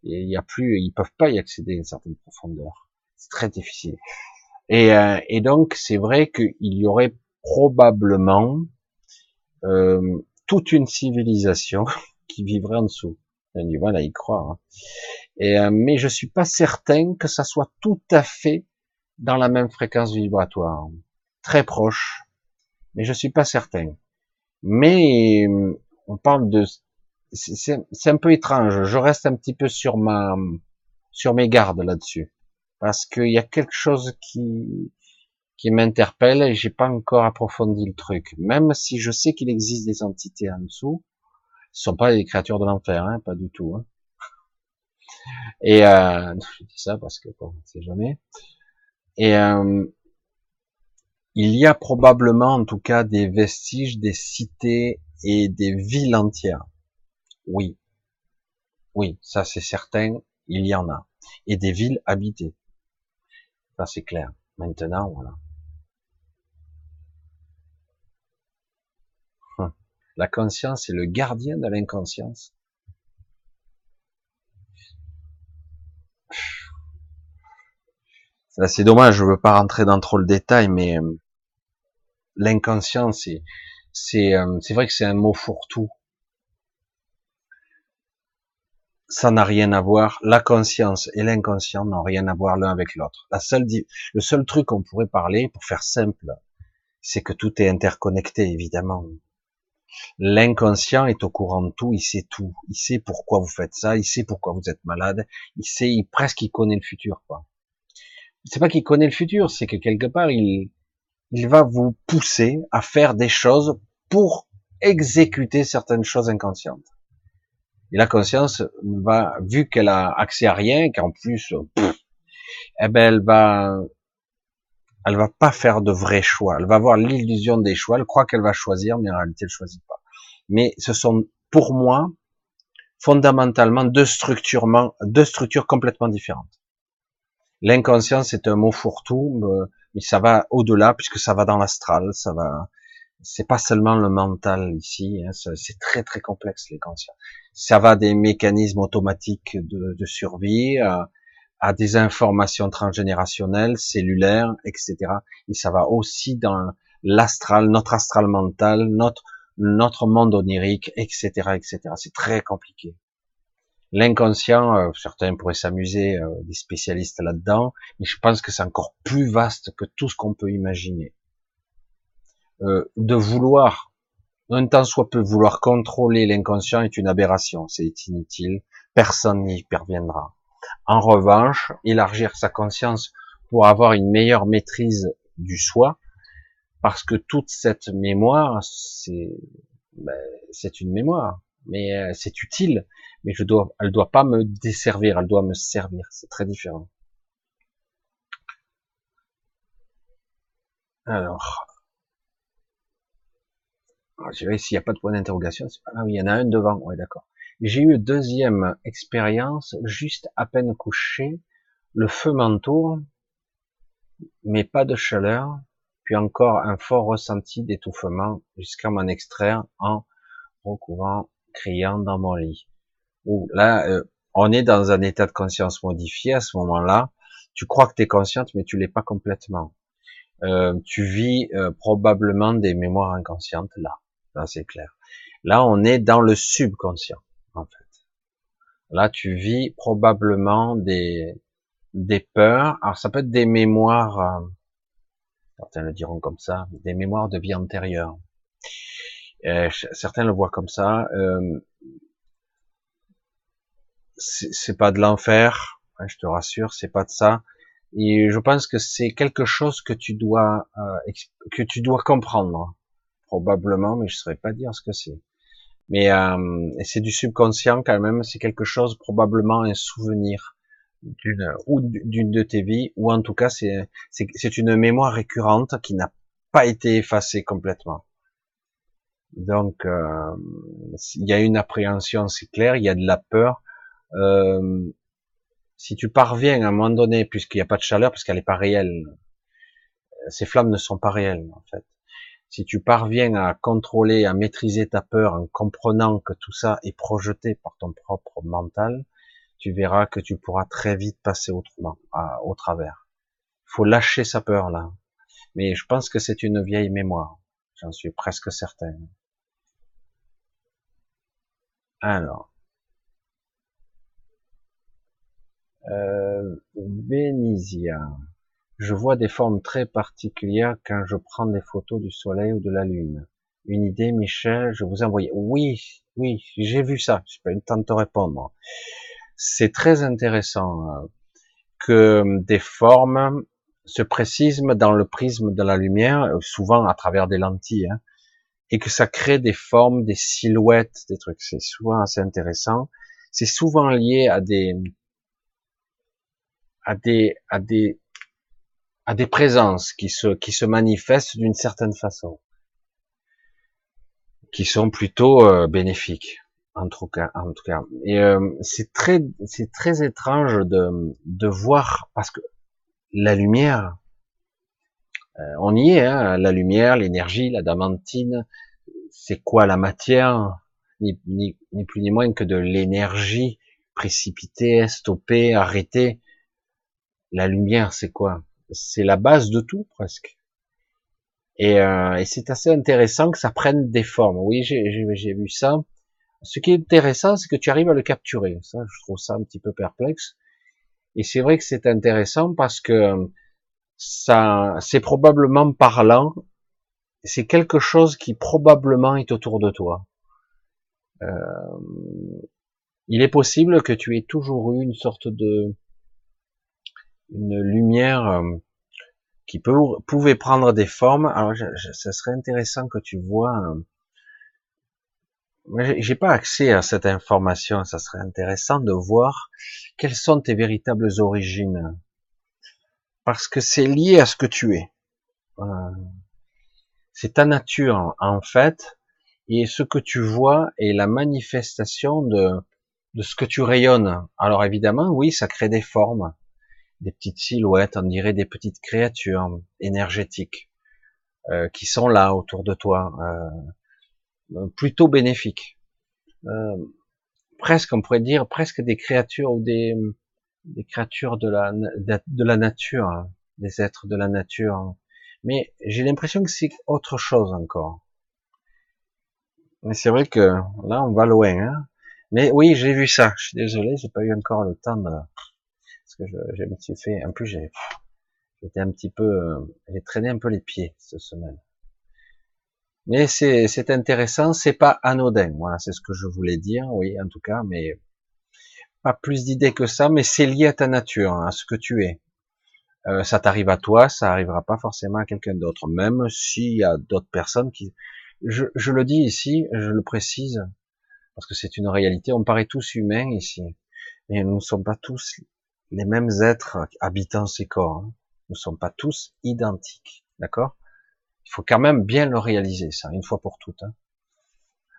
Il y a plus, ils peuvent pas y accéder à une certaine profondeur. C'est très difficile. Et, euh, et donc, c'est vrai qu'il y aurait probablement euh, toute une civilisation qui vivrait en dessous. On du mal à y croire. Hein. Et, euh, mais je suis pas certain que ça soit tout à fait dans la même fréquence vibratoire, très proche, mais je suis pas certain. Mais on parle de, c'est un peu étrange. Je reste un petit peu sur ma, sur mes gardes là-dessus, parce qu'il y a quelque chose qui, qui m'interpelle et j'ai pas encore approfondi le truc. Même si je sais qu'il existe des entités en dessous, ce sont pas des créatures de l'enfer, hein, pas du tout. Hein. Et euh, je dis ça parce que bon, c'est jamais. Et euh, il y a probablement, en tout cas, des vestiges des cités et des villes entières. Oui, oui, ça c'est certain, il y en a. Et des villes habitées. Ça c'est clair. Maintenant, voilà. Hum. La conscience est le gardien de l'inconscience. C'est dommage, je veux pas rentrer dans trop le détail, mais euh, l'inconscient, c'est c'est euh, c'est vrai que c'est un mot fourre-tout. Ça n'a rien à voir. La conscience et l'inconscient n'ont rien à voir l'un avec l'autre. La seule le seul truc qu'on pourrait parler, pour faire simple, c'est que tout est interconnecté, évidemment. L'inconscient est au courant de tout, il sait tout, il sait pourquoi vous faites ça, il sait pourquoi vous êtes malade, il sait, presque il connaît le futur, quoi c'est pas qu'il connaît le futur, c'est que quelque part il, il va vous pousser à faire des choses pour exécuter certaines choses inconscientes. Et la conscience va, vu qu'elle a accès à rien, qu'en plus, eh ben elle va, elle va pas faire de vrais choix. Elle va avoir l'illusion des choix. Elle croit qu'elle va choisir, mais en réalité elle choisit pas. Mais ce sont, pour moi, fondamentalement deux structures, deux structures complètement différentes. L'inconscient, c'est un mot fourre-tout, mais ça va au-delà puisque ça va dans l'astral, ça va. C'est pas seulement le mental ici, hein, c'est très très complexe l'inconscient. Ça va des mécanismes automatiques de, de survie à, à, des informations transgénérationnelles, cellulaires, etc. Et ça va aussi dans l'astral, notre astral mental, notre notre monde onirique, etc., etc. C'est très compliqué. L'inconscient, euh, certains pourraient s'amuser, euh, des spécialistes là-dedans, mais je pense que c'est encore plus vaste que tout ce qu'on peut imaginer. Euh, de vouloir, un temps soit peu vouloir contrôler l'inconscient est une aberration, c'est inutile, personne n'y parviendra. En revanche, élargir sa conscience pour avoir une meilleure maîtrise du soi, parce que toute cette mémoire, c'est ben, une mémoire, mais c'est utile mais je dois, elle doit pas me desservir, elle doit me servir. C'est très différent. Alors, je vais s'il n'y a pas de point d'interrogation. Il y en a un devant. Oui, d'accord. J'ai eu deuxième expérience, juste à peine couché. Le feu m'entoure, mais pas de chaleur. Puis encore un fort ressenti d'étouffement jusqu'à m'en extraire en recouvrant, criant dans mon lit là, euh, on est dans un état de conscience modifié à ce moment-là. Tu crois que tu es consciente, mais tu l'es pas complètement. Euh, tu vis euh, probablement des mémoires inconscientes là, là c'est clair. Là, on est dans le subconscient, en fait. Là, tu vis probablement des, peurs. Alors, ça peut être des mémoires, euh, certains le diront comme ça, des mémoires de vie antérieure. Certains le voient comme ça. Euh, c'est pas de l'enfer, hein, je te rassure, c'est pas de ça. Et je pense que c'est quelque chose que tu dois euh, que tu dois comprendre probablement, mais je saurais pas dire ce que c'est. Mais euh, c'est du subconscient quand même, c'est quelque chose probablement un souvenir d'une ou d'une de tes vies, ou en tout cas c'est c'est une mémoire récurrente qui n'a pas été effacée complètement. Donc euh, il y a une appréhension, c'est clair, il y a de la peur. Euh, si tu parviens à un moment donné, puisqu'il n'y a pas de chaleur, parce qu'elle n'est pas réelle, ces flammes ne sont pas réelles en fait. Si tu parviens à contrôler, à maîtriser ta peur en comprenant que tout ça est projeté par ton propre mental, tu verras que tu pourras très vite passer autrement, au travers. Il faut lâcher sa peur là. Mais je pense que c'est une vieille mémoire. J'en suis presque certain. Alors. Euh, Vénisia. Je vois des formes très particulières quand je prends des photos du soleil ou de la lune. Une idée, Michel, je vous envoie. Oui, oui, j'ai vu ça. Je pas eu le temps de te répondre. C'est très intéressant euh, que des formes se précisent dans le prisme de la lumière, euh, souvent à travers des lentilles, hein, et que ça crée des formes, des silhouettes, des trucs. C'est souvent assez intéressant. C'est souvent lié à des à des à des à des présences qui se, qui se manifestent d'une certaine façon, qui sont plutôt euh, bénéfiques, en tout cas. En tout cas. Et euh, c'est très, très étrange de, de voir parce que la lumière, euh, on y est, hein, la lumière, l'énergie, la damantine, c'est quoi la matière? Ni, ni, ni plus ni moins que de l'énergie précipitée, stoppée, arrêtée. La lumière, c'est quoi? C'est la base de tout presque. Et, euh, et c'est assez intéressant que ça prenne des formes. Oui, j'ai vu ça. Ce qui est intéressant, c'est que tu arrives à le capturer. Ça, je trouve ça un petit peu perplexe. Et c'est vrai que c'est intéressant parce que ça, c'est probablement parlant. C'est quelque chose qui probablement est autour de toi. Euh, il est possible que tu aies toujours eu une sorte de une lumière euh, qui peut, pouvait prendre des formes. Alors, ça serait intéressant que tu vois. Euh, j'ai pas accès à cette information. Ça serait intéressant de voir quelles sont tes véritables origines, parce que c'est lié à ce que tu es. C'est ta nature en fait, et ce que tu vois est la manifestation de de ce que tu rayonnes. Alors évidemment, oui, ça crée des formes des petites silhouettes, on dirait des petites créatures énergétiques euh, qui sont là autour de toi, euh, euh, plutôt bénéfiques. presque, on pourrait dire, presque des créatures ou des, créatures de la, de la nature, hein, des êtres de la nature. Mais j'ai l'impression que c'est autre chose encore. Mais c'est vrai que là, on va loin. Hein. Mais oui, j'ai vu ça. Je suis désolé, j'ai pas eu encore le temps de, parce que suis fait, en plus j'ai, j'étais un petit peu, euh, j'ai traîné un peu les pieds cette semaine. Mais c'est, intéressant, c'est pas anodin. Voilà, c'est ce que je voulais dire, oui, en tout cas, mais pas plus d'idées que ça, mais c'est lié à ta nature, à ce que tu es. Euh, ça t'arrive à toi, ça arrivera pas forcément à quelqu'un d'autre, même s'il y a d'autres personnes qui, je, je le dis ici, je le précise, parce que c'est une réalité, on paraît tous humains ici, mais nous ne sommes pas tous les mêmes êtres habitant ces corps. Hein. Nous ne sommes pas tous identiques, d'accord? Il faut quand même bien le réaliser, ça, une fois pour toutes. Hein.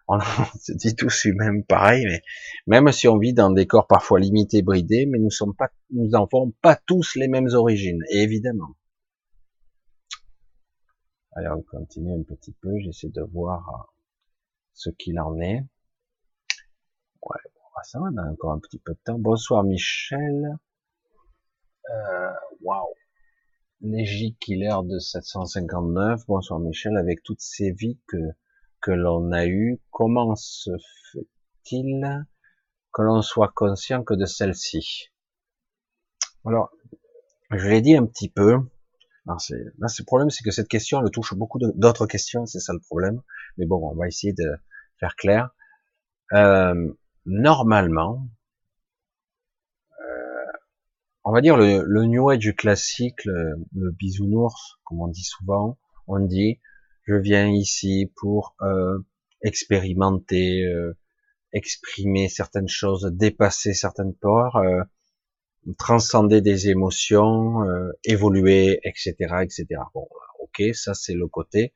On se dit tous humains pareil, mais même si on vit dans des corps parfois limités, bridés, mais nous sommes pas, nous pas tous les mêmes origines, évidemment. Allez, on continue un petit peu, j'essaie de voir euh, ce qu'il en est. Ouais, ça va, on a encore un petit peu de temps. Bonsoir Michel. Euh. Wow. Killer de 759. Bonsoir Michel, avec toutes ces vies que, que l'on a eue, comment se fait-il que l'on soit conscient que de celle-ci? Alors, je l'ai dit un petit peu. là, le problème, c'est que cette question, elle touche beaucoup d'autres questions, c'est ça le problème. Mais bon, on va essayer de faire clair. Euh, normalement, on va dire le, le New Age classique, le, bisounours, comme on dit souvent, on dit, je viens ici pour euh, expérimenter, euh, exprimer certaines choses, dépasser certaines peurs, euh, transcender des émotions, évoluer, etc., etc. Bon, ok, ça c'est le côté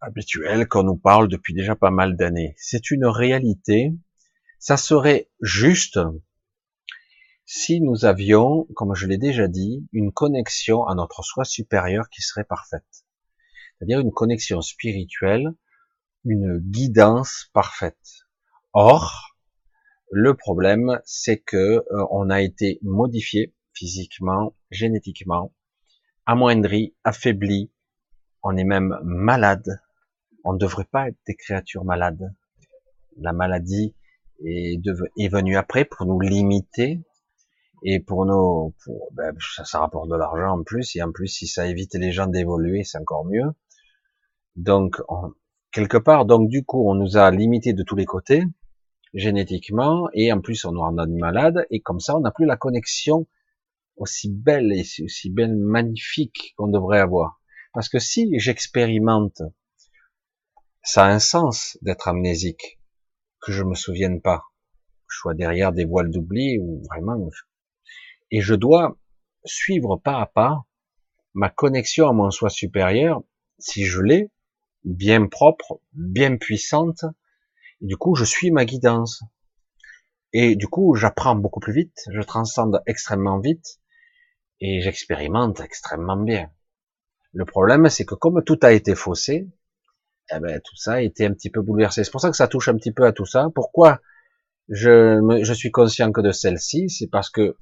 habituel qu'on nous parle depuis déjà pas mal d'années. C'est une réalité. Ça serait juste si nous avions, comme je l'ai déjà dit, une connexion à notre soi supérieur qui serait parfaite. C'est-à-dire une connexion spirituelle une guidance parfaite. Or, le problème, c'est que euh, on a été modifié physiquement, génétiquement, amoindri, affaibli. On est même malade. On ne devrait pas être des créatures malades. La maladie est, est venue après pour nous limiter et pour nous, pour, ben, ça, ça rapporte de l'argent en plus et en plus si ça évite les gens d'évoluer, c'est encore mieux. Donc, on, quelque part. Donc du coup, on nous a limité de tous les côtés génétiquement et en plus on nous rend malade et comme ça on n'a plus la connexion aussi belle et aussi belle magnifique qu'on devrait avoir. Parce que si j'expérimente, ça a un sens d'être amnésique, que je me souvienne pas, que je sois derrière des voiles d'oubli ou vraiment, et je dois suivre pas à pas ma connexion à mon soi supérieur, si je l'ai, bien propre, bien puissante. Et du coup, je suis ma guidance. Et du coup, j'apprends beaucoup plus vite, je transcende extrêmement vite et j'expérimente extrêmement bien. Le problème, c'est que comme tout a été faussé, eh ben, tout ça a été un petit peu bouleversé. C'est pour ça que ça touche un petit peu à tout ça. Pourquoi je, je suis conscient que de celle-ci? C'est parce que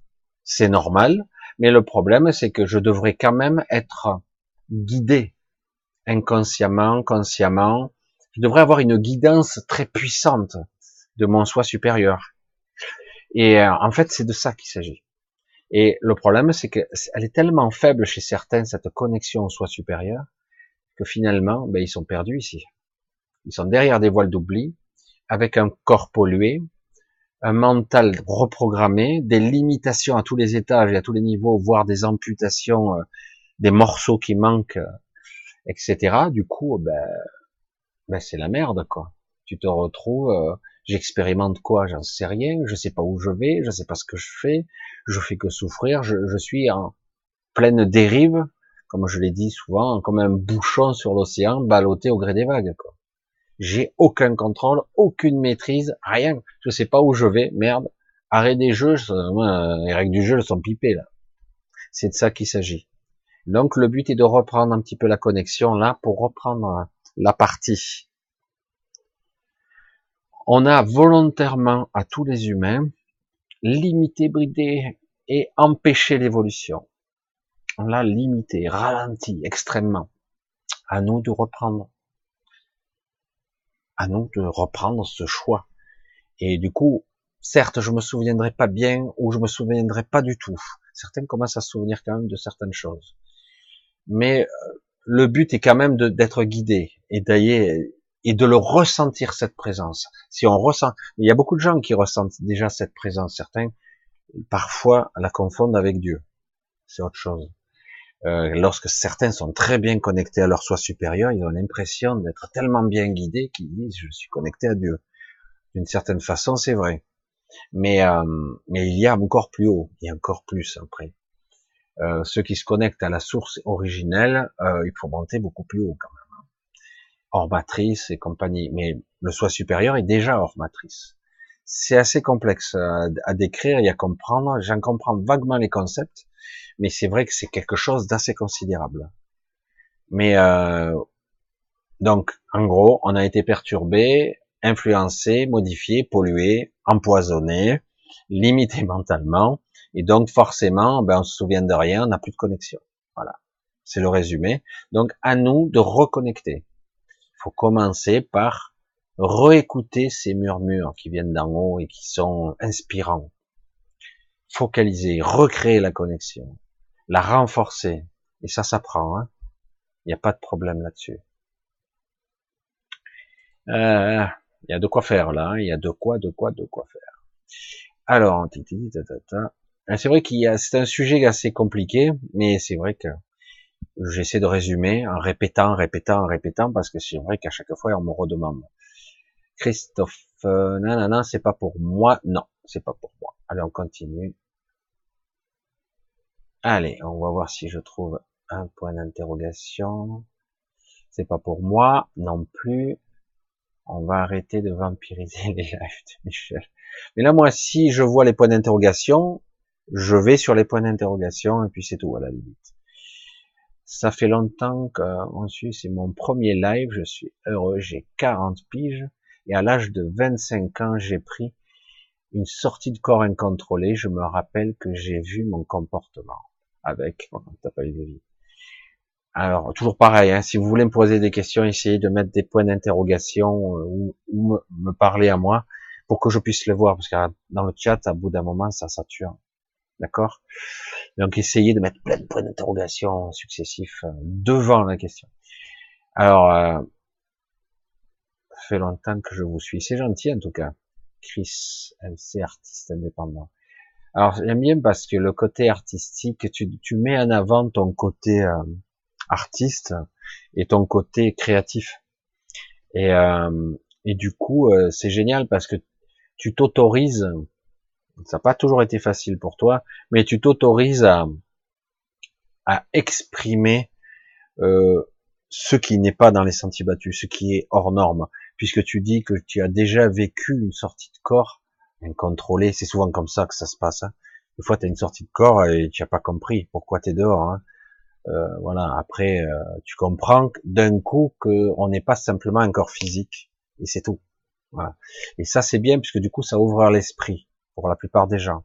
c'est normal, mais le problème, c'est que je devrais quand même être guidé inconsciemment, consciemment. Je devrais avoir une guidance très puissante de mon soi supérieur. Et euh, en fait, c'est de ça qu'il s'agit. Et le problème, c'est qu'elle est tellement faible chez certains, cette connexion au soi supérieur, que finalement, ben, ils sont perdus ici. Ils sont derrière des voiles d'oubli, avec un corps pollué, un mental reprogrammé, des limitations à tous les étages et à tous les niveaux, voire des amputations, euh, des morceaux qui manquent etc. Du coup, ben, ben c'est la merde, quoi. Tu te retrouves, euh, j'expérimente quoi, j'en sais rien, je sais pas où je vais, je sais pas ce que je fais, je fais que souffrir, je, je suis en pleine dérive, comme je l'ai dit souvent, comme un bouchon sur l'océan, ballotté au gré des vagues, quoi. J'ai aucun contrôle, aucune maîtrise, rien. Je sais pas où je vais, merde. Arrêt des jeux, les règles du jeu sont pipées, là. C'est de ça qu'il s'agit. Donc le but est de reprendre un petit peu la connexion là pour reprendre la partie. On a volontairement à tous les humains limité, bridé et empêché l'évolution. On l'a limité, ralenti extrêmement. À nous de reprendre. À nous de reprendre ce choix. Et du coup, certes, je me souviendrai pas bien ou je me souviendrai pas du tout. Certains commencent à se souvenir quand même de certaines choses mais euh, le but est quand même d'être guidé et d'aller et de le ressentir cette présence. Si on ressent, il y a beaucoup de gens qui ressentent déjà cette présence. Certains parfois la confondent avec Dieu. C'est autre chose. Euh, lorsque certains sont très bien connectés à leur soi supérieur, ils ont l'impression d'être tellement bien guidés qu'ils disent je suis connecté à Dieu. D'une certaine façon, c'est vrai. Mais euh, mais il y a encore plus haut, il y a encore plus après. Euh, ceux qui se connectent à la source originelle, euh, il faut monter beaucoup plus haut quand même. Hein. Hors matrice et compagnie. Mais le soi supérieur est déjà hors matrice. C'est assez complexe à, décrire et à comprendre. J'en comprends vaguement les concepts, mais c'est vrai que c'est quelque chose d'assez considérable. Mais euh, donc, en gros, on a été perturbé, influencé, modifié, pollué, empoisonné, limité mentalement, et donc forcément, ben, on se souvient de rien, on n'a plus de connexion. Voilà. C'est le résumé. Donc, à nous de reconnecter. Il faut commencer par réécouter ces murmures qui viennent d'en haut et qui sont inspirants. Focaliser, recréer la connexion, la renforcer. Et ça s'apprend. Hein Il n'y a pas de problème là-dessus. Euh, il y a de quoi faire là. Hein. Il y a de quoi, de quoi, de quoi faire. Alors, c'est vrai qu'il y a, c'est un sujet assez compliqué, mais c'est vrai que j'essaie de résumer en répétant, répétant, répétant, parce que c'est vrai qu'à chaque fois on me redemande. Christophe, euh, non, non, non, c'est pas pour moi. Non, c'est pas pour moi. Allez, on continue. Allez, on va voir si je trouve un point d'interrogation. C'est pas pour moi non plus. On va arrêter de vampiriser les lives de Michel. Mais là, moi, si je vois les points d'interrogation, je vais sur les points d'interrogation et puis c'est tout à la limite. Ça fait longtemps qu'on suit, c'est mon premier live, je suis heureux, j'ai 40 piges et à l'âge de 25 ans, j'ai pris une sortie de corps incontrôlée. Je me rappelle que j'ai vu mon comportement avec, t'as pas eu de vie. Alors, toujours pareil, hein, si vous voulez me poser des questions, essayez de mettre des points d'interrogation euh, ou, me, parler à moi pour que je puisse le voir, parce que dans le chat, à bout d'un moment, ça sature. D'accord? Donc essayez de mettre plein de points d'interrogation successifs euh, devant la question. Alors, euh, ça fait longtemps que je vous suis. C'est gentil en tout cas. Chris, MC artiste indépendant. Alors j'aime bien parce que le côté artistique, tu, tu mets en avant ton côté euh, artiste et ton côté créatif. Et, euh, et du coup, c'est génial parce que tu t'autorises ça n'a pas toujours été facile pour toi, mais tu t'autorises à, à exprimer euh, ce qui n'est pas dans les sentiers battus, ce qui est hors norme, puisque tu dis que tu as déjà vécu une sortie de corps incontrôlée, c'est souvent comme ça que ça se passe. Hein. Des fois, tu as une sortie de corps et tu n'as pas compris pourquoi tu es dehors. Hein. Euh, voilà. Après, euh, tu comprends d'un coup qu'on n'est pas simplement un corps physique et c'est tout. Et ça, c'est bien puisque du coup, ça ouvre l'esprit pour la plupart des gens.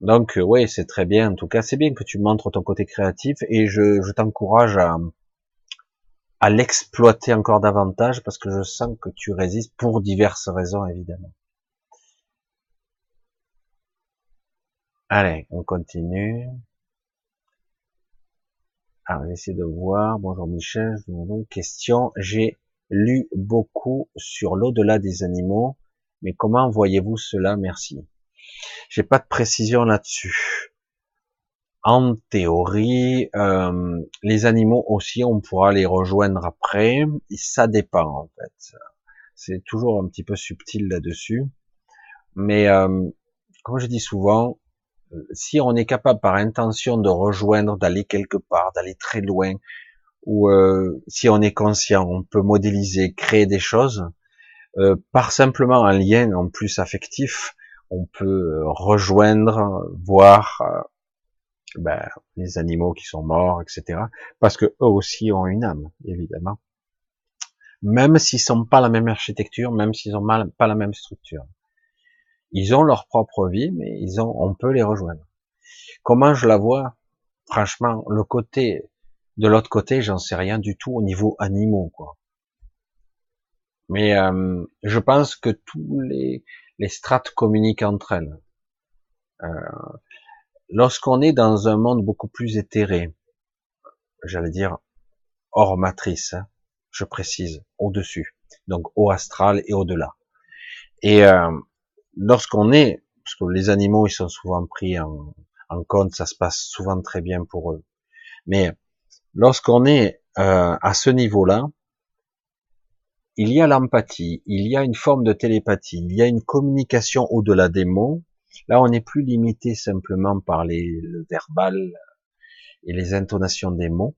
Donc euh, oui, c'est très bien. En tout cas, c'est bien que tu montres ton côté créatif et je, t'encourage à, à l'exploiter encore davantage parce que je sens que tu résistes pour diverses raisons évidemment. Allez, on continue. Alors, j'essaie de voir. Bonjour Michel. Question. J'ai lu beaucoup sur l'au-delà des animaux mais comment voyez-vous cela? Merci. J'ai pas de précision là-dessus. En théorie, euh, les animaux aussi, on pourra les rejoindre après. Ça dépend en fait. C'est toujours un petit peu subtil là-dessus. Mais euh, comme je dis souvent, si on est capable par intention de rejoindre, d'aller quelque part, d'aller très loin, ou euh, si on est conscient, on peut modéliser, créer des choses, euh, par simplement un lien en plus affectif, on peut euh, rejoindre, voir euh, ben, les animaux qui sont morts, etc. Parce que eux aussi ont une âme, évidemment. Même s'ils sont pas la même architecture, même s'ils ont pas la même structure. Ils ont leur propre vie, mais ils ont, on peut les rejoindre. Comment je la vois? Franchement, le côté, de l'autre côté, j'en sais rien du tout au niveau animaux, quoi. Mais euh, je pense que tous les, les strates communiquent entre elles. Euh, Lorsqu'on est dans un monde beaucoup plus éthéré, j'allais dire hors matrice, hein, je précise, au-dessus, donc au astral et au-delà. Et euh, lorsqu'on est, parce que les animaux ils sont souvent pris en, en, compte, ça se passe souvent très bien pour eux, mais lorsqu'on est euh, à ce niveau-là, il y a l'empathie, il y a une forme de télépathie, il y a une communication au-delà des mots. Là, on n'est plus limité simplement par les, le verbal et les intonations des mots.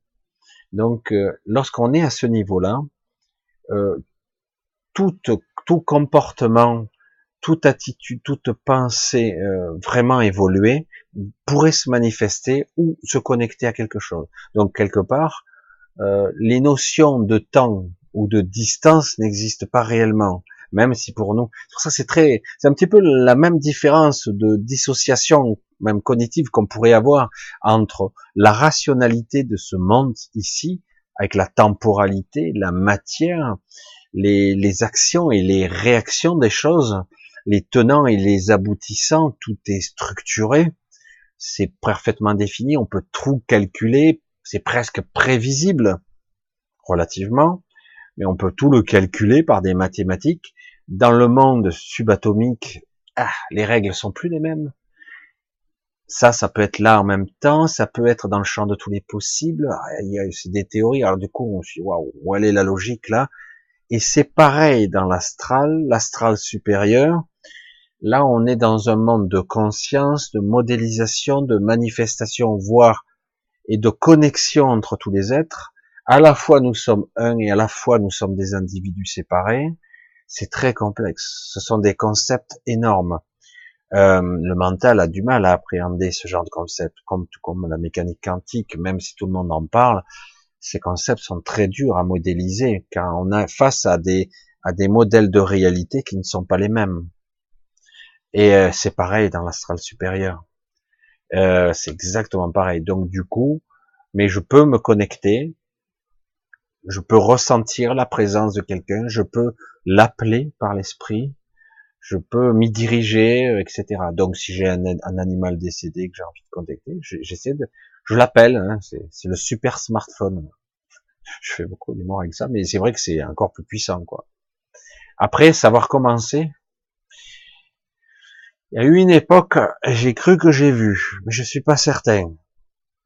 Donc, euh, lorsqu'on est à ce niveau-là, euh, tout, tout comportement, toute attitude, toute pensée euh, vraiment évoluée pourrait se manifester ou se connecter à quelque chose. Donc, quelque part, les notions de temps ou de distance n'existe pas réellement. Même si pour nous, ça c'est très, c'est un petit peu la même différence de dissociation, même cognitive qu'on pourrait avoir entre la rationalité de ce monde ici, avec la temporalité, la matière, les, les actions et les réactions des choses, les tenants et les aboutissants, tout est structuré, c'est parfaitement défini, on peut tout calculer, c'est presque prévisible, relativement, mais on peut tout le calculer par des mathématiques. Dans le monde subatomique, ah, les règles sont plus les mêmes. Ça, ça peut être là en même temps, ça peut être dans le champ de tous les possibles. Ah, il y a des théories. Alors du coup, on se dit waouh, où est la logique là? Et c'est pareil dans l'astral, l'astral supérieur. Là, on est dans un monde de conscience, de modélisation, de manifestation, voire et de connexion entre tous les êtres à la fois nous sommes un et à la fois nous sommes des individus séparés, c'est très complexe. Ce sont des concepts énormes. Euh, le mental a du mal à appréhender ce genre de concepts, comme tout comme la mécanique quantique, même si tout le monde en parle, ces concepts sont très durs à modéliser, car on a face à des à des modèles de réalité qui ne sont pas les mêmes. Et euh, c'est pareil dans l'astral supérieur. Euh, c'est exactement pareil. Donc du coup, mais je peux me connecter, je peux ressentir la présence de quelqu'un, je peux l'appeler par l'esprit, je peux m'y diriger, euh, etc. Donc si j'ai un, animal décédé que j'ai envie de contacter, j'essaie de, je l'appelle, hein, c'est le super smartphone. Je fais beaucoup d'humour avec ça, mais c'est vrai que c'est encore plus puissant, quoi. Après, savoir commencer. Il y a eu une époque, j'ai cru que j'ai vu, mais je suis pas certain.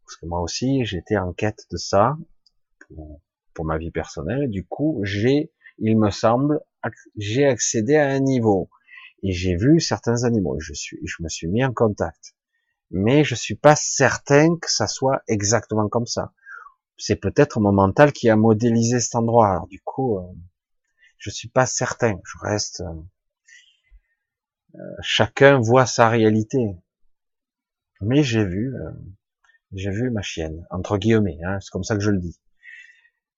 Parce que moi aussi, j'étais en quête de ça ma vie personnelle. Du coup, j'ai, il me semble, j'ai accédé à un niveau et j'ai vu certains animaux. Je suis, je me suis mis en contact, mais je suis pas certain que ça soit exactement comme ça. C'est peut-être mon mental qui a modélisé cet endroit. Alors du coup, euh, je suis pas certain. Je reste. Euh, euh, chacun voit sa réalité. Mais j'ai vu, j'ai vu ma chienne entre guillemets. Hein, c'est comme ça que je le dis.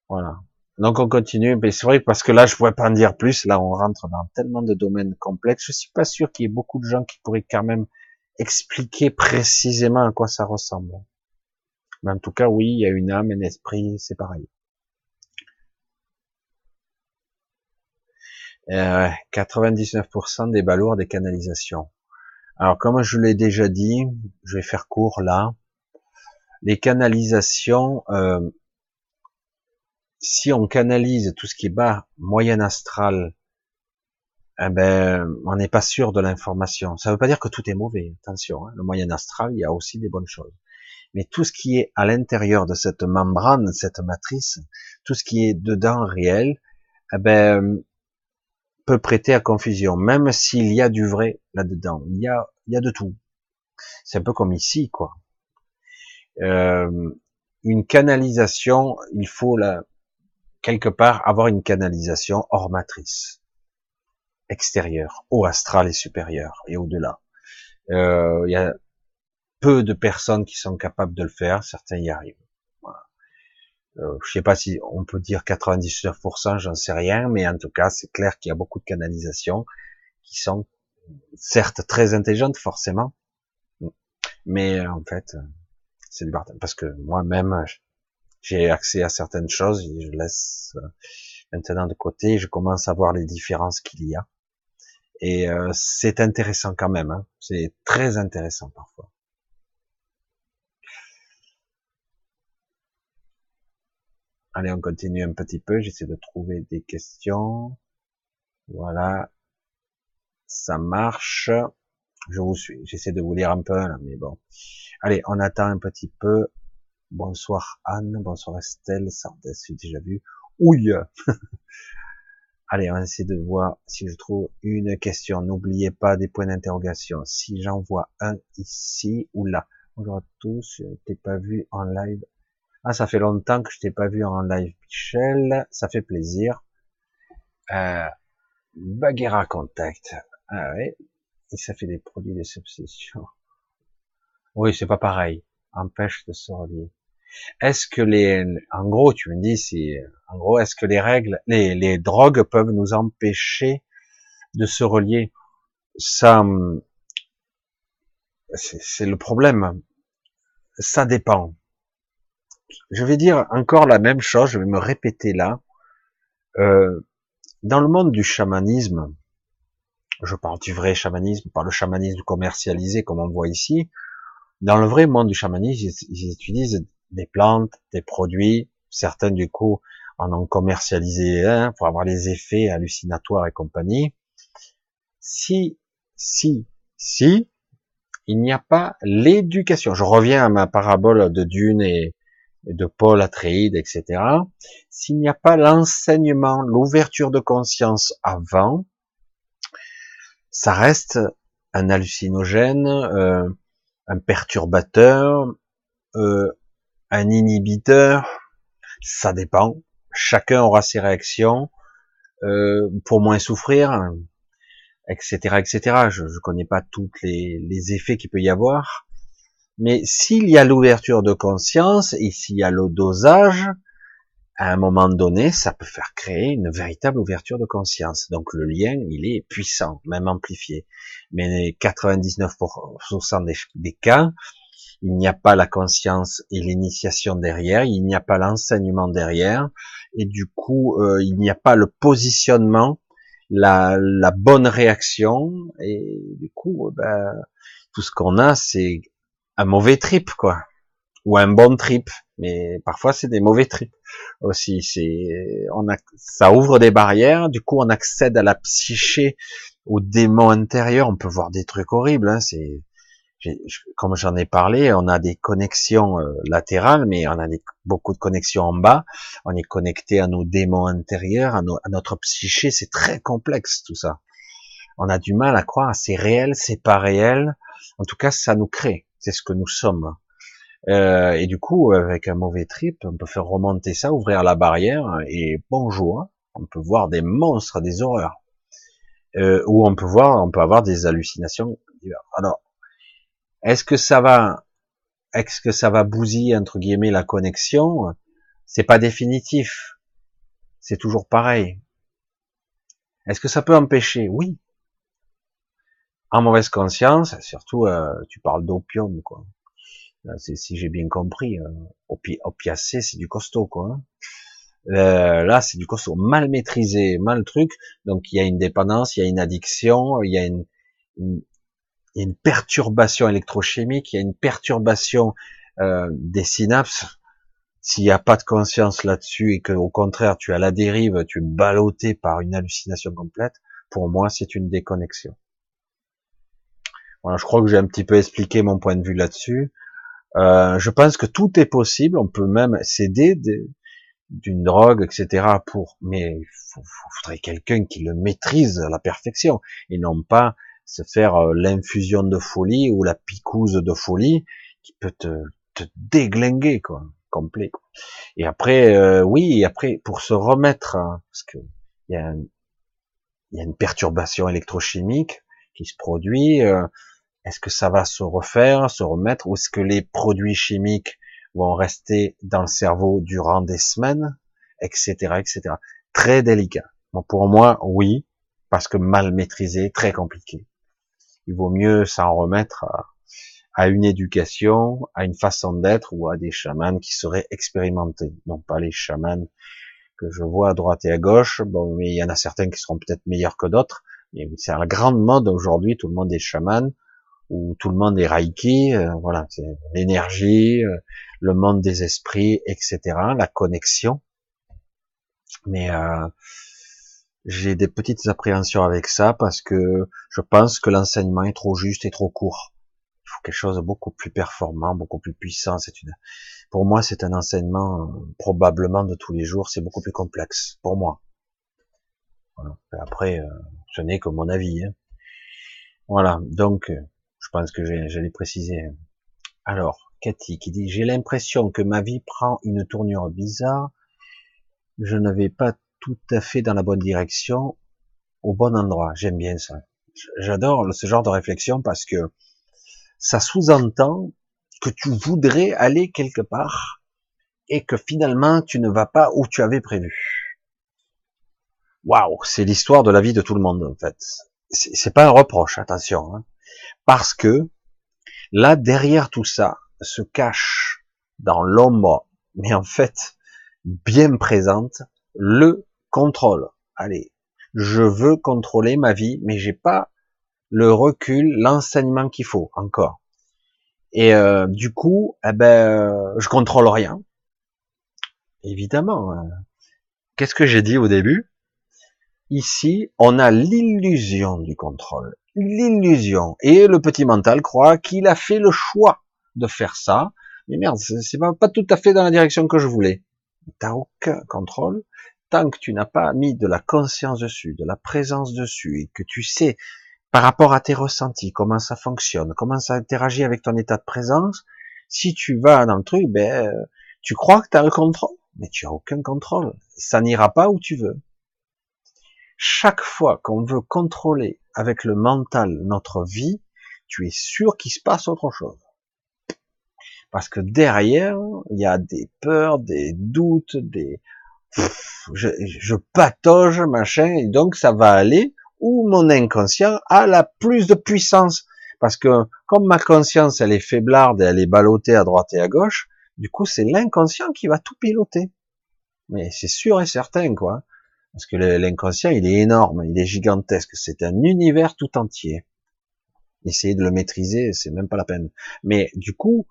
Voilà. Donc on continue, mais c'est vrai parce que là je pourrais pas en dire plus. Là on rentre dans tellement de domaines complexes. Je suis pas sûr qu'il y ait beaucoup de gens qui pourraient quand même expliquer précisément à quoi ça ressemble. Mais en tout cas, oui, il y a une âme, un esprit, c'est pareil. Euh, 99% des balourds des canalisations. Alors comme je l'ai déjà dit, je vais faire court là. Les canalisations, euh, si on canalise tout ce qui est bas, moyen astral, eh ben, on n'est pas sûr de l'information. Ça ne veut pas dire que tout est mauvais. Attention, hein. le moyen astral, il y a aussi des bonnes choses. Mais tout ce qui est à l'intérieur de cette membrane, cette matrice, tout ce qui est dedans réel, eh ben, peut prêter à confusion, même s'il y a du vrai là-dedans. Il y a, il y a de tout. C'est un peu comme ici, quoi. Euh, une canalisation, il faut la, quelque part avoir une canalisation hors matrice, extérieure, au astral et supérieur et au-delà. Euh, il y a peu de personnes qui sont capables de le faire, certains y arrivent. Voilà. Euh, je sais pas si on peut dire 99%, j'en sais rien, mais en tout cas, c'est clair qu'il y a beaucoup de canalisations qui sont certes très intelligentes, forcément, mais en fait, c'est du. Parce que moi-même, j'ai accès à certaines choses, et je laisse euh, maintenant de côté, je commence à voir les différences qu'il y a. Et euh, c'est intéressant quand même, hein. c'est très intéressant parfois. Allez, on continue un petit peu, j'essaie de trouver des questions. Voilà, ça marche. Je vous suis, j'essaie de vous lire un peu, mais bon. Allez, on attend un petit peu. Bonsoir Anne, bonsoir Estelle, Sardes, j'ai déjà vu. Ouille Allez, on va essayer de voir si je trouve une question. N'oubliez pas des points d'interrogation. Si j'en vois un ici ou là. Bonjour à tous, je t'ai pas vu en live. Ah, ça fait longtemps que je t'ai pas vu en live, Michel. Ça fait plaisir. Euh, Baguera Contact. Ah ouais. Et ça fait des produits de substitution. Oui, c'est pas pareil. Empêche de se relier. Est-ce que les, en gros, tu me dis, si, en gros, est-ce que les règles, les, les drogues peuvent nous empêcher de se relier? Ça, c'est le problème. Ça dépend. Je vais dire encore la même chose, je vais me répéter là. Euh, dans le monde du chamanisme, je parle du vrai chamanisme, pas le chamanisme commercialisé comme on voit ici. Dans le vrai monde du chamanisme, ils, utilisent des plantes, des produits, certains du coup en ont commercialisé pour avoir les effets hallucinatoires et compagnie. Si, si, si, il n'y a pas l'éducation. Je reviens à ma parabole de Dune et, de Paul Atreides, etc. S'il n'y a pas l'enseignement, l'ouverture de conscience avant, ça reste un hallucinogène, euh, un perturbateur, euh, un inhibiteur, ça dépend. Chacun aura ses réactions euh, pour moins souffrir, etc., etc. Je ne connais pas tous les, effets qu'il peut y avoir, mais s'il y a l'ouverture de conscience et s'il y a le dosage, à un moment donné, ça peut faire créer une véritable ouverture de conscience. Donc le lien, il est puissant, même amplifié. Mais 99% des, des cas, il n'y a pas la conscience et l'initiation derrière, il n'y a pas l'enseignement derrière, et du coup, euh, il n'y a pas le positionnement, la, la bonne réaction, et du coup, ben, tout ce qu'on a, c'est un mauvais trip, quoi, ou un bon trip. Mais parfois, c'est des mauvais trips aussi. C'est, on a, ça ouvre des barrières. Du coup, on accède à la psyché, au démon intérieur. On peut voir des trucs horribles. Hein, c'est, comme j'en ai parlé, on a des connexions euh, latérales, mais on a beaucoup de connexions en bas. On est connecté à nos démons intérieurs, à, à notre psyché. C'est très complexe tout ça. On a du mal à croire. C'est réel, c'est pas réel. En tout cas, ça nous crée c'est ce que nous sommes. Euh, et du coup, avec un mauvais trip, on peut faire remonter ça, ouvrir la barrière, et bonjour, on peut voir des monstres, des horreurs. Euh, ou on peut voir, on peut avoir des hallucinations. Alors, est-ce que ça va, est-ce que ça va bousiller entre guillemets la connexion? C'est pas définitif. C'est toujours pareil. Est-ce que ça peut empêcher? Oui, en mauvaise conscience, surtout euh, tu parles d'opium quoi. Si j'ai bien compris, euh, opi opiacé c'est du costaud quoi. Hein. Euh, là c'est du costaud, mal maîtrisé, mal truc. Donc il y a une dépendance, il y a une addiction, il y a une, une perturbation électrochimique, il y a une perturbation euh, des synapses. S'il n'y a pas de conscience là-dessus et que au contraire tu as la dérive, tu es ballotté par une hallucination complète, pour moi c'est une déconnexion je crois que j'ai un petit peu expliqué mon point de vue là-dessus. Euh, je pense que tout est possible. On peut même céder d'une drogue, etc. Pour, mais il faudrait quelqu'un qui le maîtrise à la perfection et non pas se faire euh, l'infusion de folie ou la picouse de folie qui peut te, te déglinguer quoi, complet. Et après, euh, oui, après pour se remettre, hein, parce que il y a, y a une perturbation électrochimique qui se produit. Euh, est-ce que ça va se refaire, se remettre, ou est-ce que les produits chimiques vont rester dans le cerveau durant des semaines, etc., etc. Très délicat. Bon, pour moi, oui, parce que mal maîtrisé, très compliqué. Il vaut mieux s'en remettre à, une éducation, à une façon d'être ou à des chamans qui seraient expérimentés, non pas les chamans que je vois à droite et à gauche. Bon, mais il y en a certains qui seront peut-être meilleurs que d'autres. Mais c'est la grande mode aujourd'hui, tout le monde est chaman où tout le monde est Reiki, euh, voilà, c'est l'énergie, euh, le monde des esprits, etc., la connexion. Mais euh, j'ai des petites appréhensions avec ça parce que je pense que l'enseignement est trop juste et trop court. Il faut quelque chose de beaucoup plus performant, beaucoup plus puissant. Pour moi, c'est un enseignement probablement de tous les jours. C'est beaucoup plus complexe pour moi. Après, ce n'est que mon avis. Hein. Voilà. Donc, je pense que j'allais préciser. Alors, Cathy qui dit, j'ai l'impression que ma vie prend une tournure bizarre. Je ne vais pas tout à fait dans la bonne direction, au bon endroit. J'aime bien ça. J'adore ce genre de réflexion parce que ça sous-entend que tu voudrais aller quelque part et que finalement tu ne vas pas où tu avais prévu. waouh, c'est l'histoire de la vie de tout le monde en fait. C'est pas un reproche, attention, hein. parce que là derrière tout ça se cache dans l'ombre, mais en fait bien présente, le contrôle. Allez, je veux contrôler ma vie, mais j'ai pas le recul, l'enseignement qu'il faut encore. Et euh, du coup, eh ben, je contrôle rien. Évidemment. Hein. Qu'est-ce que j'ai dit au début? Ici, on a l'illusion du contrôle, l'illusion. Et le petit mental croit qu'il a fait le choix de faire ça. Mais merde, c'est pas, pas tout à fait dans la direction que je voulais. T'as aucun contrôle tant que tu n'as pas mis de la conscience dessus, de la présence dessus, et que tu sais par rapport à tes ressentis, comment ça fonctionne, comment ça interagit avec ton état de présence, si tu vas dans le truc, ben, tu crois que tu as le contrôle, mais tu as aucun contrôle. Ça n'ira pas où tu veux. Chaque fois qu'on veut contrôler avec le mental notre vie, tu es sûr qu'il se passe autre chose. Parce que derrière, il y a des peurs, des doutes, des, je, je patauge, machin, et donc ça va aller où mon inconscient a la plus de puissance. Parce que comme ma conscience, elle est faiblarde et elle est ballottée à droite et à gauche, du coup, c'est l'inconscient qui va tout piloter. Mais c'est sûr et certain, quoi. Parce que l'inconscient, il est énorme, il est gigantesque. C'est un univers tout entier. Essayer de le maîtriser, c'est même pas la peine. Mais du coup,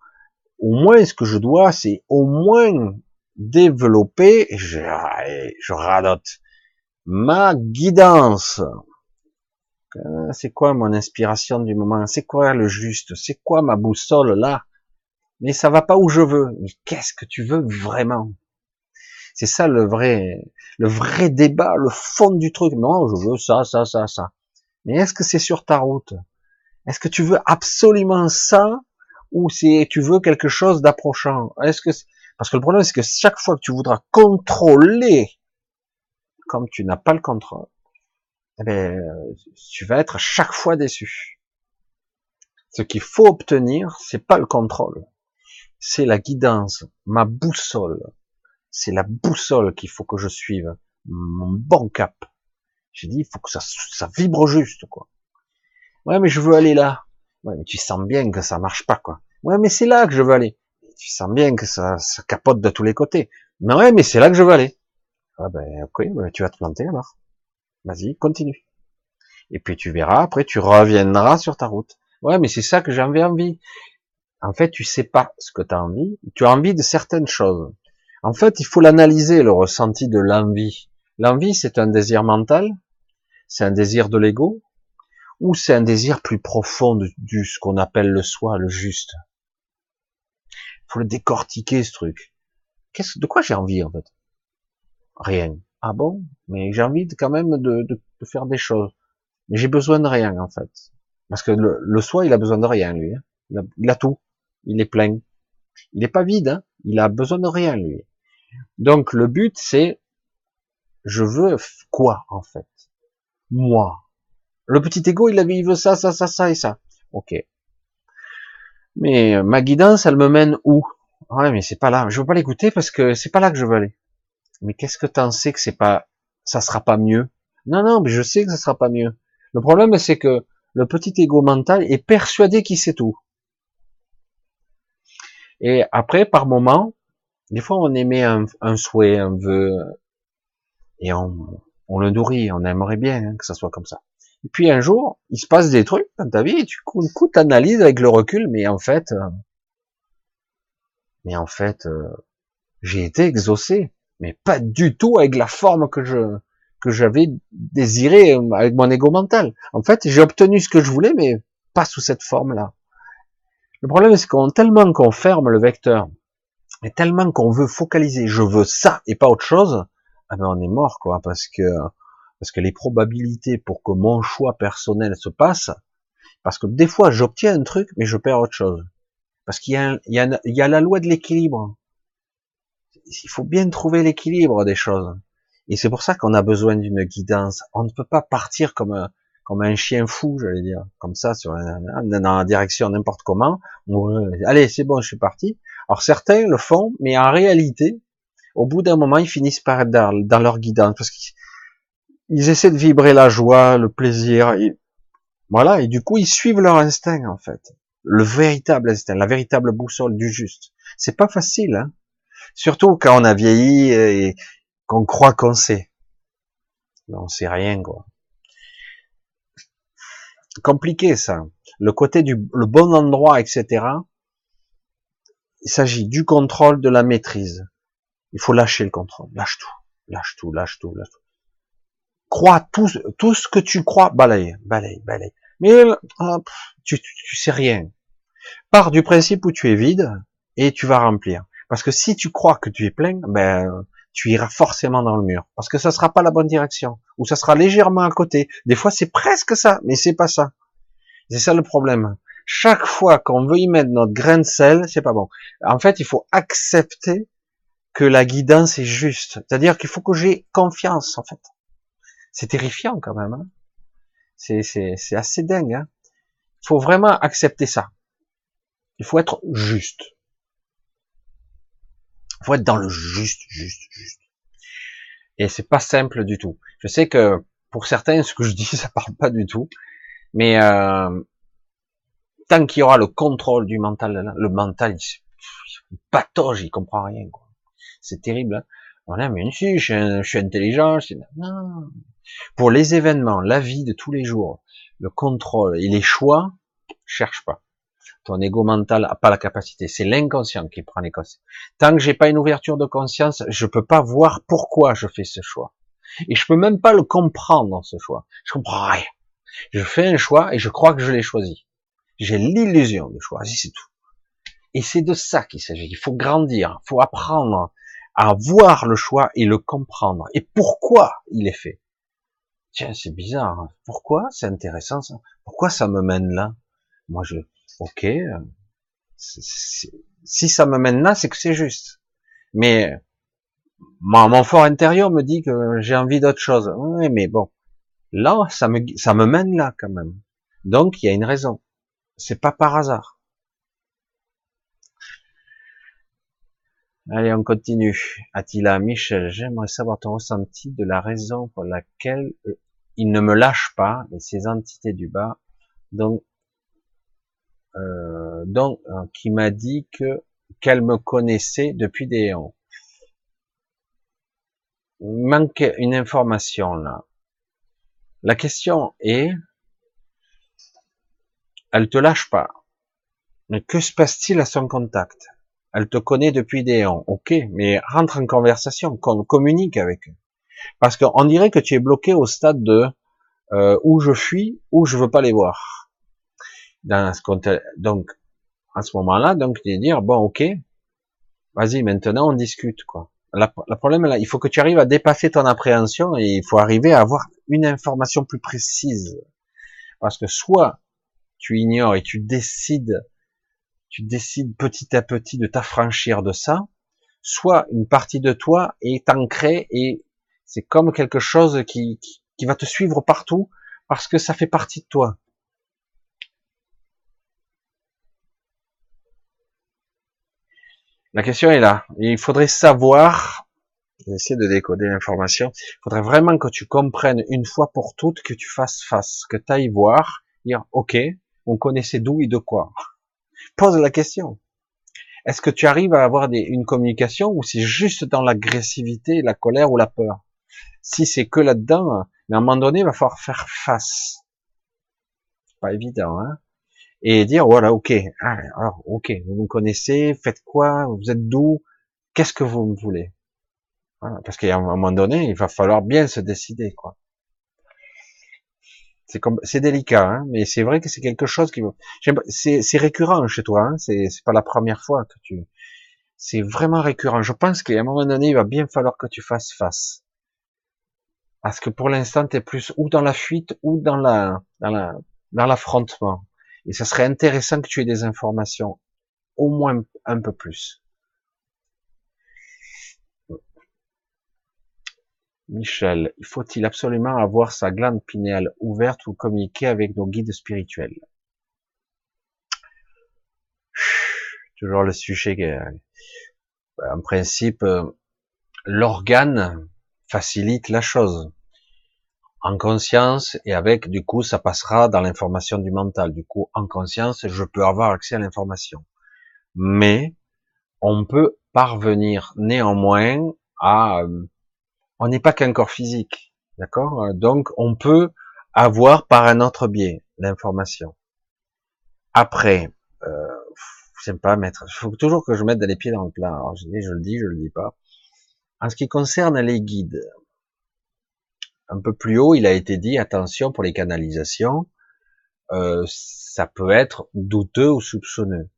au moins, ce que je dois, c'est au moins développer, je, je radote, ma guidance. Euh, c'est quoi mon inspiration du moment? C'est quoi le juste? C'est quoi ma boussole là? Mais ça va pas où je veux. Mais qu'est-ce que tu veux vraiment? C'est ça le vrai, le vrai débat, le fond du truc. Non, je veux ça, ça, ça, ça. Mais est-ce que c'est sur ta route? Est-ce que tu veux absolument ça? Ou c'est tu veux quelque chose d'approchant? Est-ce que parce que le problème c'est que chaque fois que tu voudras contrôler, comme tu n'as pas le contrôle, eh ben, tu vas être chaque fois déçu. Ce qu'il faut obtenir, c'est pas le contrôle, c'est la guidance, ma boussole. C'est la boussole qu'il faut que je suive, mon bon cap. J'ai dit, il faut que ça, ça vibre juste, quoi. Ouais, mais je veux aller là. Ouais, mais tu sens bien que ça marche pas, quoi. Ouais, mais c'est là que je veux aller. Tu sens bien que ça, ça capote de tous les côtés. Mais ouais, mais c'est là que je veux aller. Ah ben, ok, ben, tu vas te planter alors. Vas-y, continue. Et puis tu verras, après tu reviendras sur ta route. Ouais, mais c'est ça que j'avais envie. En fait, tu sais pas ce que tu as envie. Tu as envie de certaines choses. En fait, il faut l'analyser, le ressenti de l'envie. L'envie, c'est un désir mental, c'est un désir de l'ego, ou c'est un désir plus profond du, ce qu'on appelle le soi, le juste. Faut le décortiquer, ce truc. Qu'est-ce, de quoi j'ai envie, en fait? Rien. Ah bon? Mais j'ai envie quand même de, faire des choses. Mais j'ai besoin de rien en fait. Parce que le, soi, il a besoin de rien lui. Hein. Il, a, tout. Il est plein. Il n'est pas vide. Hein. Il a besoin de rien lui. Donc le but c'est, je veux quoi en fait? Moi. Le petit ego, il, il veut ça, ça, ça, ça et ça. Ok. Mais ma guidance, elle me mène où? Ouais, mais c'est pas là. Je veux pas l'écouter parce que c'est pas là que je veux aller mais qu'est-ce que t'en sais que c'est pas, ça sera pas mieux? Non, non, mais je sais que ça sera pas mieux. Le problème, c'est que le petit ego mental est persuadé qu'il sait tout. Et après, par moment, des fois, on émet un, souhait, un vœu, et on, on, le nourrit, on aimerait bien hein, que ça soit comme ça. Et puis un jour, il se passe des trucs dans ta vie, et tu coup, analyses avec le recul, mais en fait, euh, mais en fait, euh, j'ai été exaucé mais pas du tout avec la forme que je que j'avais désiré avec mon ego mental. En fait, j'ai obtenu ce que je voulais, mais pas sous cette forme-là. Le problème, c'est qu'on tellement qu'on ferme le vecteur, et tellement qu'on veut focaliser, je veux ça et pas autre chose, ah ben on est mort, quoi, parce que parce que les probabilités pour que mon choix personnel se passe, parce que des fois j'obtiens un truc, mais je perds autre chose, parce qu'il y a, la loi de l'équilibre il faut bien trouver l'équilibre des choses. Et c'est pour ça qu'on a besoin d'une guidance. On ne peut pas partir comme un, chien fou, j'allais dire, comme ça, dans la direction n'importe comment. allez, c'est bon, je suis parti. Alors certains le font, mais en réalité, au bout d'un moment, ils finissent par être dans, leur guidance, parce que ils essaient de vibrer la joie, le plaisir, et voilà, et du coup ils suivent leur instinct en fait, le véritable instinct, la véritable boussole du juste. C'est pas facile, hein surtout quand on a vieilli et qu'on croit qu'on sait. On sait rien quoi. Compliqué ça. Le côté du le bon endroit, etc. Il s'agit du contrôle, de la maîtrise. Il faut lâcher le contrôle. Lâche tout, lâche tout, lâche tout, lâche tout crois tout, tout ce que tu crois, balaye, balaye, balaye. Mais tu, tu sais rien. Pars du principe où tu es vide et tu vas remplir. Parce que si tu crois que tu es plein, ben tu iras forcément dans le mur. Parce que ça sera pas la bonne direction. Ou ça sera légèrement à côté. Des fois c'est presque ça, mais c'est pas ça. C'est ça le problème. Chaque fois qu'on veut y mettre notre grain de sel, c'est pas bon. En fait, il faut accepter que la guidance est juste. C'est-à-dire qu'il faut que j'ai confiance, en fait. C'est terrifiant quand même. Hein. c'est assez dingue. Hein. Il faut vraiment accepter ça. Il faut être juste. Il faut être dans le juste, juste, juste. Et c'est pas simple du tout. Je sais que pour certains, ce que je dis, ça parle pas du tout. Mais euh, tant qu'il y aura le contrôle du mental, le mental, il, patauge, il comprend rien. C'est terrible. Hein. Voilà, mais si, je, je suis intelligent. Pour les événements, la vie de tous les jours, le contrôle et les choix, cherche pas. Ton ego mental n'a pas la capacité. C'est l'inconscient qui prend les consciences. Tant que j'ai pas une ouverture de conscience, je peux pas voir pourquoi je fais ce choix. Et je peux même pas le comprendre, ce choix. Je comprends rien. Je fais un choix et je crois que je l'ai choisi. J'ai l'illusion de choisir, c'est tout. Et c'est de ça qu'il s'agit. Il faut grandir, il faut apprendre à voir le choix et le comprendre. Et pourquoi il est fait tiens, c'est bizarre. Hein. Pourquoi C'est intéressant ça? Pourquoi ça me mène là? Moi, je, ok. Euh, si ça me mène là, c'est que c'est juste. Mais mon, fort intérieur me dit que j'ai envie d'autre chose. Oui, mais bon, là, ça me, ça me mène là quand même. Donc, il y a une raison. C'est pas par hasard. Allez, on continue. Attila, Michel, j'aimerais savoir ton ressenti de la raison pour laquelle il ne me lâche pas, et ces entités du bas, donc, euh, donc euh, qui m'a dit que qu'elle me connaissait depuis des ans. Il manque une information là. La question est, elle te lâche pas. Mais que se passe-t-il à son contact? Elle te connaît depuis des ans, ok, mais rentre en conversation, communique avec eux. Parce qu'on dirait que tu es bloqué au stade de euh, où je fuis, où je veux pas les voir. Dans ce donc, à ce moment-là, donc, de dire, bon, ok, vas-y, maintenant, on discute, quoi. Le problème, là, il faut que tu arrives à dépasser ton appréhension et il faut arriver à avoir une information plus précise. Parce que soit tu ignores et tu décides, tu décides petit à petit de t'affranchir de ça, soit une partie de toi est ancrée et c'est comme quelque chose qui, qui, va te suivre partout parce que ça fait partie de toi. La question est là. Il faudrait savoir, essayer de décoder l'information, il faudrait vraiment que tu comprennes une fois pour toutes, que tu fasses face, que tu ailles voir, dire, ok, on connaissait d'où et de quoi. Pose la question. Est-ce que tu arrives à avoir une communication ou c'est juste dans l'agressivité, la colère ou la peur? Si c'est que là-dedans, mais à un moment donné, il va falloir faire face. Pas évident, hein Et dire, voilà, ok, ah, alors, ok, vous me connaissez, faites quoi, vous êtes d'où, qu'est-ce que vous me voulez? Voilà, Parce qu'à un moment donné, il va falloir bien se décider, quoi. C'est comme, c'est délicat, hein, mais c'est vrai que c'est quelque chose qui, c'est, récurrent chez toi, hein, c'est pas la première fois que tu, c'est vraiment récurrent. Je pense qu'à un moment donné, il va bien falloir que tu fasses face. Parce que pour l'instant, tu es plus ou dans la fuite ou dans la, dans la, dans l'affrontement. Et ça serait intéressant que tu aies des informations, au moins un peu plus. Michel, il faut-il absolument avoir sa glande pinéale ouverte ou communiquer avec nos guides spirituels? Toujours le sujet. En principe, euh, l'organe facilite la chose. En conscience et avec, du coup, ça passera dans l'information du mental. Du coup, en conscience, je peux avoir accès à l'information. Mais, on peut parvenir néanmoins à, euh, on n'est pas qu'un corps physique, d'accord? Donc, on peut avoir par un autre biais l'information. Après, euh, j'aime pas mettre, il faut toujours que je mette les pieds dans le plat. Je, je le dis, je le dis pas. En ce qui concerne les guides, un peu plus haut, il a été dit attention pour les canalisations, euh, ça peut être douteux ou soupçonneux.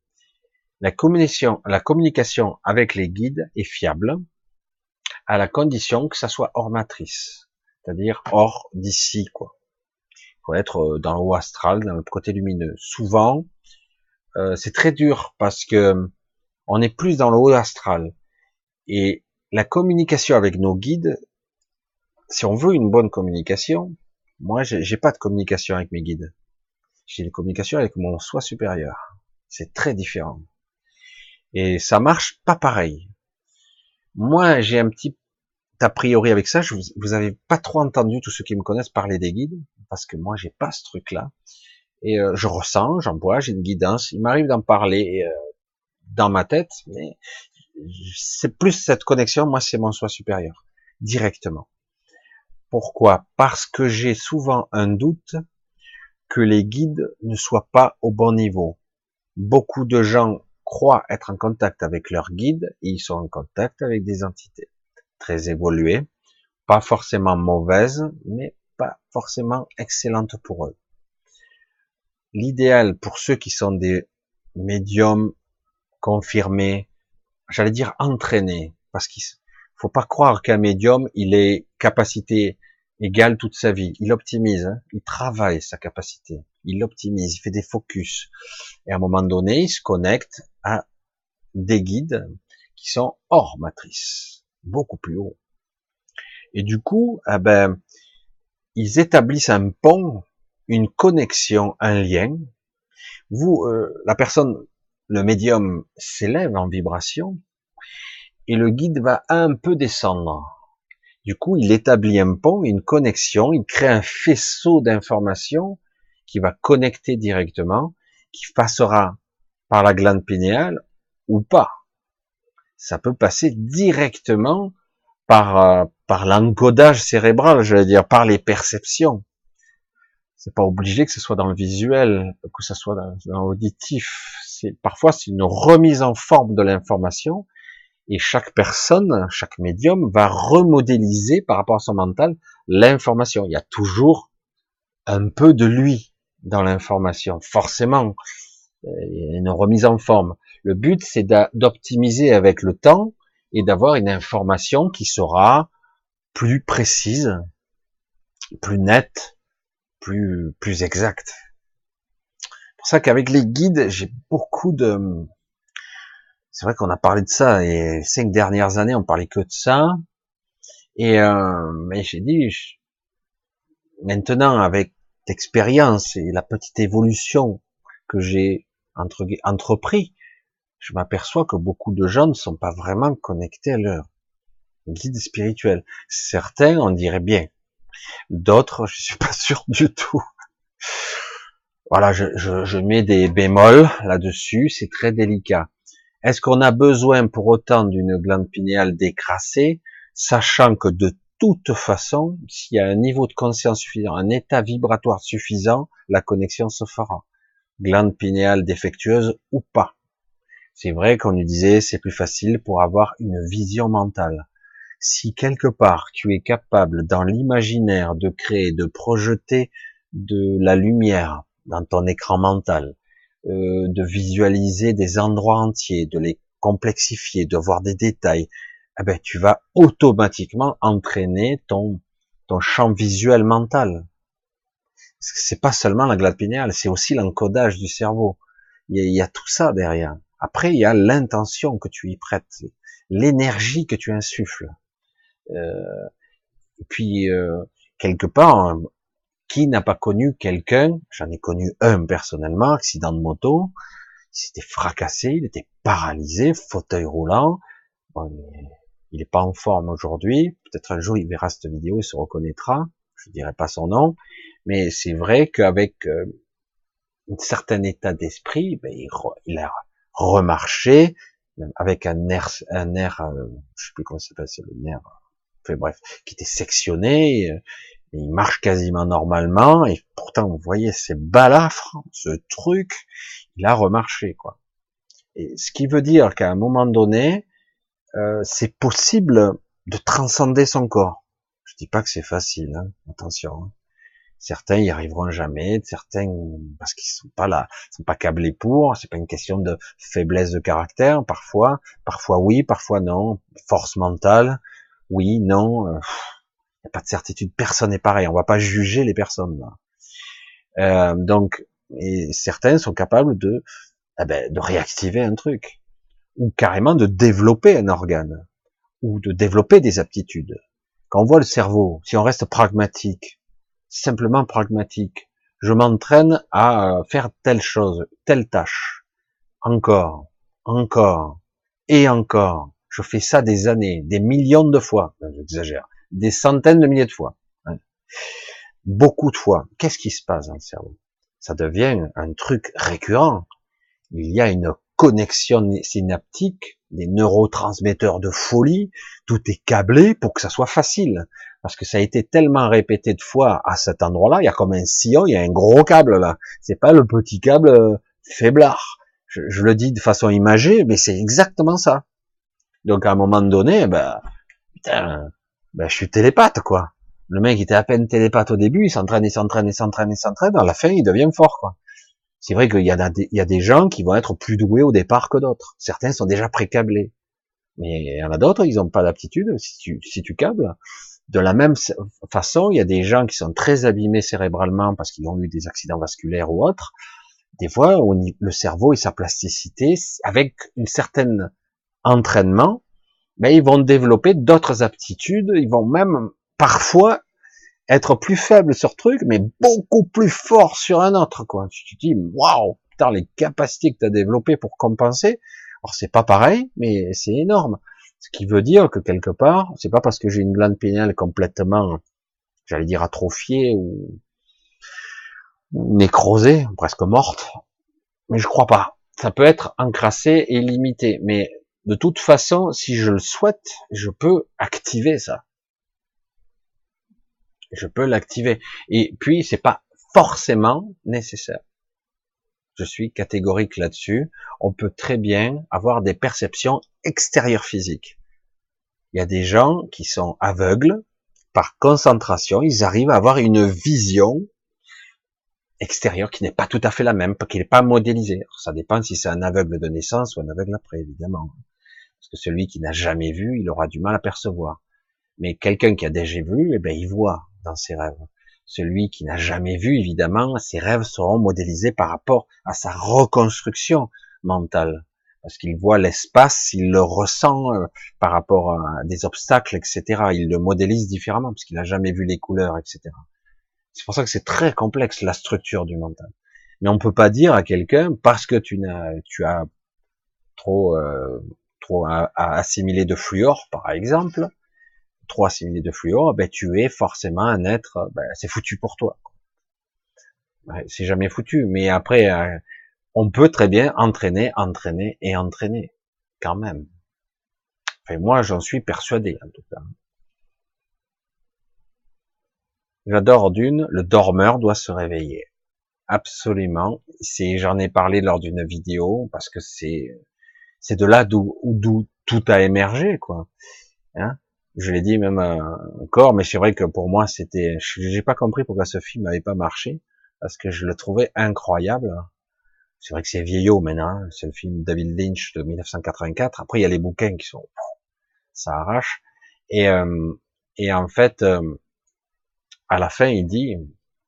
La communication, la communication avec les guides est fiable à la condition que ça soit hors matrice, c'est-à-dire hors d'ici, quoi. Il faut être euh, dans le haut astral, dans le côté lumineux. Souvent, euh, c'est très dur parce que on est plus dans le haut astral et la communication avec nos guides, si on veut une bonne communication, moi, j'ai pas de communication avec mes guides. J'ai une communication avec mon soi supérieur. C'est très différent. Et ça marche pas pareil. Moi, j'ai un petit a priori avec ça. Je vous, vous avez pas trop entendu tous ceux qui me connaissent parler des guides, parce que moi, j'ai pas ce truc-là. Et euh, je ressens, j'en vois, j'ai une guidance. Il m'arrive d'en parler euh, dans ma tête, mais c'est plus cette connexion. Moi, c'est mon soi supérieur directement. Pourquoi? Parce que j'ai souvent un doute que les guides ne soient pas au bon niveau. Beaucoup de gens croient être en contact avec leurs guides et ils sont en contact avec des entités très évoluées, pas forcément mauvaises, mais pas forcément excellentes pour eux. L'idéal pour ceux qui sont des médiums confirmés, j'allais dire entraînés, parce qu'il faut pas croire qu'un médium, il est capacité égale toute sa vie. Il optimise, hein. il travaille sa capacité, il optimise, il fait des focus. Et à un moment donné, il se connecte à des guides qui sont hors matrice, beaucoup plus haut. Et du coup, eh ben, ils établissent un pont, une connexion, un lien. Vous, euh, la personne, le médium s'élève en vibration, et le guide va un peu descendre. Du coup, il établit un pont, une connexion, il crée un faisceau d'informations qui va connecter directement, qui passera par la glande pinéale ou pas. Ça peut passer directement par euh, par l'encodage cérébral, je veux dire, par les perceptions. C'est pas obligé que ce soit dans le visuel, que ce soit dans, l'auditif. Parfois c'est une remise en forme de l'information et chaque personne, chaque médium va remodéliser par rapport à son mental l'information. Il y a toujours un peu de lui dans l'information, forcément. A une remise en forme. Le but, c'est d'optimiser avec le temps et d'avoir une information qui sera plus précise, plus nette, plus, plus exacte. C'est pour ça qu'avec les guides, j'ai beaucoup de, c'est vrai qu'on a parlé de ça et cinq dernières années, on parlait que de ça. Et euh, mais j'ai dit maintenant avec l'expérience et la petite évolution que j'ai entre, entrepris, je m'aperçois que beaucoup de gens ne sont pas vraiment connectés à leur guide spirituel. Certains, on dirait bien. D'autres, je suis pas sûr du tout. Voilà, je, je, je mets des bémols là-dessus, c'est très délicat. Est-ce qu'on a besoin pour autant d'une glande pinéale décrassée, sachant que de toute façon, s'il y a un niveau de conscience suffisant, un état vibratoire suffisant, la connexion se fera. Glande pinéale défectueuse ou pas. C'est vrai qu'on nous disait c'est plus facile pour avoir une vision mentale. Si quelque part tu es capable dans l'imaginaire de créer, de projeter de la lumière dans ton écran mental, euh, de visualiser des endroits entiers, de les complexifier, de voir des détails, eh ben, tu vas automatiquement entraîner ton, ton champ visuel mental. C'est pas seulement la glande pinéale, c'est aussi l'encodage du cerveau. Il y, a, il y, a, tout ça derrière. Après, il y a l'intention que tu y prêtes, l'énergie que tu insuffles. Euh, et puis, euh, quelque part, qui n'a pas connu quelqu'un, j'en ai connu un personnellement, accident de moto, il s'était fracassé, il était paralysé, fauteuil roulant, il n'est pas en forme aujourd'hui, peut-être un jour il verra cette vidéo et se reconnaîtra, je dirais pas son nom, mais c'est vrai qu'avec euh, un certain état d'esprit, ben, il, a remarché avec un nerf, un nerf, euh, je sais plus comment ça s'appelle, le nerf, enfin bref, qui était sectionné, euh, il marche quasiment normalement, et pourtant, vous voyez, c'est balafre, ce truc, il a remarché, quoi. Et ce qui veut dire qu'à un moment donné, euh, c'est possible de transcender son corps. Je dis pas que c'est facile, hein, attention. Hein. Certains y arriveront jamais, certains parce qu'ils sont pas là, sont pas câblés pour. C'est pas une question de faiblesse de caractère, parfois, parfois oui, parfois non. Force mentale, oui, non. Il n'y a pas de certitude. Personne n'est pareil. On va pas juger les personnes. Euh, donc, et certains sont capables de eh ben, de réactiver un truc, ou carrément de développer un organe, ou de développer des aptitudes. Quand on voit le cerveau, si on reste pragmatique, simplement pragmatique, je m'entraîne à faire telle chose, telle tâche, encore, encore, et encore. Je fais ça des années, des millions de fois, j'exagère, des centaines de milliers de fois, hein. beaucoup de fois. Qu'est-ce qui se passe dans le cerveau? Ça devient un truc récurrent il y a une connexion synaptique, des neurotransmetteurs de folie, tout est câblé pour que ça soit facile. Parce que ça a été tellement répété de fois à cet endroit-là, il y a comme un sillon, il y a un gros câble là. C'est pas le petit câble euh, faiblard. Je, le dis de façon imagée, mais c'est exactement ça. Donc à un moment donné, ben, putain, ben, je suis télépathe quoi. Le mec était à peine télépathe au début, il s'entraîne, il s'entraîne, il s'entraîne, il s'entraîne, à la fin il devient fort quoi. C'est vrai qu'il y, a des, il y a des gens qui vont être plus doués au départ que d'autres. Certains sont déjà précablés. Mais il y en a d'autres, ils n'ont pas d'aptitude si tu, si tu câbles. De la même façon, il y a des gens qui sont très abîmés cérébralement parce qu'ils ont eu des accidents vasculaires ou autres. Des fois, le cerveau et sa plasticité, avec une certaine entraînement, ben, ils vont développer d'autres aptitudes. Ils vont même parfois être plus faible sur truc, mais beaucoup plus fort sur un autre, quoi. Tu te dis, waouh, putain, les capacités que tu as développées pour compenser. Alors, c'est pas pareil, mais c'est énorme. Ce qui veut dire que quelque part, c'est pas parce que j'ai une glande péniale complètement, j'allais dire atrophiée ou nécrosée, presque morte, mais je crois pas. Ça peut être encrassé et limité, mais de toute façon, si je le souhaite, je peux activer ça je peux l'activer. Et puis, c'est pas forcément nécessaire. Je suis catégorique là-dessus. On peut très bien avoir des perceptions extérieures physiques. Il y a des gens qui sont aveugles par concentration. Ils arrivent à avoir une vision extérieure qui n'est pas tout à fait la même, qui n'est pas modélisée. ça dépend si c'est un aveugle de naissance ou un aveugle après, évidemment. Parce que celui qui n'a jamais vu, il aura du mal à percevoir. Mais quelqu'un qui a déjà vu, eh ben, il voit dans ses rêves. Celui qui n'a jamais vu, évidemment, ses rêves seront modélisés par rapport à sa reconstruction mentale. Parce qu'il voit l'espace, il le ressent euh, par rapport à des obstacles, etc. Il le modélise différemment, parce qu'il n'a jamais vu les couleurs, etc. C'est pour ça que c'est très complexe, la structure du mental. Mais on peut pas dire à quelqu'un, parce que tu, n'as, tu as trop, euh, trop assimilé de fluor, par exemple, trop assimilé de fluor, ben tu es forcément un être, ben, c'est foutu pour toi. c'est jamais foutu. Mais après, euh, on peut très bien entraîner, entraîner et entraîner, quand même. Enfin, moi, j'en suis persuadé, en tout cas. J'adore d'une, le dormeur doit se réveiller. Absolument. C'est, j'en ai parlé lors d'une vidéo parce que c'est, c'est de là d'où, tout a émergé, quoi. Hein je l'ai dit même encore, mais c'est vrai que pour moi c'était, j'ai pas compris pourquoi ce film n'avait pas marché, parce que je le trouvais incroyable. C'est vrai que c'est vieillot maintenant, hein. c'est le film David Lynch de 1984. Après il y a les bouquins qui sont, ça arrache. Et euh, et en fait, euh, à la fin il dit,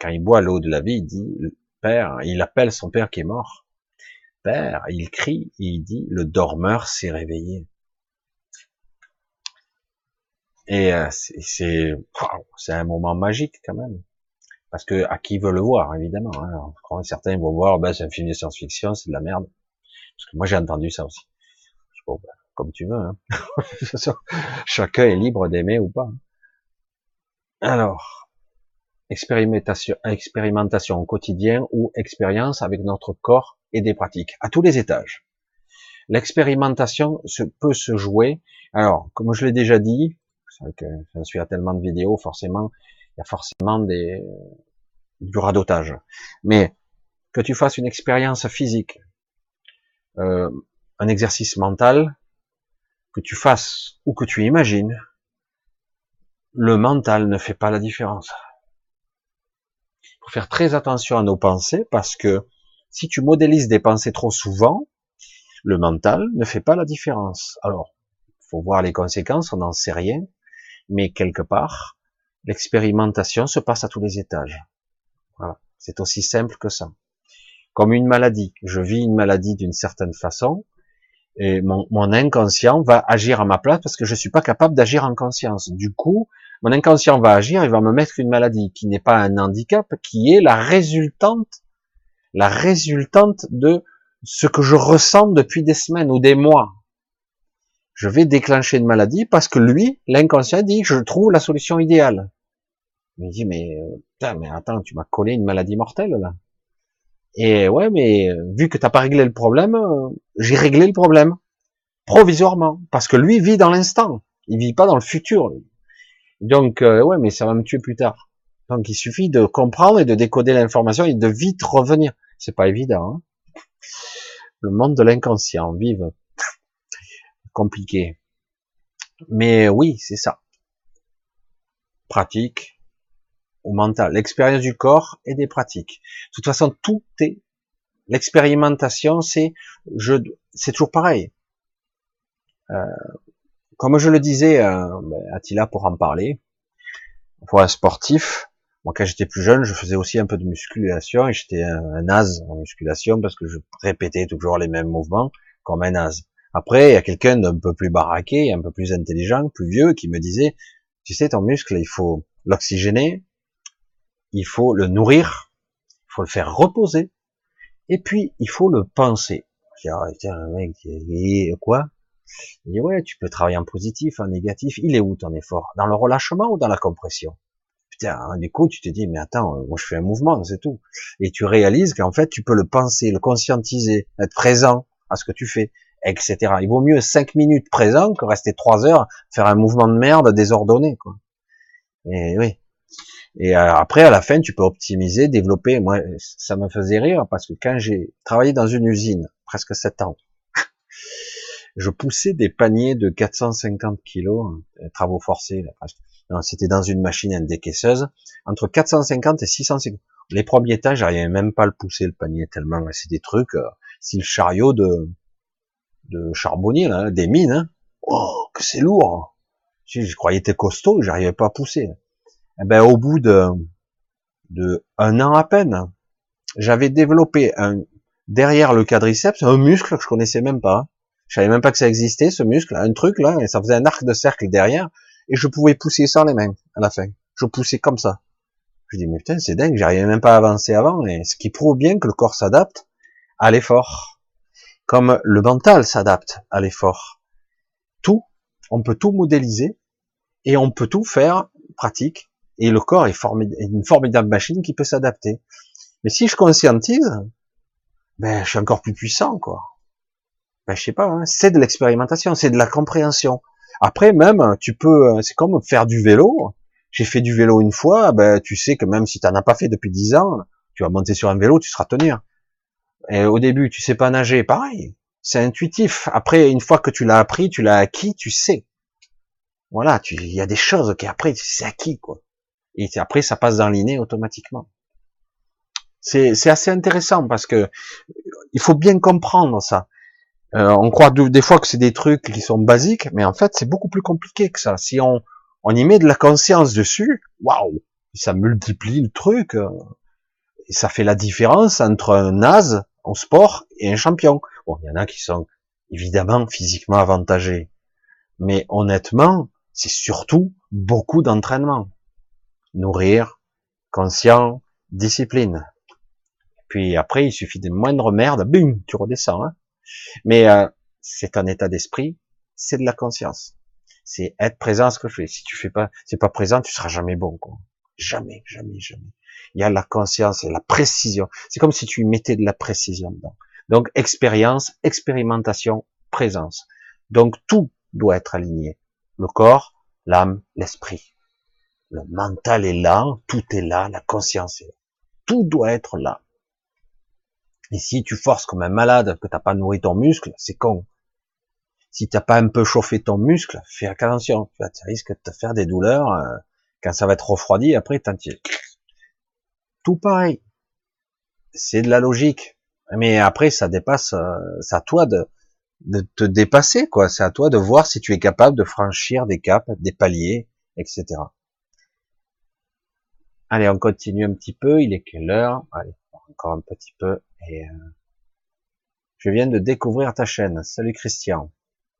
quand il boit l'eau de la vie, il dit, père, il appelle son père qui est mort. Père, il crie, il dit, le dormeur s'est réveillé. Et euh, c'est un moment magique quand même. Parce que à qui veut le voir, évidemment. Hein. certains vont voir, ben, c'est un film de science-fiction, c'est de la merde. Parce que moi j'ai entendu ça aussi. Ben, comme tu veux. Hein. Chacun est libre d'aimer ou pas. Alors, expérimentation, expérimentation au quotidien ou expérience avec notre corps et des pratiques à tous les étages. L'expérimentation se, peut se jouer. Alors, comme je l'ai déjà dit, j'en suis à tellement de vidéos, forcément, il y a forcément des, du radotage. Mais que tu fasses une expérience physique, euh, un exercice mental, que tu fasses ou que tu imagines, le mental ne fait pas la différence. Il faut faire très attention à nos pensées parce que si tu modélises des pensées trop souvent, le mental ne fait pas la différence. Alors, faut voir les conséquences, on n'en sait rien, mais quelque part, l'expérimentation se passe à tous les étages. Voilà. C'est aussi simple que ça. Comme une maladie. Je vis une maladie d'une certaine façon, et mon, inconscient va agir à ma place parce que je suis pas capable d'agir en conscience. Du coup, mon inconscient va agir, il va me mettre une maladie qui n'est pas un handicap, qui est la résultante, la résultante de ce que je ressens depuis des semaines ou des mois. Je vais déclencher une maladie parce que lui, l'inconscient, dit je trouve la solution idéale. Il dit mais putain, mais attends, tu m'as collé une maladie mortelle là. Et ouais, mais vu que t'as pas réglé le problème, j'ai réglé le problème provisoirement parce que lui vit dans l'instant, il vit pas dans le futur. Donc euh, ouais, mais ça va me tuer plus tard. Donc il suffit de comprendre et de décoder l'information et de vite revenir. C'est pas évident. Hein le monde de l'inconscient, vive, compliqué. Mais oui, c'est ça. Pratique ou mental, l'expérience du corps et des pratiques. De toute façon, tout est l'expérimentation, c'est je, c'est toujours pareil. Euh, comme je le disais, euh, ben, Attila pour en parler, pour un sportif, moi, quand j'étais plus jeune, je faisais aussi un peu de musculation et j'étais un, naze en musculation parce que je répétais toujours les mêmes mouvements comme un naze. Après, il y a quelqu'un d'un peu plus baraqué, un peu plus intelligent, plus vieux, qui me disait, tu sais, ton muscle, il faut l'oxygéner, il faut le nourrir, il faut le faire reposer, et puis, il faut le penser. Je dis, oh, tiens, mec, quoi? Il dit, ouais, tu peux travailler en positif, en négatif. Il est où ton effort? Dans le relâchement ou dans la compression? Hein, du coup, tu te dis, mais attends, moi je fais un mouvement, c'est tout. Et tu réalises qu'en fait, tu peux le penser, le conscientiser, être présent à ce que tu fais, etc. Il vaut mieux cinq minutes présent que rester trois heures faire un mouvement de merde désordonné, quoi. Et oui. Et euh, après, à la fin, tu peux optimiser, développer. Moi, ça me faisait rire parce que quand j'ai travaillé dans une usine, presque sept ans, je poussais des paniers de 450 kilos, hein, travaux forcés, là, presque c'était dans une machine indécaisseuse, entre 450 et 650. Les premiers étages, j'arrivais même pas à le pousser le panier tellement c'est des trucs, euh, c'est le chariot de de charbonnier là, des mines. Hein. Oh, que c'est lourd. Je, je croyais était costaud, j'arrivais pas à pousser. Eh ben au bout de de un an à peine, j'avais développé un derrière le quadriceps un muscle que je connaissais même pas. Je savais même pas que ça existait ce muscle, un truc là, et ça faisait un arc de cercle derrière et je pouvais pousser sans les mains à la fin. Je poussais comme ça. Je dis mais putain c'est dingue, j'arrivais même pas à avancer avant, et ce qui prouve bien que le corps s'adapte à l'effort, comme le mental s'adapte à l'effort. Tout, on peut tout modéliser et on peut tout faire pratique. Et le corps est, une formidable machine qui peut s'adapter. Mais si je conscientise, ben je suis encore plus puissant quoi. Ben je sais pas, hein, c'est de l'expérimentation, c'est de la compréhension. Après, même, tu peux, euh, c'est comme faire du vélo. J'ai fait du vélo une fois, ben, tu sais que même si tu n'en as pas fait depuis dix ans, tu vas monter sur un vélo, tu seras tenir. Et au début, tu sais pas nager, pareil. C'est intuitif. Après, une fois que tu l'as appris, tu l'as acquis, tu sais. Voilà, il y a des choses qui après, c'est acquis, quoi. Et après, ça passe dans l'inné automatiquement. C'est assez intéressant parce que il faut bien comprendre ça. Euh, on croit des fois que c'est des trucs qui sont basiques, mais en fait c'est beaucoup plus compliqué que ça. Si on, on y met de la conscience dessus, waouh, ça multiplie le truc. Euh, ça fait la différence entre un naze en sport et un champion. Bon, il y en a qui sont évidemment physiquement avantagés, mais honnêtement, c'est surtout beaucoup d'entraînement. Nourrir, conscient, discipline. Puis après, il suffit de moindre merde, bim, tu redescends. Hein mais euh, c'est un état d'esprit, c'est de la conscience. C'est être présent à ce que je fais. Si tu fais pas, c'est pas présent, tu seras jamais bon. Quoi. Jamais, jamais, jamais. Il y a la conscience et la précision. C'est comme si tu mettais de la précision dedans. Donc, expérience, expérimentation, présence. Donc, tout doit être aligné. Le corps, l'âme, l'esprit. Le mental est là, tout est là, la conscience est là. Tout doit être là. Et si tu forces comme un malade que t'as pas nourri ton muscle, c'est con. Si t'as pas un peu chauffé ton muscle, fais attention. Tu risques de te faire des douleurs euh, quand ça va être refroidi. Après, t'en Tout pareil. C'est de la logique. Mais après, ça dépasse. Euh, c'est à toi de, de te dépasser, quoi. C'est à toi de voir si tu es capable de franchir des caps, des paliers, etc. Allez, on continue un petit peu. Il est quelle heure? Allez, encore un petit peu. Euh, je viens de découvrir ta chaîne. Salut Christian.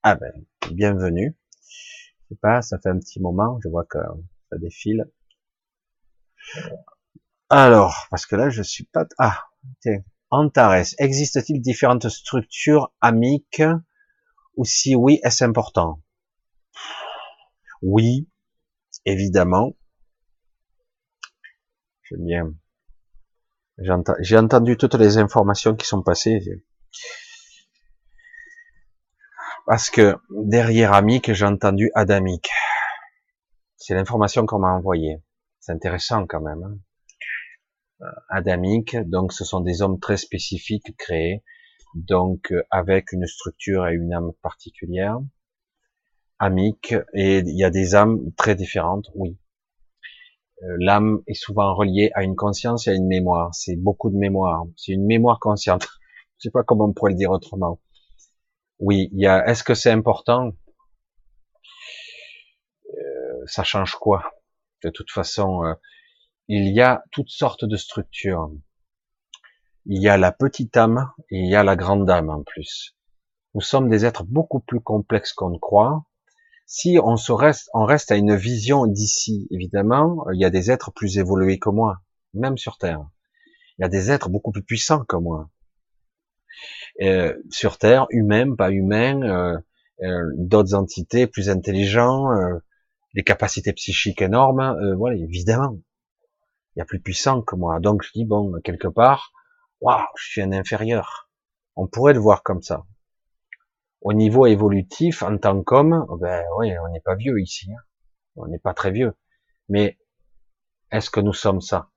Ah ben, bienvenue. Je sais pas, ça fait un petit moment. Je vois que ça défile. Alors, parce que là, je suis pas. Ah, tiens. Antares. Existe-t-il différentes structures amiques? Ou si oui, est-ce important? Oui, évidemment. J'aime bien. J'ai entendu toutes les informations qui sont passées. Parce que derrière amique, j'ai entendu adamique. C'est l'information qu'on m'a envoyée. C'est intéressant quand même. Hein. Euh, adamique, donc ce sont des hommes très spécifiques créés, donc euh, avec une structure et une âme particulière. Amique, et il y a des âmes très différentes, oui. Euh, l'âme est souvent reliée à une conscience et à une mémoire. C'est beaucoup de mémoire. C'est une mémoire consciente. Je sais pas comment on pourrait le dire autrement. Oui, il y a. Est-ce que c'est important? Euh, Ça change quoi? De toute façon, euh, il y a toutes sortes de structures. Il y a la petite âme et il y a la grande âme en plus. Nous sommes des êtres beaucoup plus complexes qu'on ne croit. Si on se reste, à une vision d'ici, évidemment, il y a des êtres plus évolués que moi, même sur Terre. Il y a des êtres beaucoup plus puissants que moi. Euh, sur Terre, humains, pas humains, euh, euh, d'autres entités plus intelligents, des capacités psychiques énormes, voilà, évidemment. Il y a plus puissant que moi. Donc je dis, bon, quelque part, waouh, je suis un inférieur. On pourrait le voir comme ça au niveau évolutif, en tant qu'homme, oh ben oui, on n'est pas vieux ici, hein. on n'est pas très vieux. Mais est-ce que nous sommes ça?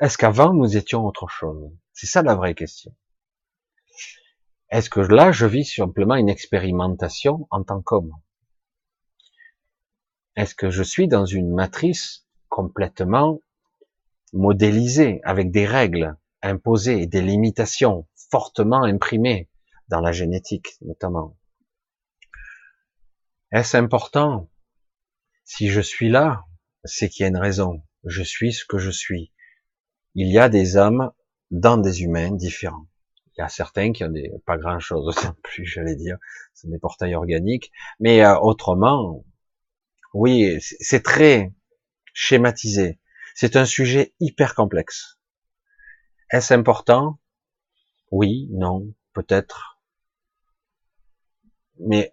Est-ce qu'avant nous étions autre chose? C'est ça la vraie question. Est-ce que là, je vis simplement une expérimentation en tant qu'homme? Est-ce que je suis dans une matrice complètement modélisée, avec des règles imposées, des limitations fortement imprimées dans la génétique notamment? Est-ce important? Si je suis là, c'est qu'il y a une raison. Je suis ce que je suis. Il y a des âmes dans des humains différents. Il y a certains qui ont des, pas grand chose plus, j'allais dire. C'est des portails organiques. Mais euh, autrement, oui, c'est très schématisé. C'est un sujet hyper complexe. Est-ce important? Oui, non, peut-être. Mais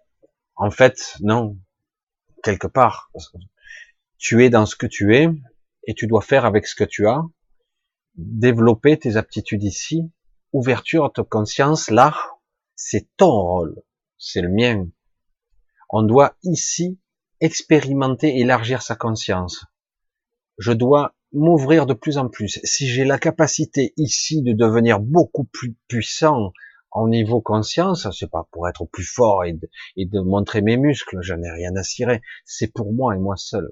en fait, non. Quelque part. Tu es dans ce que tu es et tu dois faire avec ce que tu as. Développer tes aptitudes ici. Ouverture à ta conscience, là, c'est ton rôle. C'est le mien. On doit ici expérimenter, élargir sa conscience. Je dois m'ouvrir de plus en plus. Si j'ai la capacité ici de devenir beaucoup plus puissant en niveau conscience, c'est pas pour être plus fort et de, montrer mes muscles, je n'ai rien à cirer, c'est pour moi et moi seul.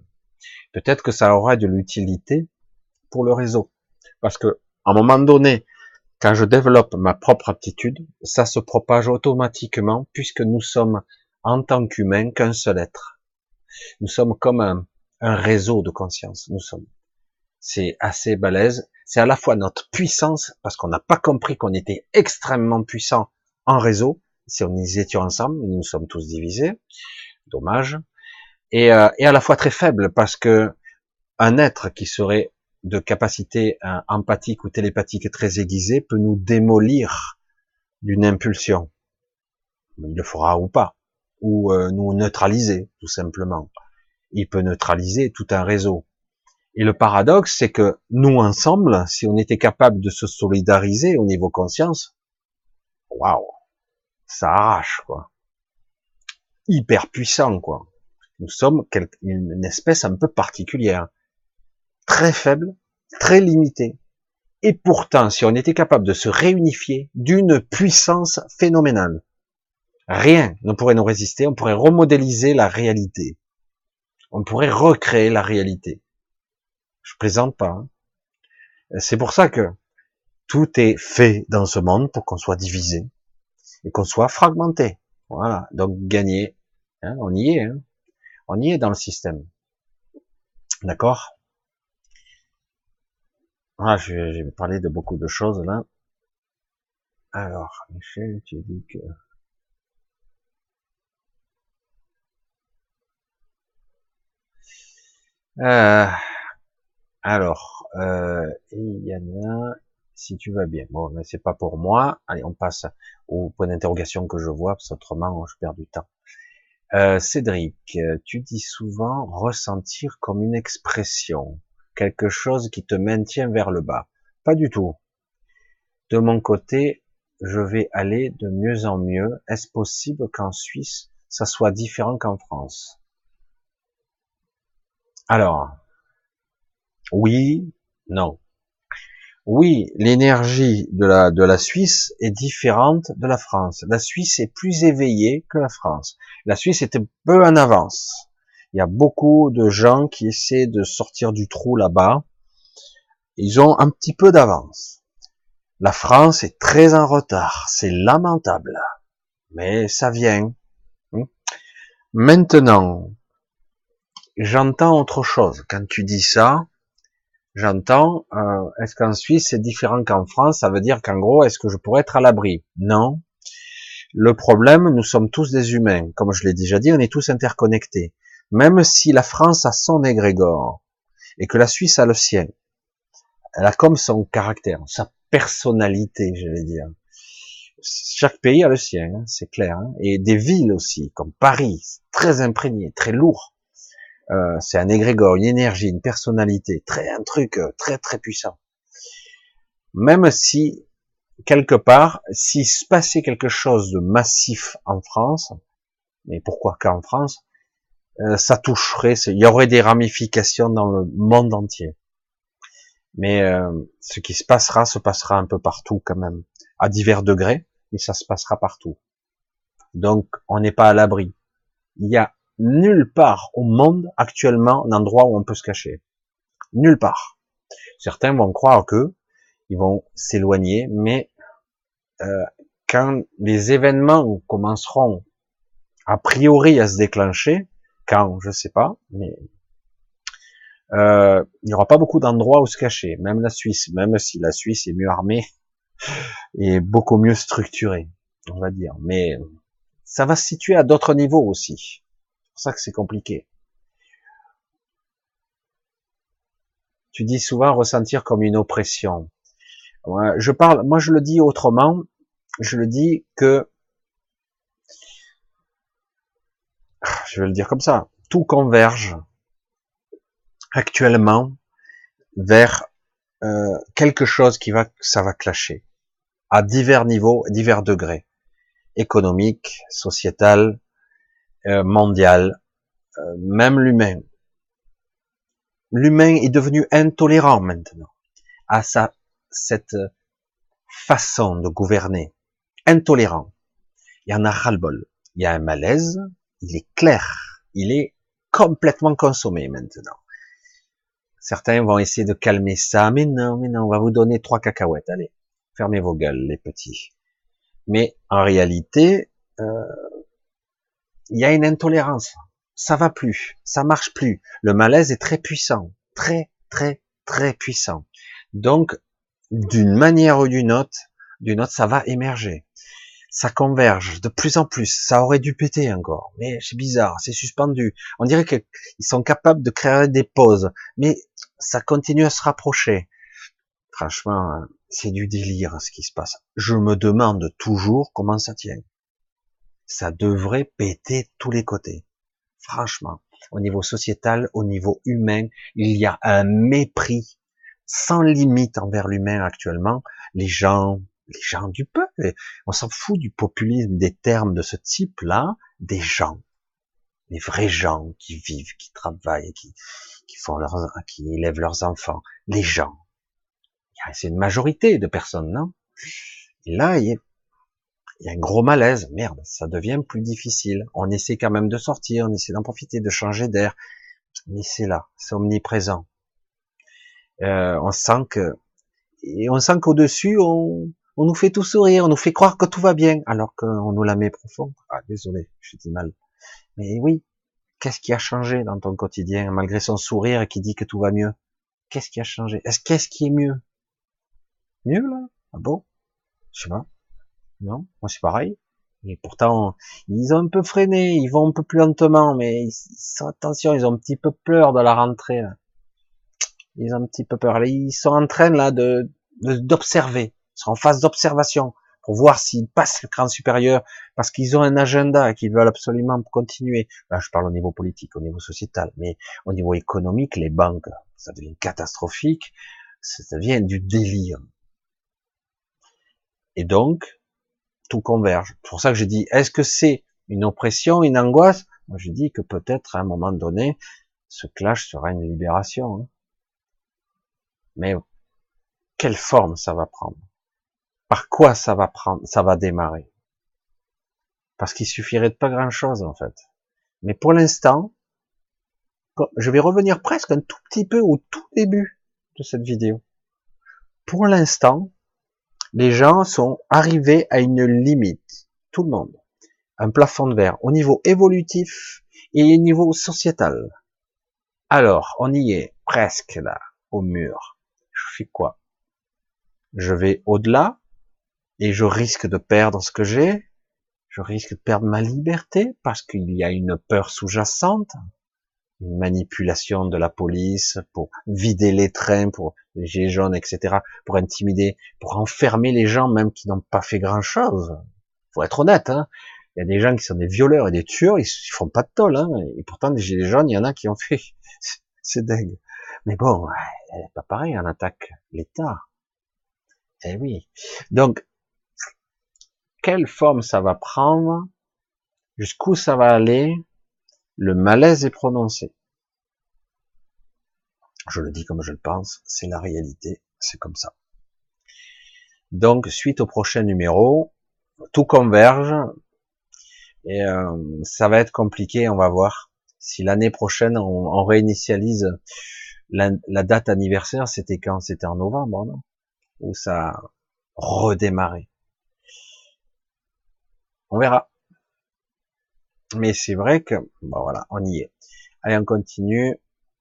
Peut-être que ça aura de l'utilité pour le réseau. Parce que, à un moment donné, quand je développe ma propre aptitude, ça se propage automatiquement puisque nous sommes, en tant qu'humains, qu'un seul être. Nous sommes comme un réseau de conscience. Nous sommes. C'est assez balèze c'est à la fois notre puissance, parce qu'on n'a pas compris qu'on était extrêmement puissant en réseau, si on y étions ensemble, nous sommes tous divisés, dommage, et, euh, à la fois très faible, parce que un être qui serait de capacité euh, empathique ou télépathique très aiguisée peut nous démolir d'une impulsion. Il le fera ou pas, ou euh, nous neutraliser, tout simplement. Il peut neutraliser tout un réseau. Et le paradoxe, c'est que nous ensemble, si on était capable de se solidariser au niveau conscience, waouh, ça arrache quoi, hyper puissant quoi. Nous sommes une espèce un peu particulière, très faible, très limitée. Et pourtant, si on était capable de se réunifier d'une puissance phénoménale, rien ne pourrait nous résister, on pourrait remodéliser la réalité. On pourrait recréer la réalité. Je plaisante pas. Hein. C'est pour ça que tout est fait dans ce monde pour qu'on soit divisé et qu'on soit fragmenté. Voilà. Donc gagner. Hein, on y est. Hein. On y est dans le système. D'accord? Ah, je vais parler de beaucoup de choses là. Alors, Michel, tu dis que... Euh, alors, euh, il y en a, si tu vas bien. Bon, mais c'est pas pour moi. Allez, on passe au point d'interrogation que je vois, parce qu'autrement, je perds du temps. Euh, Cédric, tu dis souvent ressentir comme une expression quelque chose qui te maintient vers le bas. Pas du tout. De mon côté, je vais aller de mieux en mieux. Est-ce possible qu'en Suisse, ça soit différent qu'en France? Alors, oui, non. Oui, l'énergie de la, de la Suisse est différente de la France. La Suisse est plus éveillée que la France. La Suisse était peu en avance. Il y a beaucoup de gens qui essaient de sortir du trou là-bas. Ils ont un petit peu d'avance. La France est très en retard. C'est lamentable. Mais ça vient. Hmm. Maintenant, j'entends autre chose. Quand tu dis ça, j'entends, euh, est-ce qu'en Suisse c'est différent qu'en France? Ça veut dire qu'en gros, est-ce que je pourrais être à l'abri? Non. Le problème, nous sommes tous des humains. Comme je l'ai déjà dit, on est tous interconnectés même si la France a son égrégore et que la Suisse a le sien, elle a comme son caractère, sa personnalité, je vais dire. Chaque pays a le sien, hein, c'est clair, hein. et des villes aussi, comme Paris, très imprégné, très lourd. Euh, c'est un égrégore, une énergie, une personnalité, très un truc euh, très très puissant. Même si quelque part, s'il se passait quelque chose de massif en France, mais pourquoi qu'en France euh, ça toucherait, il y aurait des ramifications dans le monde entier. Mais ce qui se passera se passera un peu partout quand même, à divers degrés, mais ça se passera partout. Donc on n'est pas à l'abri. Il y a nulle part au monde actuellement un endroit où on peut se cacher. Nulle part. Certains vont croire que ils vont s'éloigner, mais euh, quand les événements commenceront a priori à se déclencher, quand, je sais pas, mais euh, il n'y aura pas beaucoup d'endroits où se cacher, même la Suisse, même si la Suisse est mieux armée et beaucoup mieux structurée, on va dire. Mais ça va se situer à d'autres niveaux aussi. Pour ça que c'est compliqué. Tu dis souvent ressentir comme une oppression. Je parle, moi je le dis autrement. Je le dis que je vais le dire comme ça, tout converge actuellement vers euh, quelque chose qui va, ça va clasher à divers niveaux, divers degrés, économique, sociétal, euh, mondial, euh, même l'humain. L'humain est devenu intolérant maintenant à sa cette façon de gouverner, intolérant. Il y en a ras-le-bol. Il y a un malaise, il est clair, il est complètement consommé maintenant. Certains vont essayer de calmer ça, mais non, mais non, on va vous donner trois cacahuètes, allez, fermez vos gueules, les petits. Mais en réalité, euh, il y a une intolérance. Ça va plus, ça marche plus. Le malaise est très puissant, très, très, très puissant. Donc, d'une manière ou d'une autre, d'une autre, ça va émerger ça converge de plus en plus. Ça aurait dû péter encore, mais c'est bizarre, c'est suspendu. On dirait qu'ils sont capables de créer des pauses, mais ça continue à se rapprocher. Franchement, c'est du délire ce qui se passe. Je me demande toujours comment ça tient. Ça devrait péter tous les côtés. Franchement. au niveau sociétal, au niveau humain, il y a un mépris sans limite envers l'humain actuellement. Les gens, les gens du peuple, on s'en fout du populisme, des termes de ce type-là, des gens, les vrais gens qui vivent, qui travaillent, qui, font leurs, qui élèvent leurs enfants, les gens. C'est une majorité de personnes, non? Et là, il y, il y a un gros malaise. Merde, ça devient plus difficile. On essaie quand même de sortir, on essaie d'en profiter, de changer d'air, mais c'est là, c'est omniprésent. Euh, on sent que et on sent qu'au-dessus, on, on nous fait tout sourire, on nous fait croire que tout va bien, alors qu'on nous la met profond. Ah, désolé, je dis mal. Mais oui, qu'est-ce qui a changé dans ton quotidien, malgré son sourire qui dit que tout va mieux? Qu'est-ce qui a changé? Est-ce qu'est-ce qui est mieux? Mieux là? Ah bon? Je sais pas. Non, moi c'est pareil. Et pourtant, ils ont un peu freiné, ils vont un peu plus lentement, mais ils, sont, attention, ils ont un petit peu peur de la rentrée. Là. Ils ont un petit peu peur. Ils sont en train là de d'observer. Ils sont en phase d'observation pour voir s'ils passent le cran supérieur, parce qu'ils ont un agenda qu'ils veulent absolument continuer. Là, je parle au niveau politique, au niveau sociétal, mais au niveau économique, les banques, ça devient catastrophique, ça devient du délire. Et donc, tout converge. C'est pour ça que je dis, est-ce que c'est une oppression, une angoisse? Moi, je dis que peut-être à un moment donné, ce clash sera une libération. Hein. Mais quelle forme ça va prendre? Par quoi ça va prendre Ça va démarrer? Parce qu'il suffirait de pas grand-chose en fait. Mais pour l'instant, je vais revenir presque un tout petit peu au tout début de cette vidéo. Pour l'instant, les gens sont arrivés à une limite, tout le monde, un plafond de verre au niveau évolutif et au niveau sociétal. Alors, on y est presque là, au mur. Je fais quoi? Je vais au-delà et je risque de perdre ce que j'ai. Je risque de perdre ma liberté parce qu'il y a une peur sous-jacente une manipulation de la police pour vider les trains, pour les gilets jaunes, etc., pour intimider, pour enfermer les gens même qui n'ont pas fait grand chose. Faut être honnête, hein. Il y a des gens qui sont des violeurs et des tueurs, ils, font pas de tol, hein. Et pourtant, des gilets jaunes, il y en a qui ont fait. C'est dingue. Mais bon, elle est pas pareil, on attaque l'État. Eh oui. Donc, quelle forme ça va prendre? Jusqu'où ça va aller? Le malaise est prononcé. Je le dis comme je le pense, c'est la réalité, c'est comme ça. Donc, suite au prochain numéro, tout converge, et euh, ça va être compliqué, on va voir. Si l'année prochaine, on, réinitialise la, date anniversaire, c'était quand? C'était en novembre, non? Où ça a redémarré? On verra. Mais c'est vrai que, bon voilà, on y est. Allez, on continue.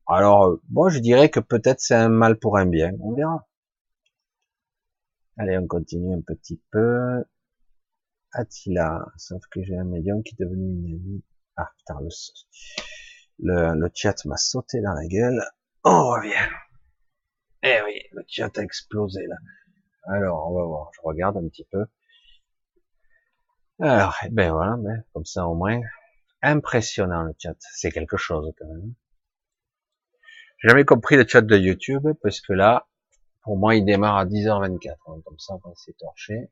Alors, bon, je dirais que peut-être c'est un mal pour un bien. On verra. Allez, on continue un petit peu. Attila, sauf que j'ai un médium qui est devenu une amie. Ah, putain, le, le, le chat m'a sauté dans la gueule. On revient. Eh oui, le chat a explosé là. Alors, on va voir. Je regarde un petit peu. Alors, eh ben voilà, ben, comme ça au moins. Impressionnant le chat, c'est quelque chose quand même. J'ai jamais compris le chat de YouTube, parce que là, pour moi, il démarre à 10h24, hein, comme ça, on s'est torché.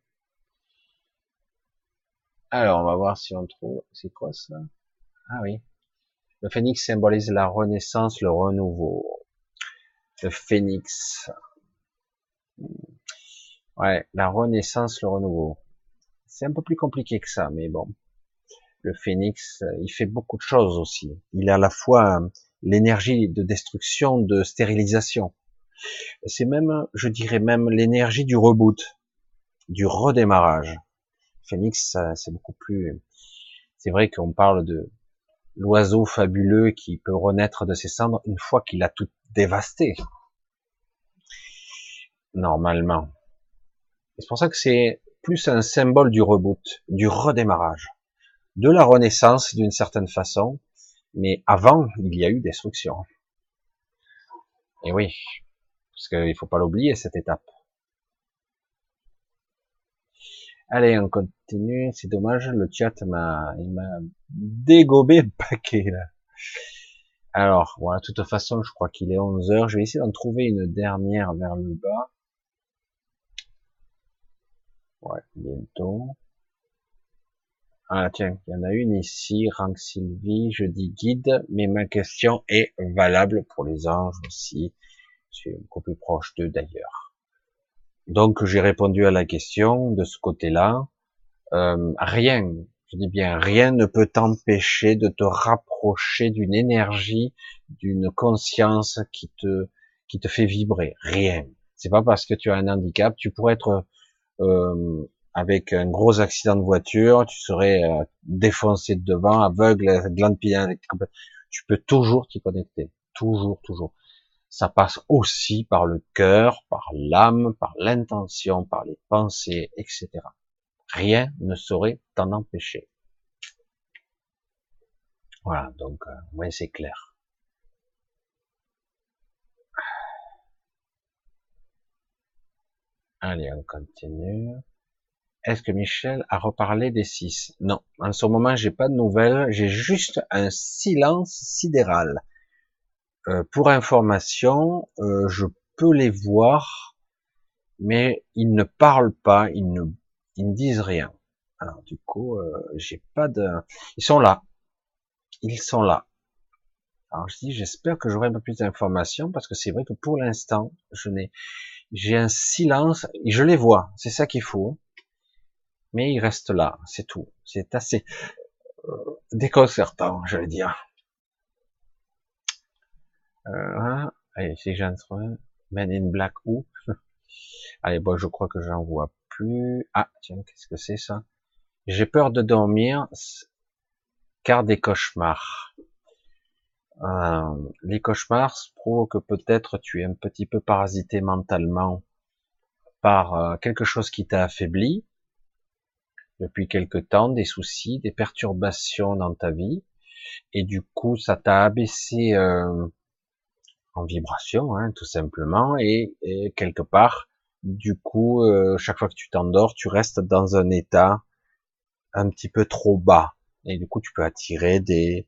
Alors, on va voir si on trouve, c'est quoi ça? Ah oui. Le phénix symbolise la renaissance, le renouveau. Le phénix. Ouais, la renaissance, le renouveau. C'est un peu plus compliqué que ça, mais bon. Le phénix, euh, il fait beaucoup de choses aussi. Il est à la fois euh, l'énergie de destruction, de stérilisation. C'est même, je dirais même, l'énergie du reboot, du redémarrage. Phénix, c'est beaucoup plus. C'est vrai qu'on parle de l'oiseau fabuleux qui peut renaître de ses cendres une fois qu'il a tout dévasté. Normalement. C'est pour ça que c'est plus un symbole du reboot, du redémarrage, de la renaissance d'une certaine façon, mais avant, il y a eu destruction. Et oui, parce qu'il faut pas l'oublier, cette étape. Allez, on continue. C'est dommage, le chat m'a, il m'a dégobé paquet, là. Alors, voilà, de toute façon, je crois qu'il est 11 heures. Je vais essayer d'en trouver une dernière vers le bas. Ouais, bientôt. Ah tiens, il y en a une ici, Rank Sylvie, je dis guide, mais ma question est valable pour les anges aussi. Je suis beaucoup plus proche d'eux d'ailleurs. Donc j'ai répondu à la question de ce côté-là. Euh, rien, je dis bien rien ne peut t'empêcher de te rapprocher d'une énergie, d'une conscience qui te qui te fait vibrer. Rien. C'est pas parce que tu as un handicap, tu pourrais être euh, avec un gros accident de voiture, tu serais euh, défoncé de devant, aveugle, glande tu peux toujours t'y connecter, toujours, toujours. Ça passe aussi par le cœur, par l'âme, par l'intention, par les pensées, etc. Rien ne saurait t'en empêcher. Voilà, donc, euh, c'est clair. Allez, on continue. Est-ce que Michel a reparlé des six? Non, en ce moment, j'ai pas de nouvelles. J'ai juste un silence sidéral. Euh, pour information, euh, je peux les voir, mais ils ne parlent pas, ils ne, disent rien. Alors du coup, euh, j'ai pas de. Ils sont là. Ils sont là. Alors je dis, j'espère que j'aurai un peu plus d'informations parce que c'est vrai que pour l'instant, je n'ai, j'ai un silence. Et je les vois. C'est ça qu'il faut mais il reste là, c'est tout. C'est assez euh, déconcertant, je vais dire. Euh, allez, si j'entre, Men in Black où? Allez, bon, je crois que j'en vois plus. Ah, tiens, qu'est-ce que c'est ça? J'ai peur de dormir, car des cauchemars. Euh, les cauchemars prouvent que peut-être tu es un petit peu parasité mentalement par euh, quelque chose qui t'a affaibli, depuis quelque temps, des soucis, des perturbations dans ta vie, et du coup, ça t'a abaissé euh, en vibration, hein, tout simplement, et, quelque part, du coup, euh, chaque fois que tu t'endors, tu restes dans un état un petit peu trop bas, et du coup, tu peux attirer des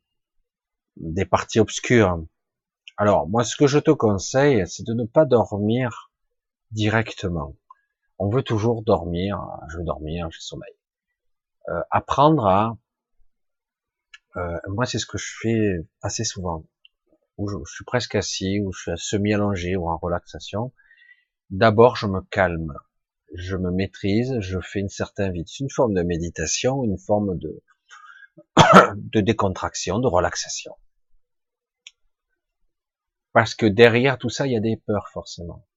des parties obscures. Alors, moi, ce que je te conseille, c'est de ne pas dormir directement. On veut toujours dormir, je veux dormir, j'ai sommeil. Euh, apprendre à, euh, moi c'est ce que je fais assez souvent, où je, suis presque assis, où je suis semi-allongé ou en relaxation. D'abord je me calme, je me maîtrise, je fais une certaine vie, une forme de méditation, une forme de de décontraction, de relaxation. Parce que derrière tout ça, il y a des peurs forcément.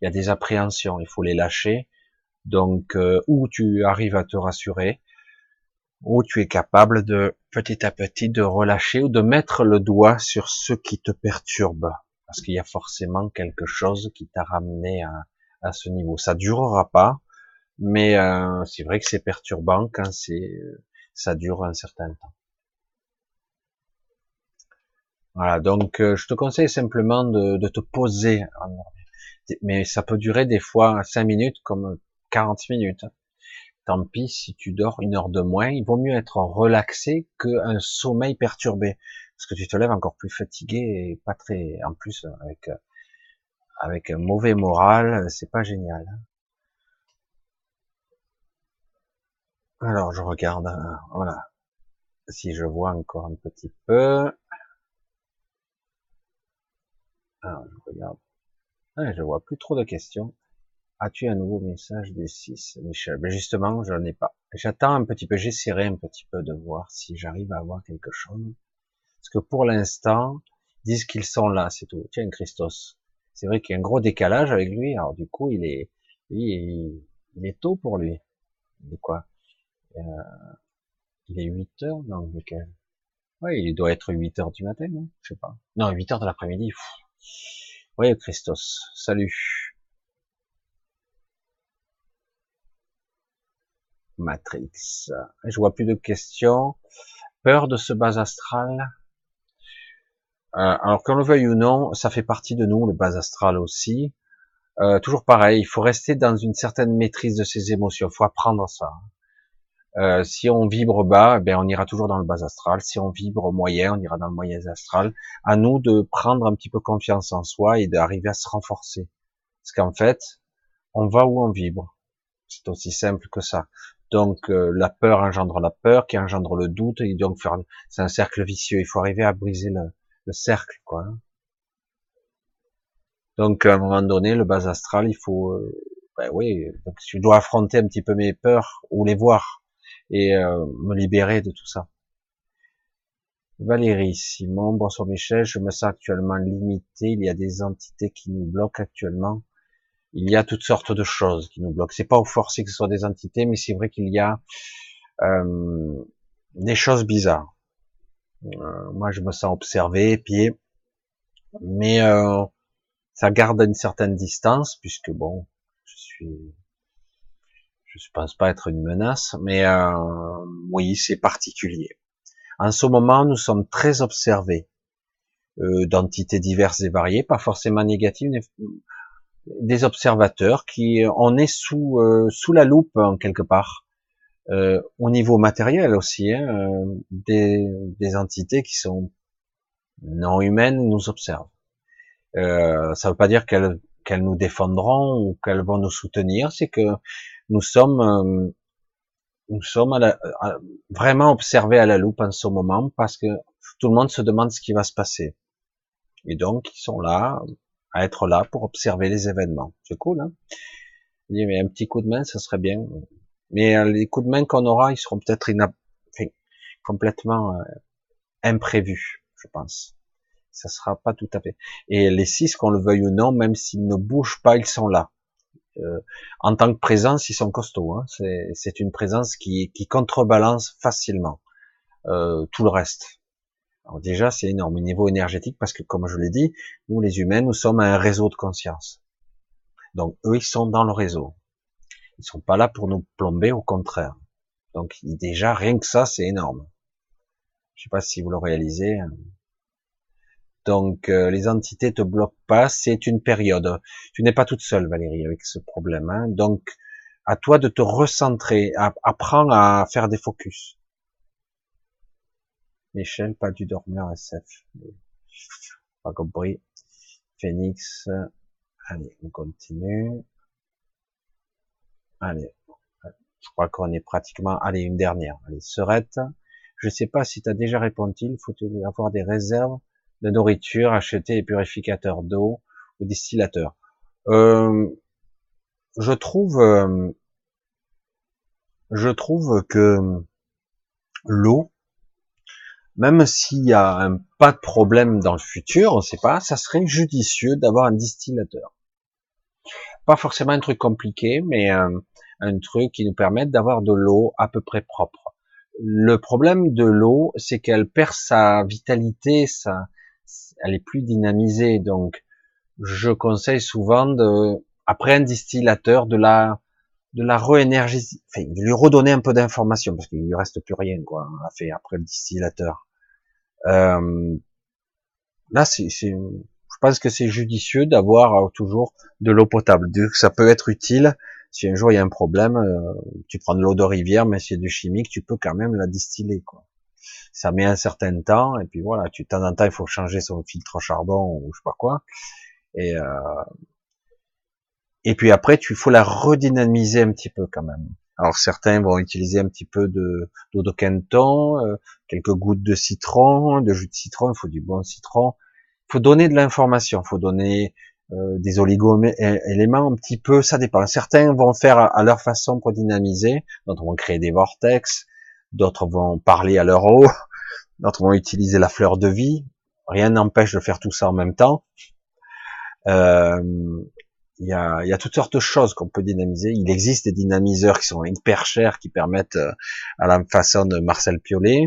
Il y a des appréhensions, il faut les lâcher. Donc, euh, où tu arrives à te rassurer, où tu es capable de petit à petit de relâcher ou de mettre le doigt sur ce qui te perturbe, parce qu'il y a forcément quelque chose qui t'a ramené à, ce niveau. Ça durera pas, mais euh, c'est vrai que c'est perturbant quand c'est ça dure un certain temps. Voilà, donc euh, je te conseille simplement de, de te poser, mais ça peut durer des fois 5 minutes comme 40 minutes tant pis si tu dors une heure de moins, il vaut mieux être relaxé qu'un sommeil perturbé, parce que tu te lèves encore plus fatigué et pas très, en plus avec avec un mauvais moral, c'est pas génial. Alors je regarde, voilà, si je vois encore un petit peu. Alors je regarde, ah, je vois plus trop de questions. As-tu un nouveau message des 6, Michel? Ben, justement, je n'en ai pas. J'attends un petit peu, j'essaierai un petit peu de voir si j'arrive à avoir quelque chose. Parce que pour l'instant, ils disent qu'ils sont là, c'est tout. Tiens, Christos. C'est vrai qu'il y a un gros décalage avec lui, alors du coup, il est, il, est tôt pour lui. Il est quoi? Euh, Il est 8 heures? Non, lequel Oui, il doit être 8 heures du matin, non? Je sais pas. Non, 8 heures de l'après-midi. Oui, Christos. Salut. Matrix. Je vois plus de questions. Peur de ce bas astral. Euh, alors qu'on le veuille ou non, ça fait partie de nous, le bas astral aussi. Euh, toujours pareil, il faut rester dans une certaine maîtrise de ses émotions. Il faut apprendre ça. Euh, si on vibre bas, ben on ira toujours dans le bas astral. Si on vibre moyen, on ira dans le moyen astral. À nous de prendre un petit peu confiance en soi et d'arriver à se renforcer. Parce qu'en fait, on va où on vibre. C'est aussi simple que ça. Donc euh, la peur engendre la peur, qui engendre le doute, et donc c'est un cercle vicieux. Il faut arriver à briser le, le cercle, quoi. Donc à un moment donné, le bas astral, il faut, euh, ben oui, donc je dois affronter un petit peu mes peurs ou les voir et euh, me libérer de tout ça. Valérie Simon, bonsoir Michel, je me sens actuellement limité, il y a des entités qui nous bloquent actuellement. Il y a toutes sortes de choses qui nous bloquent. C'est pas au forcé que ce soit des entités, mais c'est vrai qu'il y a euh, des choses bizarres. Euh, moi, je me sens observé, pied, mais euh, ça garde une certaine distance puisque bon, je suis je pense pas être une menace, mais euh, oui, c'est particulier. En ce moment, nous sommes très observés euh, d'entités diverses et variées, pas forcément négatives, des observateurs qui, on est sous euh, sous la loupe en quelque part, euh, au niveau matériel aussi, hein, euh, des, des entités qui sont non humaines nous observent. Euh, ça veut pas dire qu'elles qu'elles nous défendront ou qu'elles vont nous soutenir, c'est que nous sommes euh, nous sommes à la, vraiment observés à la loupe en ce moment parce que tout le monde se demande ce qui va se passer. Et donc, ils sont là, à être là pour observer les événements. C'est cool, hein dit, mais un petit coup de main, ça serait bien. Mais euh, les coups de main qu'on aura, ils seront peut-être enfin, complètement euh, imprévus, je pense. Ça sera pas tout à fait. Et les six, qu'on le veuille ou non, même s'ils ne bougent pas, ils sont là. Euh, en tant que présence, ils sont costauds. Hein. C'est une présence qui, qui contrebalance facilement euh, tout le reste. Alors déjà, c'est énorme au niveau énergétique parce que, comme je l'ai dit, nous les humains, nous sommes un réseau de conscience. Donc eux, ils sont dans le réseau. Ils sont pas là pour nous plomber, au contraire. Donc déjà, rien que ça, c'est énorme. Je sais pas si vous le réalisez. Hein. Donc euh, les entités te bloquent pas, c'est une période. Tu n'es pas toute seule, Valérie, avec ce problème. Hein. Donc à toi de te recentrer, apprends à faire des focus. Michel, pas du dormeur SF. Pas compris. Phoenix. Allez, on continue. Allez. Je crois qu'on est pratiquement, allez, une dernière. Allez, Serette. Je sais pas si tu as déjà répondu, il faut avoir des réserves de nourriture, acheter des purificateurs d'eau ou distillateurs. Euh, je trouve, euh, je trouve que l'eau, même s'il y a un, pas de problème dans le futur, on sait pas, ça serait judicieux d'avoir un distillateur. Pas forcément un truc compliqué, mais un, truc qui nous permette d'avoir de l'eau à peu près propre. Le problème de l'eau, c'est qu'elle perd sa vitalité, elle est plus dynamisée. Donc, je conseille souvent de, après un distillateur, de la, de la réénergiser, enfin, de lui redonner un peu d'informations parce qu'il lui reste plus rien, quoi, à faire après le distillateur. Euh, là, c'est, je pense que c'est judicieux d'avoir toujours de l'eau potable. Ça peut être utile si un jour il y a un problème, euh, tu prends de l'eau de rivière, mais c'est du chimique, tu peux quand même la distiller, quoi ça met un certain temps, et puis voilà, tu temps en temps, il faut changer son filtre à charbon ou je sais pas quoi. Et euh, et puis après, tu faut la redynamiser un petit peu quand même. Alors certains vont utiliser un petit peu de d'eau de quinton, euh, quelques gouttes de citron, de jus de citron. Il faut du bon citron. Il faut donner de l'information. Il faut donner euh, des oligo-éléments un petit peu. Ça dépend. Certains vont faire à leur façon pour dynamiser. D'autres vont créer des vortex. D'autres vont parler à leur eau d'autres vont utiliser la fleur de vie. Rien n'empêche de faire tout ça en même temps. Euh, il y, a, y, a, toutes sortes de choses qu'on peut dynamiser. Il existe des dynamiseurs qui sont hyper chers, qui permettent, euh, à la façon de Marcel Piolet,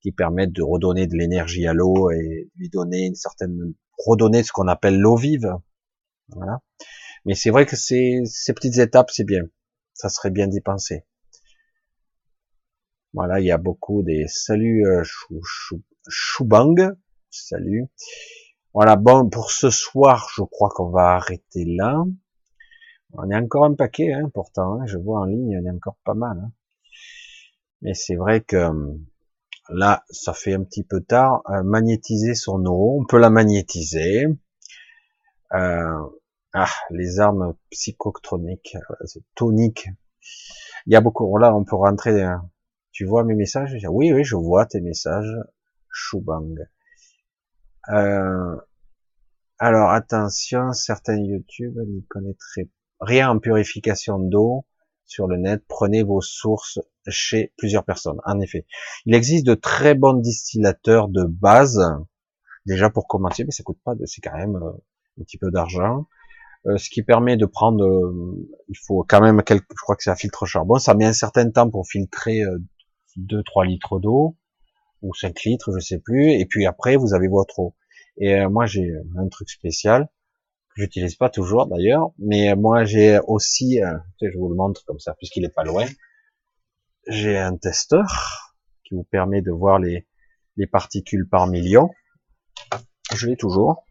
qui permettent de redonner de l'énergie à l'eau et lui donner une certaine, redonner ce qu'on appelle l'eau vive. Voilà. Mais c'est vrai que ces, ces petites étapes, c'est bien. Ça serait bien d'y penser. Voilà, il y a beaucoup des saluts euh, Choubang. Salut. Voilà, bon, pour ce soir, je crois qu'on va arrêter là. On est encore un paquet, hein, pourtant. Hein, je vois en ligne, on est encore pas mal. Hein. Mais c'est vrai que là, ça fait un petit peu tard. magnétiser son eau, on peut la magnétiser. Euh, ah, les armes psychotroniques, toniques. Il y a beaucoup. Là, on peut rentrer. Tu vois mes messages? Oui, oui, je vois tes messages. Shubang. Euh, alors attention, certains YouTube n'y connaîtraient rien en purification d'eau sur le net. Prenez vos sources chez plusieurs personnes. En effet, il existe de très bons distillateurs de base. Déjà pour commencer, mais ça coûte pas, c'est quand même euh, un petit peu d'argent. Euh, ce qui permet de prendre, il faut quand même quelques, je crois que c'est un filtre charbon, ça met un certain temps pour filtrer 2-3 litres d'eau ou 5 litres, je sais plus, et puis après vous avez votre eau. Et euh, moi j'ai un truc spécial que j'utilise pas toujours d'ailleurs, mais moi j'ai aussi, euh, je vous le montre comme ça puisqu'il est pas loin, j'ai un testeur qui vous permet de voir les, les particules par million. Je l'ai toujours.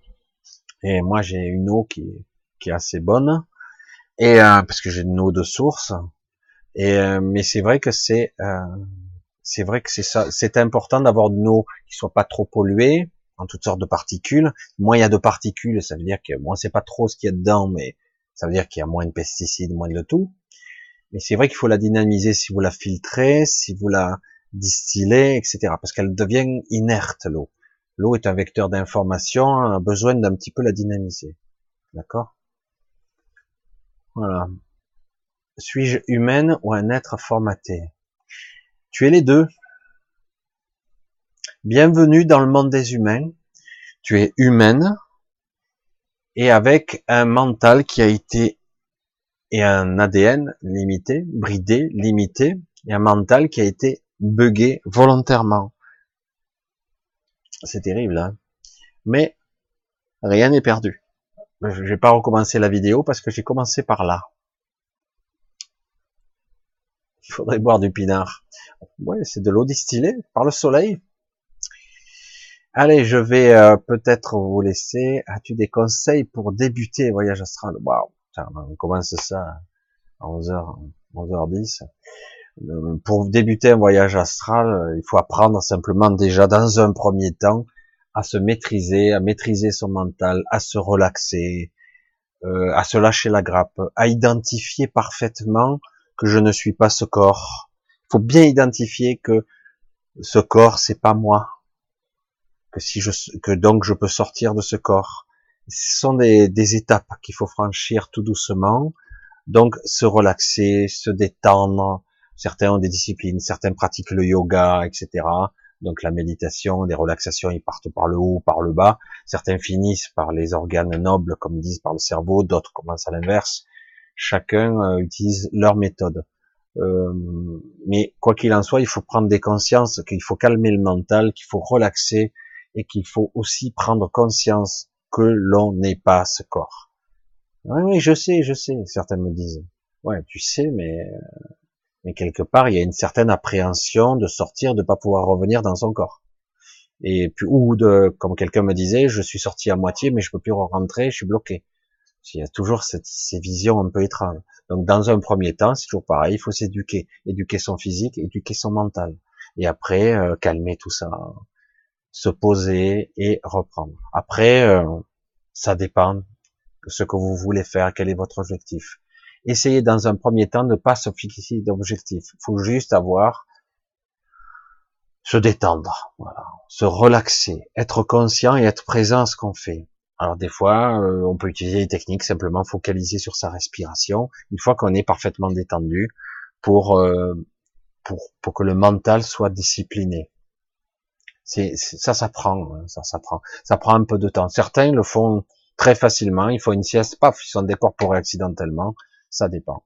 Et moi j'ai une eau qui, qui est assez bonne et euh, parce que j'ai une eau de source. Et mais c'est vrai que c'est c'est vrai que c'est ça, c'est important d'avoir de l'eau qui soit pas trop polluée en toutes sortes de particules. Moins il y a de particules, ça veut dire que moi c'est pas trop ce qu'il y a dedans, mais ça veut dire qu'il y a moins de pesticides, moins de tout. Mais c'est vrai qu'il faut la dynamiser si vous la filtrez, si vous la distillez, etc. Parce qu'elle devient inerte l'eau. L'eau est un vecteur d'information, a besoin d'un petit peu la dynamiser. D'accord? Voilà. Suis-je humaine ou un être formaté? Tu es les deux. Bienvenue dans le monde des humains. Tu es humaine et avec un mental qui a été et un ADN limité, bridé, limité, et un mental qui a été buggé volontairement. C'est terrible, hein Mais rien n'est perdu. Je vais pas recommencer la vidéo parce que j'ai commencé par là. Il faudrait boire du pinard. Ouais, c'est de l'eau distillée par le soleil. Allez, je vais euh, peut-être vous laisser. As-tu des conseils pour débuter voyage astral? Waouh, on commence ça à 11h, 11h10. Euh, pour débuter un voyage astral, il faut apprendre simplement déjà dans un premier temps à se maîtriser, à maîtriser son mental, à se relaxer, euh, à se lâcher la grappe, à identifier parfaitement que je ne suis pas ce corps. Faut bien identifier que ce corps, c'est pas moi. Que si je, que donc je peux sortir de ce corps. Ce sont des, des étapes qu'il faut franchir tout doucement. Donc, se relaxer, se détendre. Certains ont des disciplines, certains pratiquent le yoga, etc. Donc la méditation, les relaxations, ils partent par le haut, par le bas. Certains finissent par les organes nobles, comme ils disent, par le cerveau. D'autres commencent à l'inverse chacun euh, utilise leur méthode. Euh, mais quoi qu'il en soit, il faut prendre des consciences, qu'il faut calmer le mental, qu'il faut relaxer et qu'il faut aussi prendre conscience que l'on n'est pas ce corps. Oui, oui, je sais, je sais, certains me disent. Ouais, tu sais, mais euh, mais quelque part, il y a une certaine appréhension de sortir, de pas pouvoir revenir dans son corps. Et puis ou de, comme quelqu'un me disait, je suis sorti à moitié, mais je peux plus rentrer, je suis bloqué. Il y a toujours cette, ces visions un peu étranges. Donc, dans un premier temps, c'est toujours pareil, il faut s'éduquer, éduquer son physique, éduquer son mental, et après euh, calmer tout ça, se poser et reprendre. Après, euh, ça dépend de ce que vous voulez faire, quel est votre objectif. Essayez dans un premier temps de ne pas se fixer d'objectif. Il faut juste avoir se détendre, se relaxer, être conscient et être présent à ce qu'on fait. Alors des fois, euh, on peut utiliser des techniques simplement focaliser sur sa respiration. Une fois qu'on est parfaitement détendu, pour, euh, pour pour que le mental soit discipliné. C'est ça, ça prend, hein, ça, ça prend, ça prend un peu de temps. Certains le font très facilement. Il faut une sieste, paf, ils sont décorporés accidentellement. Ça dépend.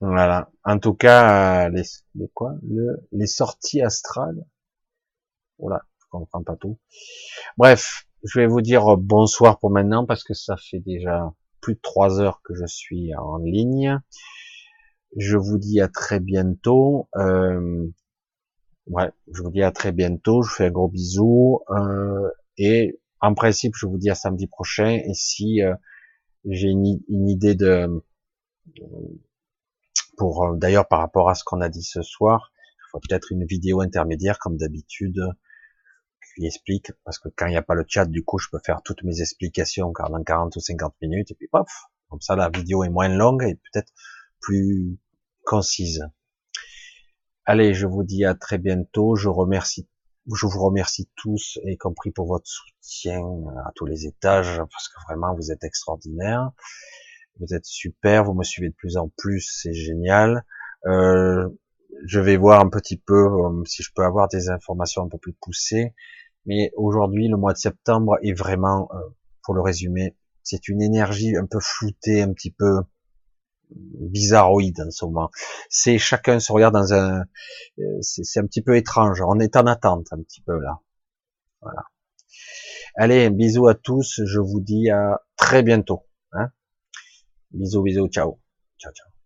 Voilà. En tout cas, les, les quoi, le, les sorties astrales? Voilà, je comprends pas tout. Bref, je vais vous dire bonsoir pour maintenant parce que ça fait déjà plus de trois heures que je suis en ligne. Je vous dis à très bientôt. Euh, ouais, je vous dis à très bientôt. Je fais un gros bisou. Euh, et en principe, je vous dis à samedi prochain. Et si euh, j'ai une, idée de, pour euh, d'ailleurs par rapport à ce qu'on a dit ce soir, il faut peut-être une vidéo intermédiaire comme d'habitude qui explique parce que quand il n'y a pas le chat, du coup, je peux faire toutes mes explications pendant 40 ou 50 minutes et puis paf, comme ça la vidéo est moins longue et peut-être plus concise. Allez, je vous dis à très bientôt. Je remercie, je vous remercie tous, y compris pour votre soutien à tous les étages, parce que vraiment vous êtes extraordinaires. Vous êtes super, vous me suivez de plus en plus, c'est génial. Euh, je vais voir un petit peu euh, si je peux avoir des informations un peu plus poussées. Mais aujourd'hui, le mois de septembre est vraiment, euh, pour le résumer, c'est une énergie un peu floutée, un petit peu bizarroïde en ce moment. C'est chacun se regarde dans un, euh, c'est un petit peu étrange. On est en attente un petit peu là. Voilà. Allez, un bisou à tous. Je vous dis à très bientôt. Hein bisous, bisous, ciao, ciao, ciao.